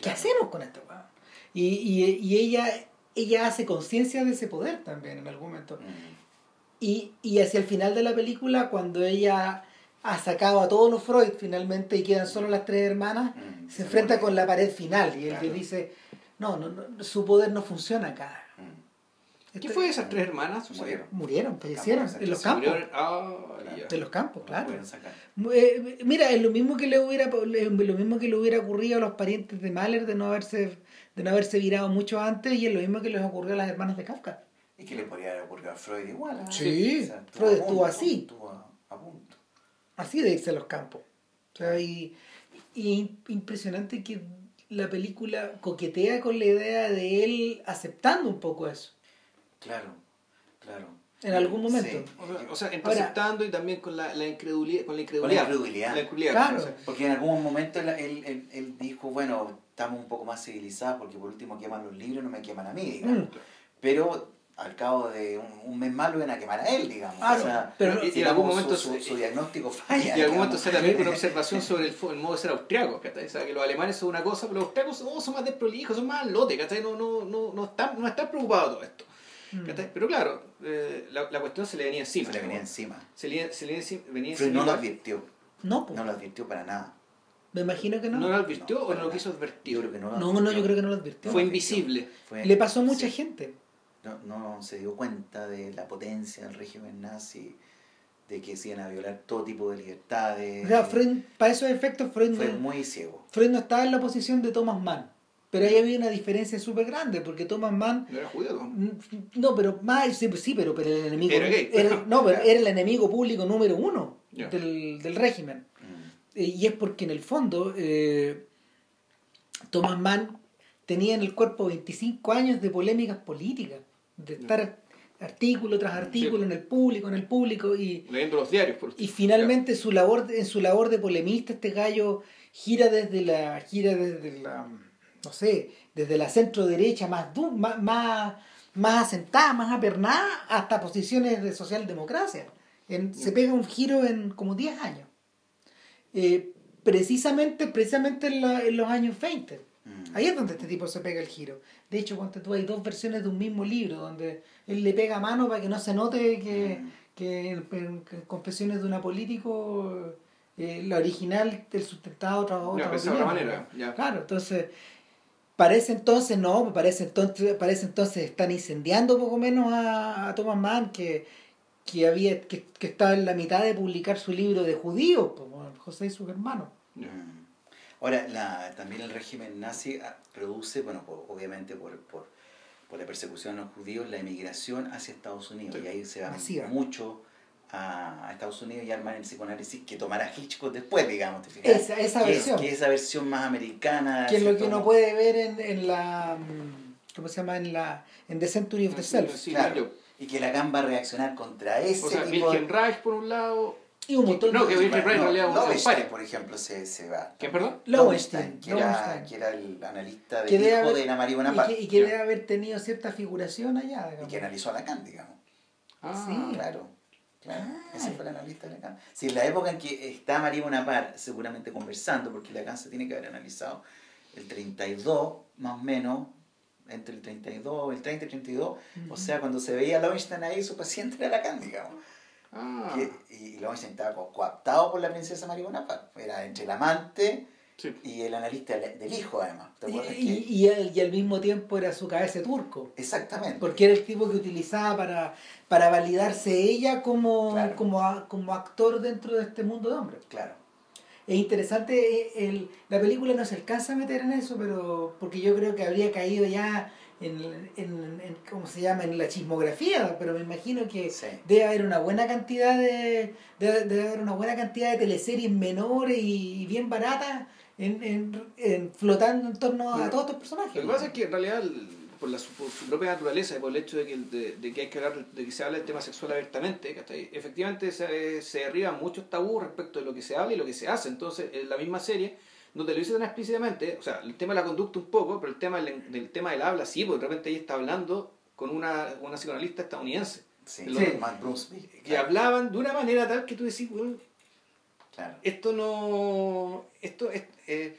¿Qué hacemos con esto? weón? Y, y, y ella, ella hace conciencia de ese poder también en algún momento. Mm. Y, y hacia el final de la película, cuando ella ha sacado a todos los Freud finalmente y quedan solo las tres hermanas, Mm. se enfrenta con la pared final y él le dice, no, no, no, su poder no funciona acá. Mm. ¿Qué fue de esas tres hermanas? Murieron. Murieron, fallecieron en los campos. ya. De los campos, claro. Eh, mira, es lo mismo que le hubiera lo mismo que le hubiera ocurrido a los parientes de Mahler de no haberse de no haberse virado mucho antes y es lo mismo que les ocurrió a las hermanas de Kafka. Y que le podría haber ocurrido a Freud igual. ¿ah? Sí, estuvo Freud a estuvo punto, así. Estuvo a, a punto. Así de irse a los campos. O sea, y, y impresionante que la película coquetea con la idea de él aceptando un poco eso Claro, claro. en algún momento. Sí. O sea, o sea, Ahora- aceptando y también con la, la incredulidad. Con la Con incredulidad. la incredulidad. La incredulidad, Claro. o sea, Porque en algún momento él, él, él- él dijo, bueno, estamos un poco más civilizados porque por último queman los libros y no me queman a mí, digamos. Mm. Pero al cabo de un, un mes más lo iban a quemar a él, digamos. Claro, o sea, pero y- y en algún momento su, su- se- su diagnóstico Y falla. en algún momento se también una (laughs) observación sobre el, el modo de ser austriaco, ¿cachai? O sea, que los alemanes son una cosa, pero los austriacos son, son más desprolijos, son más lote, ¿cachai? No, no, no, no, están, no están preocupados de todo esto. Mm. Pero claro, eh, la, la cuestión se le venía encima. Se le venía encima. Se le, se le venía encima. no lo advirtió. No, po. No lo advirtió para nada. me imagino que no. ¿No lo advirtió No, o no lo quiso advertir? Yo creo que no lo No, no, yo creo que no lo advirtió. Fue invisible. Fue- Le pasó a mucha sí. gente. No, no se dio cuenta de la potencia del régimen nazi, de que se iban a violar todo tipo de libertades. O sea, Freud, para esos efectos, Freud Fue no, muy ciego. Freud no estaba en la posición de Thomas Mann. Pero ahí había una diferencia súper grande, porque Thomas Mann ¿No era judío? no? No, pero más, sí, sí, pero, pero el enemigo Era gay. era- no, pero (laughs) era el enemigo público número uno del, del régimen. Mm. Eh, y es porque en el fondo eh, Thomas Mann tenía en el cuerpo 25 años de polémicas políticas, de estar artículo tras artículo Sí. en el público, en el público, y, Leyendo los diarios. Por y finalmente su labor, en su labor de polemista, este gallo gira desde la, gira desde la, no sé, desde la centro derecha más, du- más, más, más asentada, más apernada, hasta posiciones de socialdemocracia. En- se pega un giro en como 10 años. Eh, precisamente, precisamente en, la- en los años 20. Mm. Ahí es donde este tipo se pega el giro. De hecho, cuando tú hay dos versiones de un mismo libro, donde él le pega a mano para que no se note que, Mm. que en, Confesiones de una político, eh, la original, el sustentado otra, otra Ya, pensaba de otra opinión, manera. Ya. Claro, entonces, parece entonces, no, parece entonces, parece entonces están incendiando poco menos a, a Thomas Mann, que, que había, que, que estaba en la mitad de publicar su libro de judíos, bueno, José y sus hermanos. Mm. Ahora, la, también el régimen nazi ah, produce, bueno, por- obviamente por, por, por la persecución a los judíos, la emigración hacia Estados Unidos. Sí. Y ahí se va Masiva. mucho a, a Estados Unidos y arman el psicoanálisis que tomará Hitchcock después, digamos. ¿te fijas? Esa, esa que, es, versión. que es esa versión más americana. que es lo que uno puede ver en, en la mm, ¿cómo se llama? en la en The Century of the Self Sí, Claro. Y que Lacan va a reaccionar contra ese O sea, tipo. Reich por un lado. Y un montón No, de que Wilhelm Reich en realidad un por ejemplo, se, se va. ¿Quién, perdón? Lowenstein, que, era, que era el analista del hijo haber- de la María y Bonaparte. que, y que debe haber tenido cierta figuración allá Y digamos. que analizó a Lacan, digamos. Ah, Sí. Claro, claro. Ah. Ese fue el analista de Lacan. Si en la época en que está María Bonaparte seguramente conversando, porque Lacan se tiene que haber analizado el 32, más o menos, entre el 32, el 30 y el 32, o Ujú. sea, cuando se veía a Lowenstein ahí, su paciente era Lacan, digamos. Ah, Que- y Lowenstein estaba co- coaptado por la princesa María Bonaparte. Era entre el amante sí. y el analista del, del hijo, además. ¿Te y, y, y al, y al mismo tiempo era su cabeza turco Exactamente. porque era el tipo que utilizaba para, para validarse ella como, Claro. como, a- como actor dentro de este mundo de hombres Claro. Es interesante, eh, el, la película no se alcanza a meter en eso, pero porque yo creo que habría caído ya en, en, en- ¿cómo se llama? En la chismografía, pero me imagino que Sí. debe haber una buena cantidad de debe, debe haber una buena cantidad de teleseries menores y, bien baratas en, en, en- flotando en torno a todos estos Lo personajes. que pasa es que en realidad, por, la, su, por su propia naturaleza y por el hecho de que, de, de que hay que hablar, de que se habla del tema sexual abiertamente, efectivamente se, se derriban muchos tabús respecto de lo que se habla y lo que se hace. Entonces, en la misma serie, no te lo dice tan explícitamente, o sea, el tema de la conducta un poco, pero el tema del, del tema del habla sí, porque de repente ella está hablando con una, una psicoanalista estadounidense. Sí, Matt Brunswick. Que Claro. hablaban de una manera tal que tú decís, bueno, claro. esto no. Esto es. eh,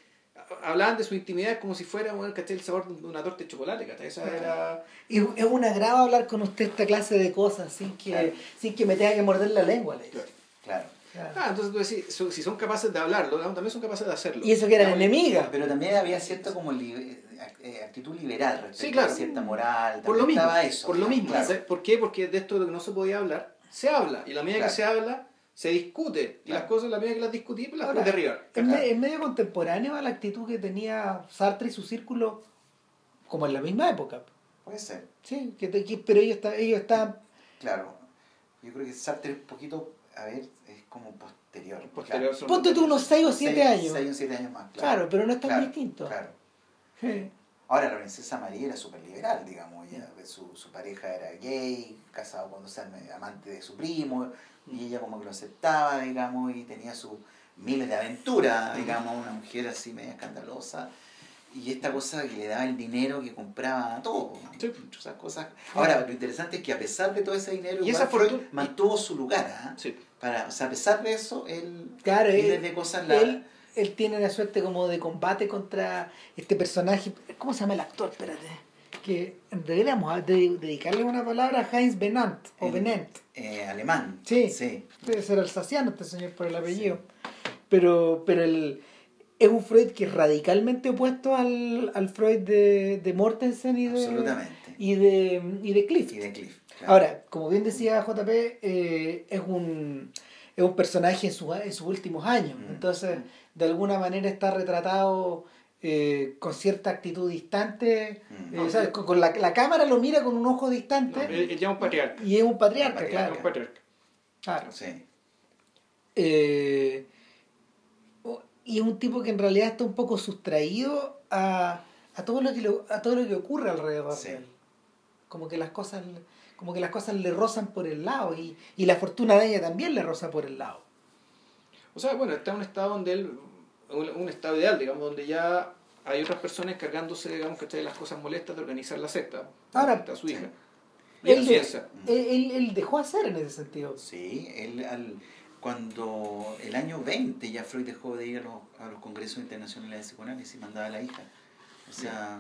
hablaban de su intimidad como si fuera bueno, ¿cachai? el sabor de una torta de chocolate, ¿cachai? Esa era. Es, es un agrado hablar con usted esta clase de cosas sin que, Claro. sin que me tenga que morder la lengua. le digo. Claro. Claro. Ah, entonces tú decís, so- si son capaces de hablarlo, también son capaces de hacerlo. Y eso que era Digamos, enemiga. Pero también había cierta como li- eh, actitud liberal respecto Sí, claro. a cierta moral. Por lo mismo. estaba eso. por lo mismo. Claro. ¿Por qué? Porque de esto de lo que no se podía hablar, se habla. Y la medida Claro. que se habla, se discute. Y las cosas, la medida que las discutí, pues las Ahora, puedes derribar. Es, me- es medio contemporáneo a la actitud que tenía Sartre y su círculo como en la misma época. Puede ser, Sí, que, te- que- pero ellos, está- ellos estaban... claro. Yo creo que Sartre un poquito, a ver, es como posterior. Ponte tú unos 6 o 7 años. 6 o 7 años más, Claro, claro. pero no es tan Claro, distinto. Claro. Sí. Ahora, la princesa María era súper liberal, digamos. Ella, su, su pareja era gay, casado con, o sea, amante de su primo, y ella como que lo aceptaba, digamos, y tenía sus miles de aventuras, digamos, una mujer así media escandalosa. Y esta cosa que le daba el dinero que compraba todo. Sí. Esas cosas. Ahora, lo interesante es que a pesar de todo ese dinero, Y esa Freud mantuvo su lugar. ¿ah? Sí. Para, o sea, a pesar de eso, él Claro, él- de cosas la... Él, él tiene la suerte como de combate contra este personaje. ¿Cómo se llama el actor? Espérate. Que deberíamos de- dedicarle una palabra a Heinz Benant o el, Benent. eh, alemán. Sí. sí. Debe ser alsaciano este señor por el apellido. Pero, pero el, es un Freud que es radicalmente opuesto al, al Freud de, de Mortensen y de, Absolutamente. y de, y de Clift. Y de Cliff. Claro. Ahora, como bien decía JP, eh, es un es un personaje en, su- en sus últimos años. Mm. Entonces, de alguna manera está retratado eh, con cierta actitud distante. Mm. eh. Con, con la, la cámara lo mira con un ojo No, distante él, es un patriarca. y es un patriarca, Es claro. un patriarca. claro. Sí. Eh, y es un tipo que en realidad está un poco sustraído a, a todo lo que le- a todo lo que ocurre alrededor Sí. de él. Como que las cosas como que las cosas le rozan por el lado y, y la fortuna de ella también le roza por el lado. O sea, bueno, está en un estado donde él, un, un estado ideal, digamos, donde ya hay otras personas cargándose, digamos, que de las cosas molestas de organizar la secta. Ahora, a su hija. Y él él, él- él dejó hacer en ese sentido. Sí, él al, cuando el año 20 ya Freud dejó de ir a los, a los congresos internacionales de psicoanálisis y mandaba a la hija. O sea,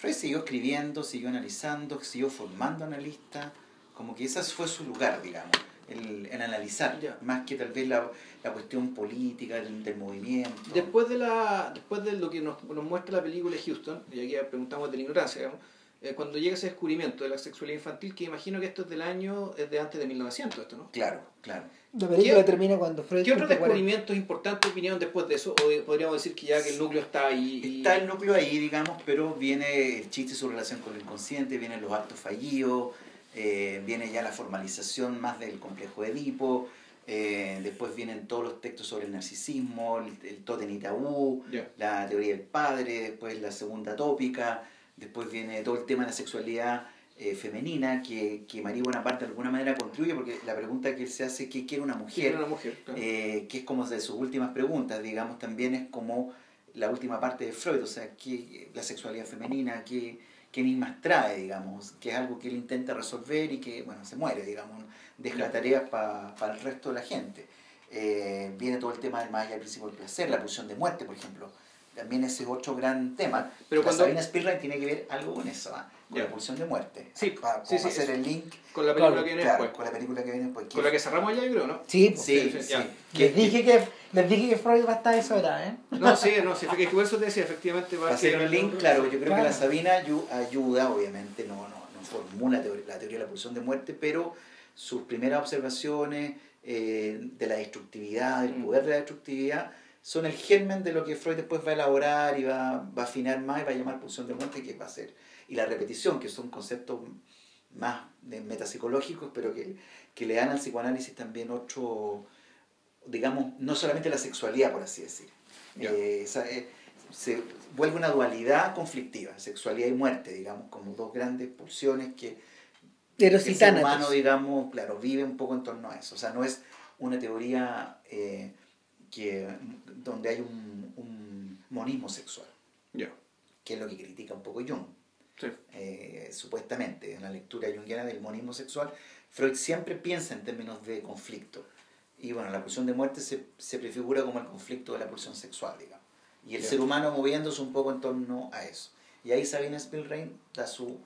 Freud siguió escribiendo, siguió analizando, siguió formando analistas, como que ese fue su lugar, digamos, el, el analizar, más que tal vez la, la cuestión política del, del movimiento. Después de, la, después de lo que nos, nos muestra la película de Houston, y aquí preguntamos de la ignorancia, digamos, eh, cuando llega ese descubrimiento de la sexualidad infantil, que imagino que esto es del año, es de antes de 1900, esto, ¿no? Claro, claro. La película ¿Qué- termina cuando Freud ¿Qué otros cumple 40. descubrimientos importantes vinieron después de eso? O podríamos decir que ya que el núcleo está ahí. y- Está el núcleo ahí, digamos, pero viene el chiste su relación con lo inconsciente, vienen los actos fallidos, eh, viene ya la formalización más del complejo de Edipo, eh, después vienen todos los textos sobre el narcisismo, el, el tótem y tabú, la teoría del padre, después la segunda tópica, después viene todo el tema de la sexualidad eh, femenina, que, que María Bonaparte de alguna manera contribuye, porque la pregunta que él se hace, ¿qué quiere una mujer? Una mujer. claro. eh, que es como de sus últimas preguntas, digamos, también es como la última parte de Freud, o sea, que la sexualidad femenina, qué, qué enigmas trae, digamos, que es algo que él intenta resolver y que, bueno, se muere, digamos, deja Ya. tareas para el resto de la gente. Eh, viene todo el tema del más allá del principio del placer, la pulsión de muerte, por ejemplo. También ese es otro gran tema. Pero la cuando- Sabina Spielrein tiene que ver algo con eso, ¿ah? con la pulsión de muerte. Sí, para, sí, como sí, hacer eso. el link con la película claro, que viene claro, después. con la película que viene después. Con la que cerramos ya, yo creo, ¿no? Sí, pues. Sí, Sí, sí. Les dije que les dije que Freud va a estar eso era, ¿eh? No, sí, no, sí, que eso te decía, efectivamente va a hacer un link, claro, yo creo que la Sabina ayu- ayuda, obviamente no, no, no formula teoría- la teoría de la pulsión de muerte, pero sus primeras observaciones eh, de la destructividad, del Mm. poder de la destructividad, son el germen de lo que Freud después va a elaborar y va, va a afinar más y va a llamar pulsión de muerte, que va a ser. Y la repetición, que son conceptos más de metapsicológicos, pero que, que le dan al psicoanálisis también otro, digamos, no solamente la sexualidad, por así decir. Eh, esa, eh, se vuelve una dualidad conflictiva, sexualidad y muerte, digamos, como dos grandes pulsiones que, que el humano, digamos, claro, vive un poco en torno a eso. O sea, no es una teoría eh, que, donde hay un, un monismo sexual, Ya. que es lo que critica un poco Jung. Sí. Eh, supuestamente, en la lectura junguiana del monismo sexual, Freud siempre piensa en términos de conflicto. Y bueno, la pulsión de muerte se, se prefigura como el conflicto de la pulsión sexual, digamos. Y el Ya. ser humano moviéndose un poco en torno a eso. Y ahí Sabina Spielrein da su,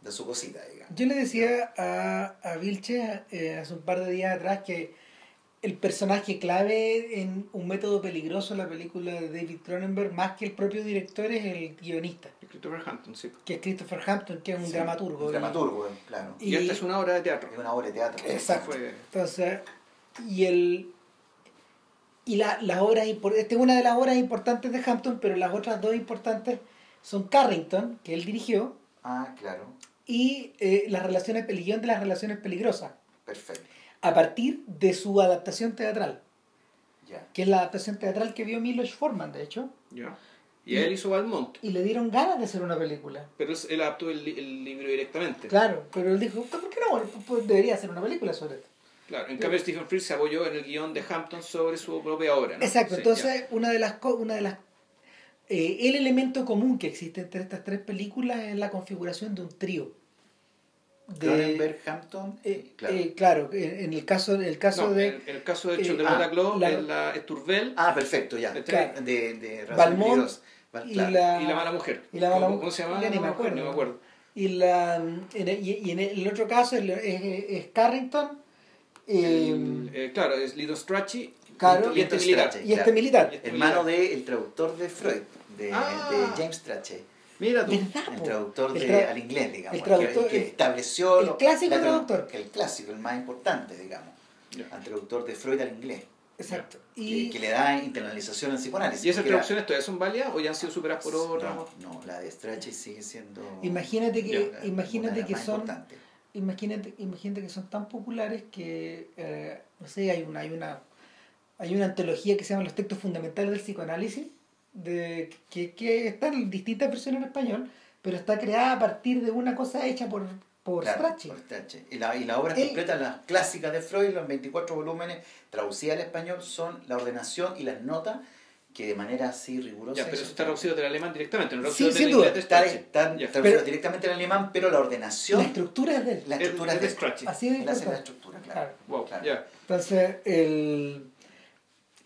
da su cosita, digamos. Yo le decía a, a Vilche eh, hace un par de días atrás que el personaje clave en un método peligroso en la película de David Cronenberg, más que el propio director, es el guionista, Christopher Hampton, sí. que es Christopher Hampton, que es un Sí, dramaturgo. un dramaturgo, claro. Y, Y- esta es una obra de teatro. Es una obra de teatro. Exacto. Fue- Entonces, y el y la, las obras esta es una de las obras importantes de Hampton, pero las otras dos importantes son Carrington, que él dirigió, Ah, claro. y eh, las relaciones el guion de las relaciones peligrosas, Perfecto. A partir de su adaptación teatral, que es la adaptación teatral que vio Milos Forman, de hecho, Ya. Y él hizo Valmont, y le dieron ganas de hacer una película. pero él adaptó el, li- el libro directamente. Claro, pero él dijo, ¿por qué no? Pues debería hacer una película sobre esto. Claro, en cambio Stephen Frears se apoyó en el guion de Hampton sobre su propia obra. ¿no? Exacto, Sí, entonces una de las una de las eh, el elemento común que existe entre estas tres películas es la configuración de un trío. De- Cronenberg, Hampton, eh, claro. eh, claro, en en el caso, el caso No, de en, en el caso de eh, hecho de ah, la- la, es Turbel ah, perfecto, ya. Este- Claro. De, de. Val- y claro. la y la mala mujer. y la mala ¿Cómo, se llama? ya ni me acuerdo. No me acuerdo. y la en el- y, y en el otro caso es, es, es Carrington eh, El- eh, claro, es Lito Strachey Claro. y este militar. Y este claro. militar. Y este Hermano militar. del traductor de Freud, de, Ah. de James Strachey. Mira tú. ¿Verdad, El traductor El de, tra- al inglés, digamos. el traductor- que, que el- estableció... el lo- clásico la tra- traductor. El clásico, el más importante, digamos. Ya. Al traductor de Freud al inglés. Exacto. Que, Y que le da internalización al psicoanálisis. ¿Y esas traducciones todavía son válidas o ya han sido superadas por otras? No, no, la de Strachey sigue siendo... imagínate que de imagínate que son importantes. imagínate, imagínate que son tan populares que eh, no sé, hay una, hay una hay una antología que se llama Los textos fundamentales del psicoanálisis, de, que, que está en distintas versiones en español, pero está creada a partir de una cosa hecha por, por Claro, Strachey. por. Y la, y la obra Él- completa, las clásicas de Freud, los 24 volúmenes, traducidas al español, son la ordenación y las notas que de manera así rigurosa... Ya, pero eso está traducido del alemán directamente, no Sí, sin del duda. Está, está traducido Pero- directamente al alemán, pero la ordenación, La estructura es de la Es- estructura es es de de Strachey. Así hace la importante. estructura, claro. Claro. Wow, Claro. Entonces, el,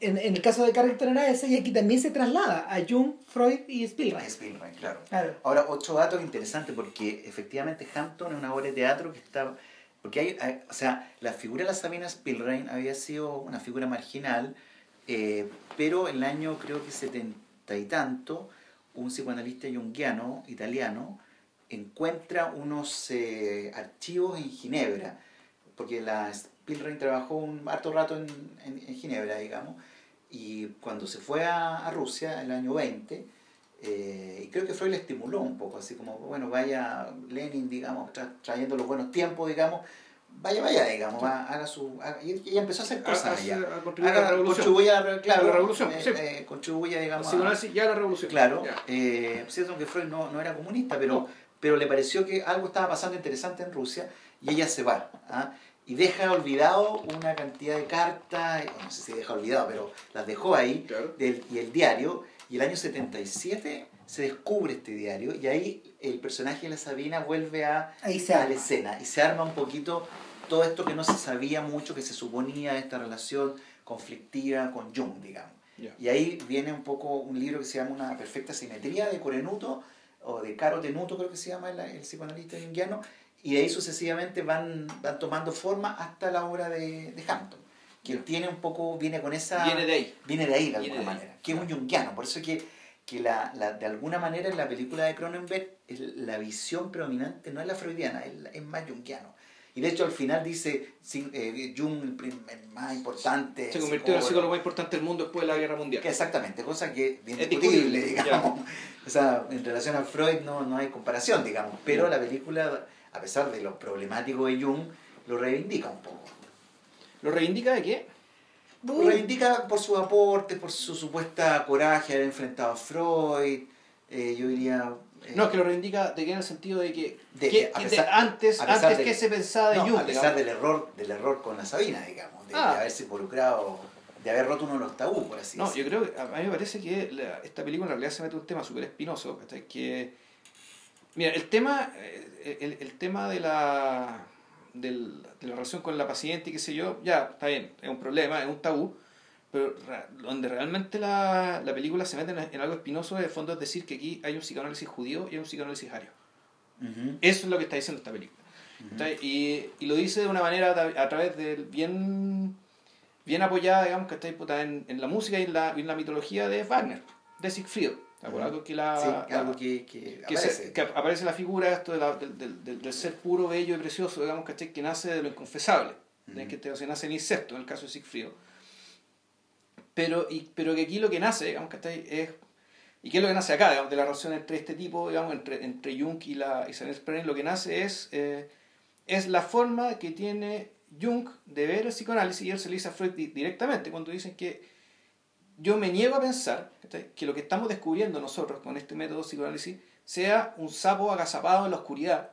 en, en el caso de Carrington era ese, y aquí también se traslada a Jung, Freud y Spielberg. Spielberg, claro. Claro. Ahora, otro dato interesante, porque efectivamente Hampton es una obra de teatro que está... Porque hay, hay- o sea, la figura de la Sabina Spielrein había sido una figura marginal, eh, pero en el año creo que setenta y tanto, un psicoanalista junguiano italiano encuentra unos eh, archivos en Ginebra, porque la Spielrein trabajó un harto rato en, en- en Ginebra, digamos, y cuando se fue a, a Rusia, el año 20, eh, y creo que Freud le estimuló un poco, así como, bueno, vaya Lenin, digamos, tra- trayendo los buenos tiempos, digamos, vaya, vaya, digamos, va, haga su... haga- y y ella empezó a hacer cosas a- allá. a contribuir a la Haga- revolución. A, la- claro, A la revolución, eh, sí. eh, contribuye, digamos, a- Psicoanálisis ya la revolución. Claro, Ya. eh, cierto que Freud no, no era comunista, pero, No. pero le pareció que algo estaba pasando interesante en Rusia y ella se va. ¿ah? Y deja olvidado una cantidad de cartas, no sé si deja olvidado, pero las dejó ahí, Claro. del, y el diario, y el año 77 se descubre este diario, y ahí el personaje de la Sabina vuelve a, Ahí se a la escena, y se arma un poquito todo esto que no se sabía mucho, que se suponía esta relación conflictiva con Jung, digamos. Ya. Y ahí viene un poco un libro que se llama Una perfecta simetría de Corenuto, o de Caro Tenuto creo que se llama el, el psicoanalista junguiano, y de ahí sucesivamente van, van tomando forma hasta la obra de, de Hampton, que Ya. tiene un poco, viene con esa... Viene de ahí. Viene de ahí de alguna de ahí, manera, que es un junguiano, por eso que, que la, la- de alguna manera en la película de Cronenberg la visión predominante no es la freudiana, es, es más junguiano. Y de hecho al final dice eh, Jung el, prim- el más importante. Se convirtió en el psicólogo. más importante del mundo después de la guerra mundial. Que exactamente, cosa que es bien Es discutible, discutible, digamos. O sea, en relación a Freud no, no hay comparación, digamos. Pero Ya. la película, a pesar de lo problemático de Jung, lo reivindica un poco. ¿Lo reivindica de qué? Lo reivindica por sus aportes, por su supuesta coraje de haber enfrentado a Freud. eh, yo diría. eh, No, es que lo reivindica de qué en el sentido de que, De- que- a de- pesar- antes, a pesar antes de- que se pensaba de no, Jung, a pesar digamos. del error, del error con la Sabina, digamos, de, de Ah. haberse involucrado, de haber roto uno de los tabú, por así No, decirlo. yo creo que a mí me parece que la- esta película en realidad se mete un tema súper espinoso, que mira, el tema eh, el, el tema de la del- de la relación con la paciente y qué sé yo, ya, está bien, es un problema, es un tabú, pero donde realmente la, la película se mete en, en algo espinoso, de fondo es decir que aquí hay un psicoanálisis judío y hay un psicoanálisis ario. Ujú, Eso es lo que está diciendo esta película. ujú. ¿cachai? Y, y lo dice de una manera a, tra- a través del bien bien apoyada, digamos, ¿cachai? Puta, en, en la música y en la, y en la mitología de Wagner, de Siegfried. ¿De acuerdo? Algo que la, Sí, la- algo que, que que, se- aparece. que aparece la figura esto de la- del, del- del- ser puro, bello y precioso, digamos, ¿cachai? Que nace de lo inconfesable, de Ujú. que te, o sea, nace el insecto, en el caso de Siegfried. Pero, y, pero que aquí lo que nace, digamos, ¿cachai? Es, ¿Y qué es lo que nace acá, digamos, de la relación entre este tipo, digamos, entre, entre Jung y la Isabel Sperling? Lo que nace es, eh, es la forma que tiene Jung de ver el psicoanálisis y él se lo dice a Freud di- directamente cuando dicen que yo me niego a pensar que lo que estamos descubriendo nosotros con este método de psicoanálisis sea un sapo agazapado en la oscuridad,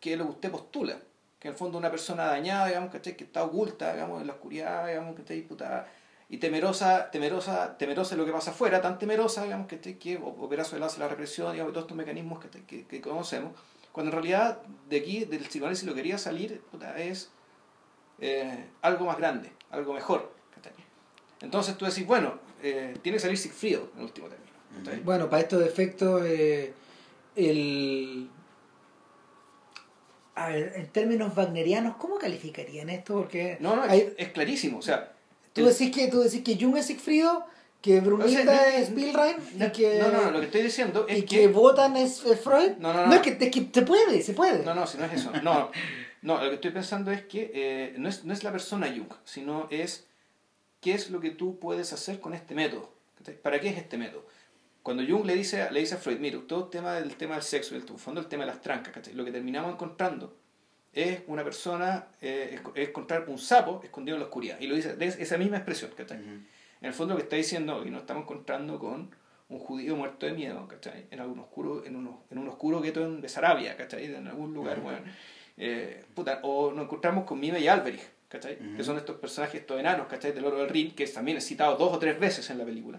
que es lo que usted postula, que en el fondo una persona dañada, digamos, que está oculta, digamos, en la oscuridad, digamos, ¿cachai? Puta, y temerosa, temerosa, temerosa de lo que pasa afuera, tan temerosa, digamos, ¿cachai? que opera el lance de la represión, digamos, todos estos mecanismos que, que conocemos, cuando en realidad de aquí, del psicoanálisis, lo que quería salir puta, es eh, algo más grande, algo mejor. Entonces tú decís, bueno, eh, tiene que salir Siegfried en último término. Bueno, para estos efectos, eh, el. A ver, en términos wagnerianos, ¿cómo calificarían esto? Porque No, no, es, hay- es clarísimo. O sea, tú, el- decís que, tú decís que Jung es Sigfrido, que Brunilda O sea, no- es Spielrein no, y que, no, no, no, lo que estoy diciendo es y que... que Wotan es, es Freud. No, no, no. es, que, es que se puede, se puede. No, no, si no es eso. No, no, lo que estoy pensando es que eh, no, es, no es la persona Jung, sino es qué es lo que tú puedes hacer con este método. ¿Para qué es este método? Cuando Jung le dice, le dice a Freud, mira, todo el tema del tema del sexo, el fondo el tema de las trancas, ¿cachai? lo que terminamos encontrando es una persona, eh, es, es encontrar un sapo escondido en la oscuridad. Y lo dice, de esa misma expresión, ¿cachai? Ujú. En el fondo lo que está diciendo y nos estamos encontrando con un judío muerto de miedo, ¿cachai? En algún oscuro, en un, en un oscuro gueto en Besarabia, ¿cachai? En algún lugar, bueno. Eh, puta, o nos encontramos con Mime y Alberich, ¿cachai? Que son estos personajes, estos enanos, ¿cachai? Del oro del Rin, que también es citado dos o tres veces en la película.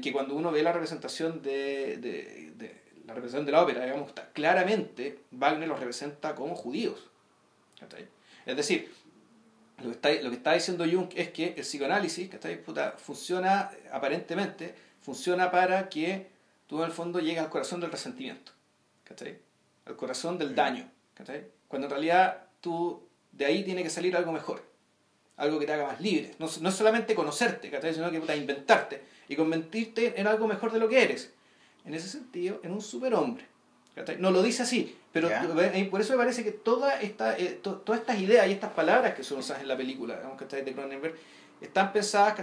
Que cuando uno ve la representación de, de, de- la representación de la ópera, digamos, está, claramente Wagner los representa como judíos. ¿cachai? Es decir, lo que, está, lo que está diciendo Jung es que el psicoanálisis ¿cachai? Puta, funciona, aparentemente, funciona para que tú en el fondo llegues al corazón del resentimiento, ¿cachai? al corazón del daño, ¿cachai? cuando en realidad tú, de ahí tiene que salir algo mejor, algo que te haga más libre, no, no es solamente conocerte, sino que puta, inventarte y convertirte en algo mejor de lo que eres. En ese sentido, en un superhombre. No lo dice así, pero Ya. eh, por eso me parece que toda esta, eh, to- todas estas ideas y estas palabras que son usadas en la película digamos, de Cronenberg están pensadas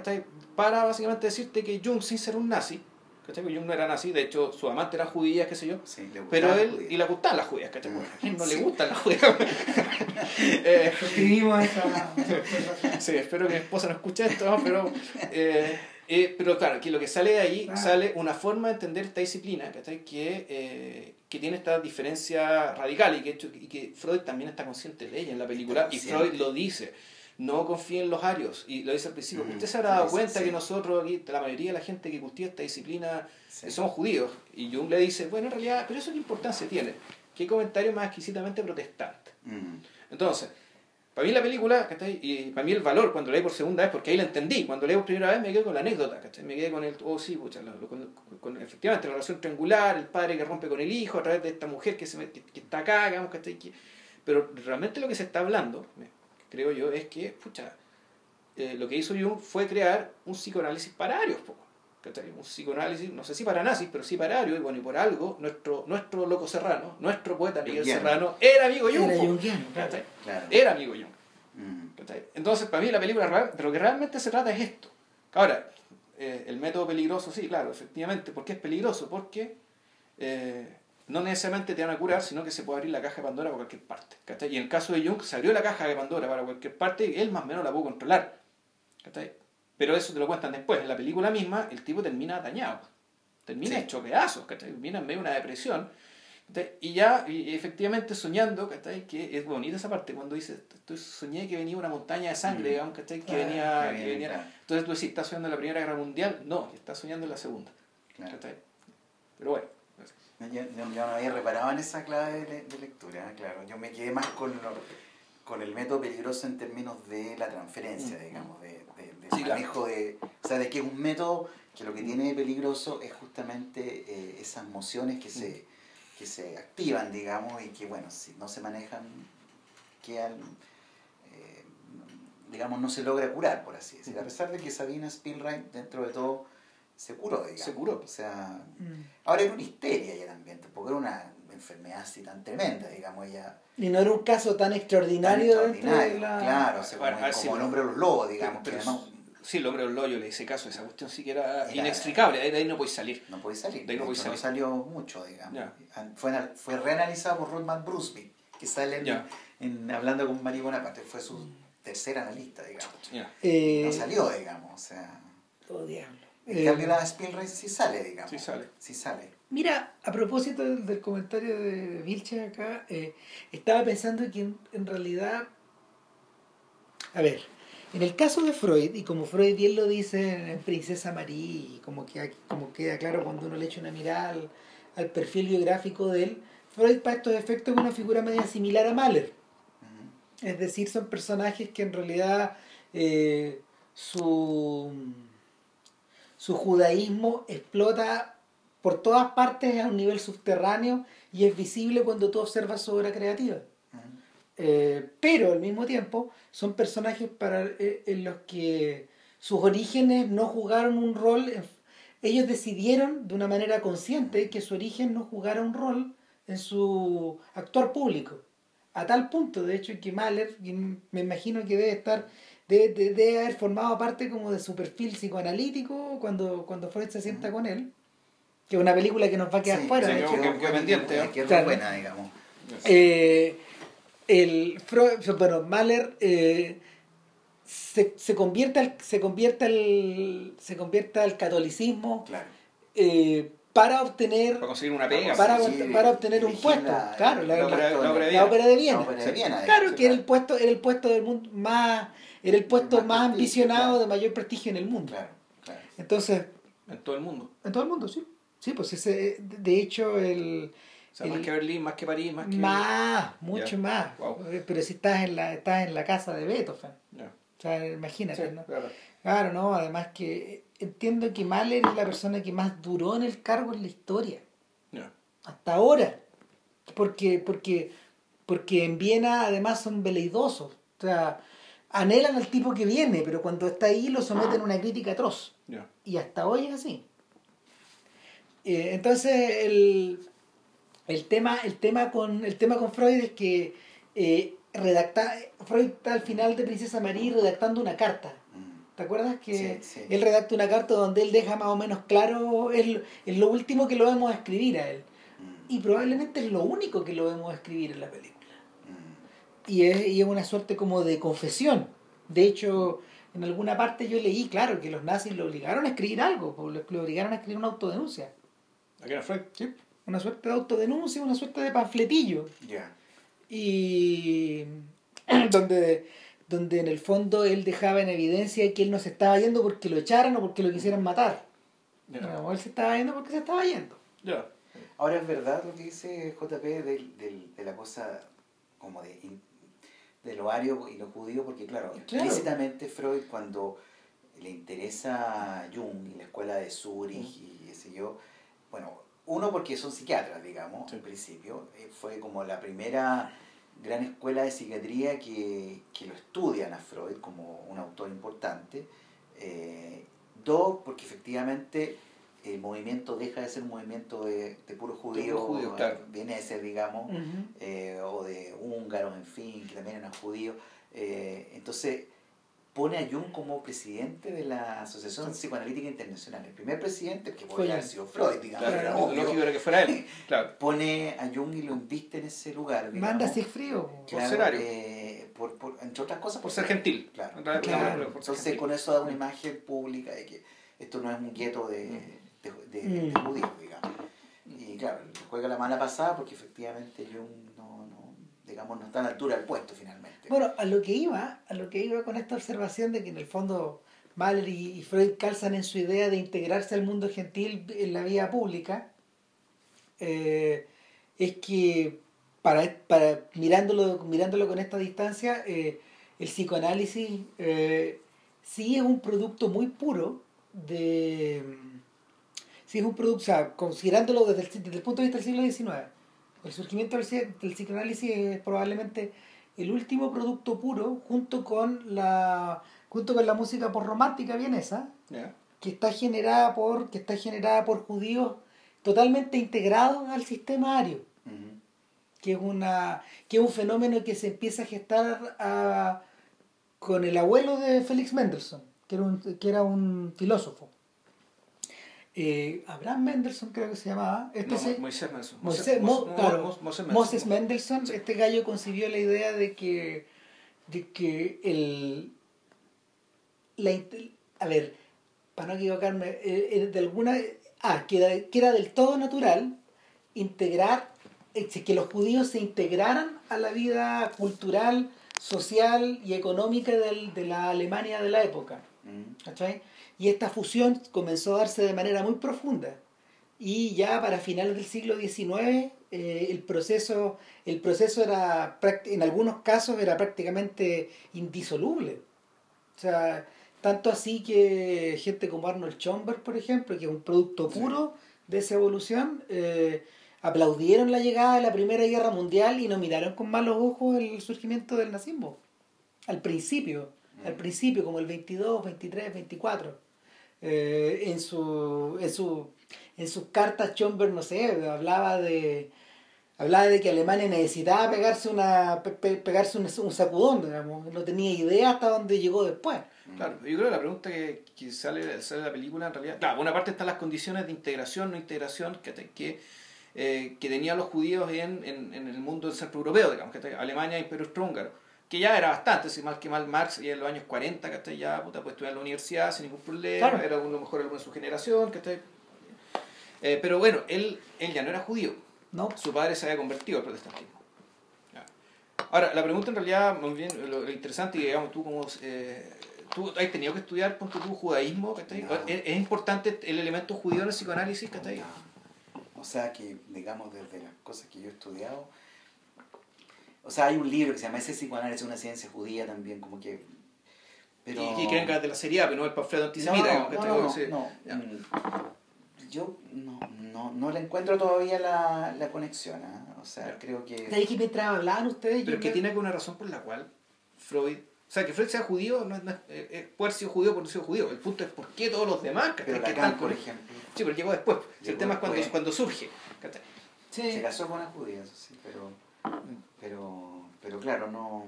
para básicamente decirte que Jung, sin ser un nazi, ¿cachai? Porque Jung no era nazi, de hecho su amante era judía, qué sé yo, Sí, le pero él, judía. y le gustaban las judías, ¿cachai? ¿a quién no le gustan las judías? (laughs) Eh, esa. Sí, espero que mi esposa no escuche esto, ¿no? pero, eh, eh, pero claro, que lo que sale de ahí Claro. sale una forma de entender esta disciplina ¿cachai? que, eh, que tiene esta diferencia radical y que, y que Freud también está consciente de ella en la película y. Freud lo dice. No confíen en los arios. Y lo dice al principio. Mm, Usted se habrá dado sí, cuenta sí. que nosotros, aquí, la mayoría de la gente que cultiva esta disciplina, Sí. eh, somos judíos. Y Jung le dice, bueno, en realidad, pero eso qué importancia tiene. Qué comentario más exquisitamente protestante. Mm. Entonces, para mí la película, ¿cachai? Y para mí el valor cuando la leí por segunda vez, porque ahí la entendí, cuando leí por primera vez me quedé con la anécdota, ¿cachai? Me quedé con el, oh sí, pucha, lo- con, con- efectivamente la relación triangular, el padre que rompe con el hijo a través de esta mujer que, se que, que está acá, digamos, ¿cachai? Que- pero realmente lo que se está hablando, creo yo, es que, pucha, eh, lo que hizo Jung fue crear un psicoanálisis para arios. Un psicoanálisis, no sé si para nazis, pero sí para arios, y bueno, y por algo, nuestro, nuestro loco serrano, nuestro poeta Miguel Jungiano. Serrano, era amigo Jung, Era po, junguiano, claro. Era amigo Jung. Mm. Entonces, para mí la película, de lo que realmente se trata es esto. Ahora, eh, el método peligroso, sí, claro, efectivamente. ¿Por qué es peligroso? Porque eh, no necesariamente te van a curar, sino que se puede abrir la caja de Pandora por cualquier parte. ¿cachai? Y en el caso de Jung, se abrió la caja de Pandora para cualquier parte y él más o menos la pudo controlar. ¿cachai? Pero eso te lo cuentan después. En la película misma, el tipo termina dañado. Termina Sí. hecho pedazos, ¿cachai? Termina en medio de una depresión. Y ya, y efectivamente soñando, ¿cachai? Que es bonita esa parte, cuando dice, estoy, soñé que venía una montaña de sangre, Mm. digamos, ¿cachai? Que Ah, venía, que venía- claro. Entonces tú decís, ¿estás soñando en la Primera Guerra Mundial? No, estás soñando en la Segunda, Claro. Pero bueno, Yo, yo- no había reparado en esa clave de, de lectura, claro. Yo me quedé más con, lo- con el método peligroso en términos de la transferencia, Mm. digamos, de, de, de Sí, claro. manejo de... O sea, de que es un método que lo que tiene de peligroso es justamente eh, esas mociones que se, que se activan, digamos, y que, bueno, si no se manejan, quedan... eh, digamos, no se logra curar, por así decirlo. A pesar de que Sabina Spielrein, dentro de todo, se curó, digamos. Se curó. O sea, Mm. ahora era una histeria ya el ambiente, porque era una enfermedad así tan tremenda, digamos, ella... Y no era un caso tan extraordinario, tan de extraordinario, la... Claro, o sea, Bueno, como, si el lo- hombre de los lobos, digamos, Pero que además Sí, el hombre del loyo le hice caso, esa cuestión sí que era, Era- inextricable, de ahí no podéis salir. no puede salir. De ahí no de podéis hecho, no salir. salió mucho, digamos. Fue, fue reanalizado por Rodman Brusby, que sale en, Hablando con María Bonaparte. Fue su tercer analista, digamos. Eh, No salió, digamos. O sea, oh, diablo. En Eh, cambio la Spielrein sí sale, digamos. Sí sale. Sí sale. Mira, a propósito del, del comentario de Vilche acá, eh, estaba pensando que en, en realidad, a ver, en el caso de Freud, y como Freud bien lo dice en Princesa María, y como, que, como queda claro cuando uno le echa una mirada al, al perfil biográfico de él, Freud para estos efectos es una figura media similar a Mahler. Es decir, son personajes que en realidad eh, su, su judaísmo explota por todas partes a un nivel subterráneo y es visible cuando tú observas su obra creativa. Eh, pero al mismo tiempo son personajes para, eh, en los que sus orígenes no jugaron un rol. en- ellos decidieron de una manera consciente que su origen no jugara un rol en su actuar público. A tal punto, de hecho, que Mahler, me imagino que debe estar, debe, de- debe haber formado parte como de su perfil psicoanalítico cuando, cuando Freud se sienta con él. Que es una película que nos va a quedar Sí, fuera. sí, de que- que- que pendiente, ¿eh? Quedó Claro. buena, digamos. Eh, el Freud- bueno, Mahler eh, se, se convierte al, se convierte al, se convierte al catolicismo Claro. eh, para obtener Para conseguir una pega. Para- Sí, para obtener un puesto, claro, la- la la ópera de la ópera de Viena. La ópera de Sí. Viena, claro que era el puesto era el puesto del mundo más era el puesto Más ambicionado claro. de mayor prestigio en el mundo Claro, claro. entonces En todo el mundo. en todo el mundo sí sí pues ese de hecho el O sea, más que Berlín, más que París, más que. más mucho más Wow. Pero si estás en la estás en la casa de Beethoven Ya. o sea imagínate Sí, ¿no? claro. Claro, no, además que entiendo que Mahler es la persona que más duró en el cargo en la historia, Ya. hasta ahora. Porque, porque, porque en Viena además son veleidosos. O sea, anhelan al tipo que viene, pero cuando está ahí lo someten a una crítica atroz. Y hasta hoy es así. Eh, entonces el, el tema, el tema con, el tema con Freud es que eh, redacta, Freud está al final de Princesa María redactando una carta. Mm. ¿Te acuerdas que Sí, sí. él redacta una carta donde él deja más o menos claro, es, lo- es lo último que lo vemos escribir a él? Mm. Y probablemente es lo único que lo vemos escribir en la película. Y es, y es una suerte como de confesión. De hecho, en alguna parte yo leí, claro, que los nazis lo obligaron a escribir algo, lo, obligaron a escribir una autodenuncia. ¿A qué era Freud? ¿sí? Una suerte de autodenuncia, una suerte de panfletillo. Ya. Y (clears throat) donde, donde en el fondo él dejaba en evidencia que él no se estaba yendo porque lo echaran o porque lo quisieran matar. Ya. No, él se estaba yendo porque se estaba yendo. Ya. Ahora es verdad lo que dice JP del, del- de la cosa como de, in- de lo ario y lo judío, porque claro, Claro. explícitamente Freud cuando le interesa Jung y la escuela de Zurich y qué sé yo, bueno, uno porque son psiquiatras, digamos, Sí. en principio, eh, fue como la primera gran escuela de psiquiatría que, que lo estudian a Freud como un autor importante. Eh, dos, porque efectivamente el movimiento deja de ser un movimiento de, de puro judío, puro judío, claro. viene de ser, digamos, eh, o de húngaros, en fin, que también eran judíos. Eh, entonces pone a Jung como presidente de la Asociación Psicoanalítica Internacional. El primer presidente, que podría haber sido Freud, digamos, Claro, era obvio, lógico era que fuera él. (laughs) Claro. pone a Jung y lo inviste en ese lugar. digamos. Manda a frío. Por ser ario. eh, por, por- entre otras cosas, Por ser gentil. Claro. En realidad, Claro. pero por ser Entonces gentil. con eso da una imagen pública de que esto no es un gueto de, de, de- de Mm. judíos, digamos. Y claro, juega la mala pasada porque efectivamente Jung no, no, digamos, no está a la altura del puesto finalmente. Bueno, a lo que iba, a lo que iba con esta observación de que en el fondo Mahler y, y Freud calzan en su idea de integrarse al mundo gentil en la vida pública, eh, es que para, para mirándolo, mirándolo con esta distancia, eh, el psicoanálisis eh, sí es un producto muy puro de sí es un producto, o sea, considerándolo desde el, desde el punto de vista del siglo XIX, el surgimiento del, del psicoanálisis es probablemente el último producto puro junto con la junto con la música por romántica vienesa Ya. que está generada por que está generada por judíos totalmente integrados al sistema ario que es una que es un fenómeno que se empieza a gestar a- con el abuelo de Félix Mendelssohn que era un, que era un filósofo Eh, Abraham Mendelssohn creo que se llamaba este No, se- Moisés Mendelssohn. Moisés, Mos- Mo- Mo- claro, Mos- Moses Mendelssohn. Este gallo concibió la idea de que, de que el, la, a ver, para no equivocarme, eh, eh, de alguna, ah, que era, que era del todo natural integrar, que los judíos se integraran a la vida cultural, social y económica del- de la Alemania de la época. Ujú. ¿cachai? Y esta fusión comenzó a darse de manera muy profunda. Y ya para finales del siglo XIX eh, el, proceso, el proceso era, en algunos casos era prácticamente indisoluble. O sea, tanto así que gente como Arnold Schomburg, por ejemplo, que es un producto puro de esa evolución, eh, aplaudieron la llegada de la Primera Guerra Mundial y no miraron con malos ojos el surgimiento del nazismo. Al principio, al principio, como el 22, 23, 24. Eh, en, su, en, su, en sus cartas, Schomburg, no sé, hablaba de hablaba de que Alemania necesitaba pegarse una pe- pe- pegarse un, un sacudón, digamos. no tenía idea hasta dónde llegó después. Claro, yo creo que la pregunta que, que sale, sale de la película en realidad, claro, por una parte están las condiciones de integración, no integración que, que, eh, que tenían los judíos en, en, en el mundo del centro europeo, digamos, que Alemania, Imperio Austrohúngaro, que ya era bastante, si mal que mal Marx, y en los años 40, que ya puta, pues estudiar en la universidad sin ningún problema, Claro. era uno mejor alguno de su generación, que eh, pero bueno, él, él ya no era judío, ¿no? su padre se había convertido al protestantismo. Ya. Ahora, la pregunta en realidad, más bien, lo, interesante, y digamos, tú como... eh, tú has tenido que estudiar, ponte tú, judaísmo, ¿cachai? No. ¿Es, es importante el elemento judío en el psicoanálisis, ¿cachai? O sea que, digamos, desde las cosas que yo he estudiado, o sea, hay un libro que se llama Ese psicoanálisis, una ciencia judía también, como que... Pero... Y, y que venga de la seriedad, pero no el panfleto No, antisemita, no, no, no, Sí. no, Ya. mm, Yo no, no, no le encuentro todavía la, la conexión, ¿ah? O sea, Ya. creo que... De ahí que mientras hablaban ustedes, Pero yo que me- tiene que una razón por la cual Freud... O sea, que Freud sea judío, no es, no es- eh, eh, puede haber sido judío por no ser judío. El punto es por qué todos los demás. Pero que Lacan, están con- por ejemplo, Sí, pero llegó después. Si el Llegó tema es cuando, después. cuando surge. ¿cachai? Sí. se casó con una judía, eso sí, pero... Pero, pero claro, no...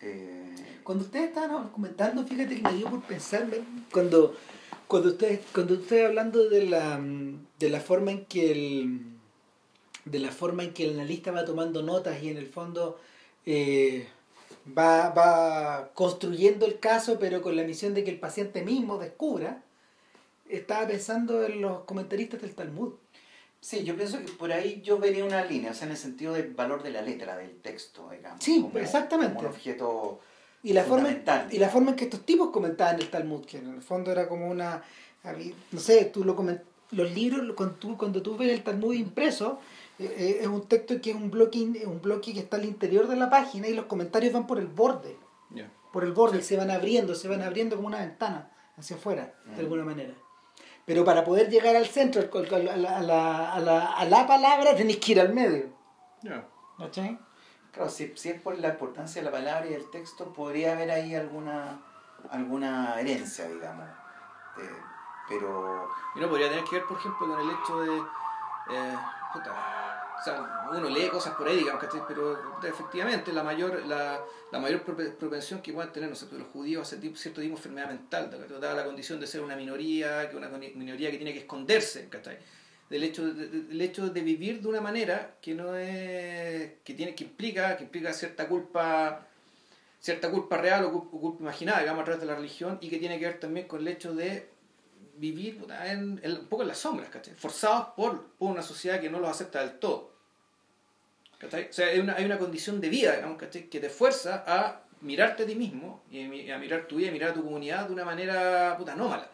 eh, Cuando ustedes estaban comentando, fíjate que me dio por pensar, cuando, cuando ustedes, cuando ustedes hablando de la, de la forma en que el de la forma en que el analista va tomando notas y en el fondo eh, va, va construyendo el caso, pero con la misión de que el paciente mismo descubra, estaba pensando en los comentaristas del Talmud. Sí, yo pienso que por ahí yo vería una línea, o sea, en el sentido del valor de la letra, del texto, digamos. Sí, exactamente. Como un objeto Y la, forma, y la forma en que estos tipos comentaban el Talmud, que en el fondo era como una... No sé, tú lo coment- los libros, cuando tú, cuando tú ves el Talmud impreso, eh, eh, es un texto que es un bloque, un bloque que está al interior de la página y los comentarios van por el borde, por el borde, y se van abriendo, se van abriendo como una ventana hacia afuera, Mm. de alguna manera. Pero para poder llegar al centro, al- al- a la, a la, a la, a la palabra, tenés que ir al medio. ¿Cachai? Claro, si, si es por la importancia de la palabra y del texto, podría haber ahí alguna, alguna herencia, digamos. Eh, pero Y no podría tener que ver, por ejemplo, con el hecho de. eh, puta, o sea, uno lee cosas por ahí, digamos, ¿cachai? pero efectivamente la mayor la, la mayor prope- propensión que puedan tener no sé, los judíos a cierto tipo de enfermedad mental, dada la condición de ser una minoría, que una minoría que tiene que esconderse, ¿cachai? Del hecho, de, de- del hecho de vivir de una manera que no es. que tiene, que implica, que implica cierta culpa cierta culpa real o cul- o culpa imaginada, digamos, a través de la religión, y que tiene que ver también con el hecho de vivir en, en- un poco en las sombras, ¿cachai? Forzados por, por una sociedad que no los acepta del todo. ¿Cachai? O sea, hay una, hay una condición de vida, digamos, ¿cachai? Que te fuerza a mirarte a ti mismo y a mi- a mirar tu vida, y mirar a tu comunidad de una manera puta anómala.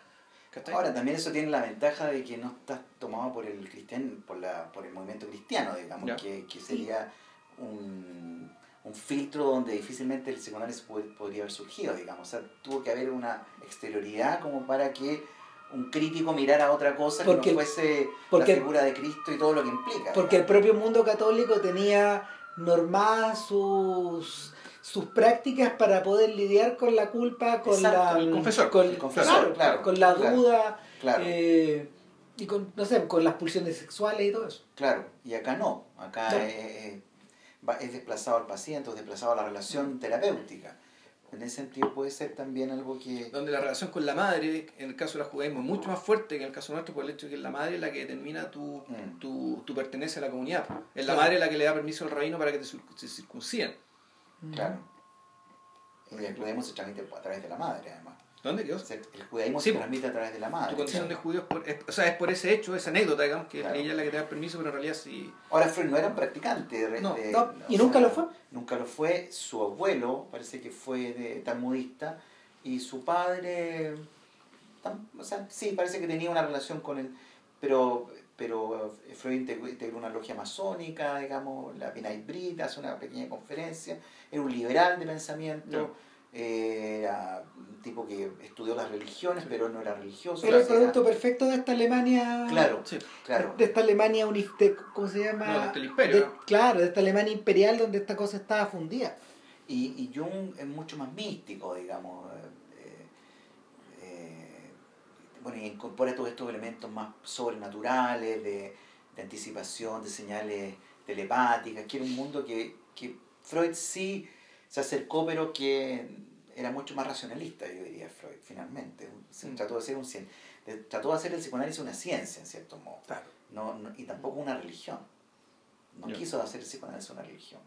¿cachai? ahora también eso tiene la ventaja de que no estás tomado por el cristian, por la, por el movimiento cristiano, digamos, que, que sería un, un filtro donde difícilmente el psicoanálisis pod- podría haber surgido, digamos. O sea, tuvo que haber una exterioridad como para que un crítico mirara otra cosa Porque- que no fuese porque- la figura de Cristo y todo lo que implica. Porque el propio mundo católico tenía normadas sus sus prácticas para poder lidiar con la culpa, con Exacto, la el confesor. con, El confesor, claro, claro, con la duda claro. eh, y con no sé, con las pulsiones sexuales y todo eso. Claro, y acá no, acá. Es, es desplazado al paciente, es desplazado a la relación terapéutica. En ese sentido puede ser también algo que... donde la relación con la madre, en el caso de la judaísmo, es mucho más fuerte que en el caso nuestro por el hecho de que es la madre es la que determina tu, Mm. tu, tu pertenencia a la comunidad. Es la Claro. madre la que le da permiso al rabino para que te te circunciden. Claro. Y el judaísmo se transmite a través de la madre, además. ¿Dónde quedó? O sea, el judaísmo Sí, se transmite a través de la madre. Tu condición de judío es por, es- o sea, es por ese hecho, esa anécdota, digamos, que Claro. ella es la que te da permiso, pero en realidad sí. Ahora, Freud no era un practicante. de- No, de- no, y nunca sea, lo fue. Nunca lo fue. Su abuelo parece que fue de talmudista y su padre, tam- o sea, sí, parece que tenía una relación con él, pero, pero eh, Freud integró, integró una logia masónica, digamos, la Pinay Brit, hace una pequeña conferencia, era un liberal de pensamiento. No. Era un tipo que estudió las religiones, pero no era religioso. Era el era- producto perfecto de esta Alemania Claro, Sí. claro. de esta Alemania unif- de- ¿cómo se llama? No, del imperio, De- ¿no? claro, de esta Alemania imperial donde esta cosa estaba fundida. Y, y Jung es mucho más místico, digamos. eh, eh, bueno, y incorpora todos estos elementos más sobrenaturales, de, de anticipación, de señales telepáticas, que era un mundo que, que Freud sí se acercó, pero que era mucho más racionalista, yo diría Freud, finalmente. Se Mm. trató de hacer un trató de hacer el psicoanálisis una ciencia, en cierto modo. Claro. No, no- y tampoco una religión. No quiso hacer el psicoanálisis una religión.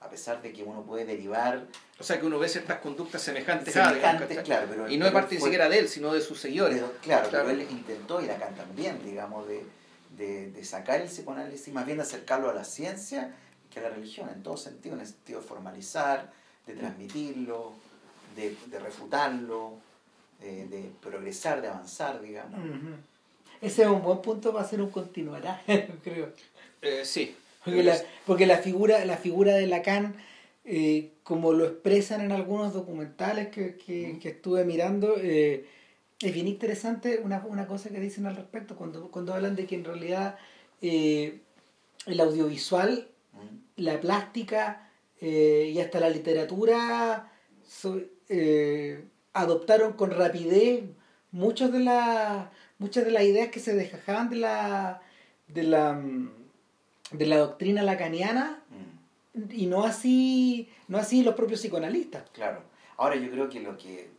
A pesar de que uno puede derivar O sea, que uno ve ciertas conductas semejantes, a, digamos, semejantes, ¿cachai? claro, pero Y no pero parte ni siquiera de él, sino de sus seguidores. claro, Claro. pero él intentó, y Lacan también, digamos, de, de, de sacar el psicoanálisis, más bien de acercarlo a la ciencia que la religión, en todo sentido, en el sentido de formalizar, de transmitirlo, de, de refutarlo, eh, de progresar, de avanzar, digamos. Ujú. Ese es un buen punto para hacer un continuará, (laughs) creo. Eh, sí. Porque la, porque la figura, la figura de Lacan, eh, como lo expresan en algunos documentales que, que, que estuve mirando, eh, es bien interesante una, una cosa que dicen al respecto, cuando, cuando hablan de que en realidad eh, el audiovisual. La plástica eh, y hasta la literatura so- eh, adoptaron con rapidez muchas de las muchas de las ideas que se desgajaban de la de la mm, de la doctrina lacaniana Mm. y no así no así los propios psicoanalistas Claro. Ahora yo creo que lo que,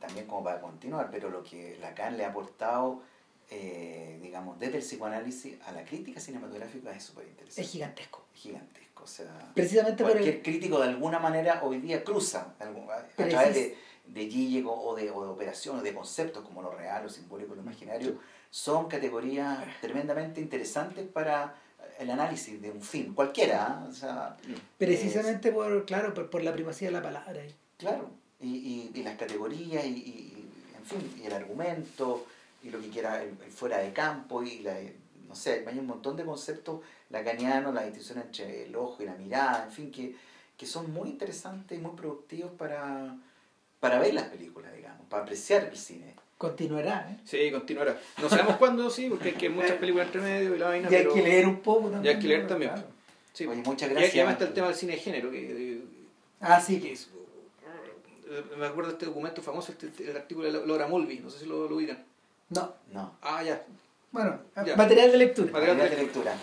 también como para continuar, pero lo que Lacan le ha aportado, eh, digamos, desde el psicoanálisis a la crítica cinematográfica es súper interesante. es gigantesco Es gigantesco. O sea, precisamente cualquier el, crítico de alguna manera hoy día cruza algún- a, Precis- través de, de Gilligan o de, o de operaciones, de conceptos como lo real, lo simbólico, lo imaginario, son categorías tremendamente interesantes para el análisis de un film, cualquiera. ¿ah? O sea, precisamente por claro por, por la primacía de la palabra. Claro, y, y, y las categorías, y, y- y, en fin, y el argumento, y lo que quiera, el, el fuera de campo, y la, no sé, hay un montón de conceptos lacanianos, la distinción entre el ojo y la mirada, en fin, que, que son muy interesantes y muy productivos para, para ver las películas, digamos, para apreciar el cine. continuará ¿eh? Sí, continuará. No sabemos cuándo, sí, porque hay que muchas (laughs) películas entre medio y la vaina. y hay pero- que leer un poco también Y hay que leer también. claro. Sí. Oye, muchas gracias. Y además está el tema del cine de género, que, eh, ah sí que es- eh, me acuerdo de este documento famoso, este, el artículo de Laura Mulvey, no sé si lo, lo ubican. no No, Ah, ya. Bueno Ya. material de lectura Material material de lectura.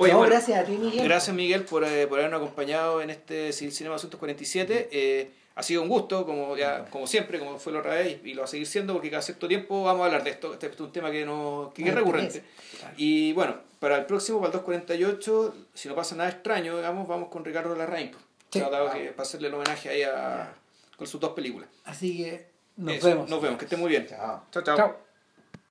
Oye, no, bueno, gracias a ti Miguel Gracias Miguel por, eh, por habernos acompañado en este Cine Cinema Asuntos 47. Eh, ha sido un gusto, como ya como siempre, como fue la otra vez, y lo va a seguir siendo porque cada cierto tiempo vamos a hablar de esto. Este es un tema que, no, que es recurrente. Claro. Y bueno, para el próximo, para el 248, si no pasa nada extraño, digamos, vamos con Ricardo Larraín. pues. Sí. Tratado que, para hacerle el homenaje ahí a, con sus dos películas. así que nos Eso, vemos Nos vemos, que esté muy bien. Chao. Chao, chao. chao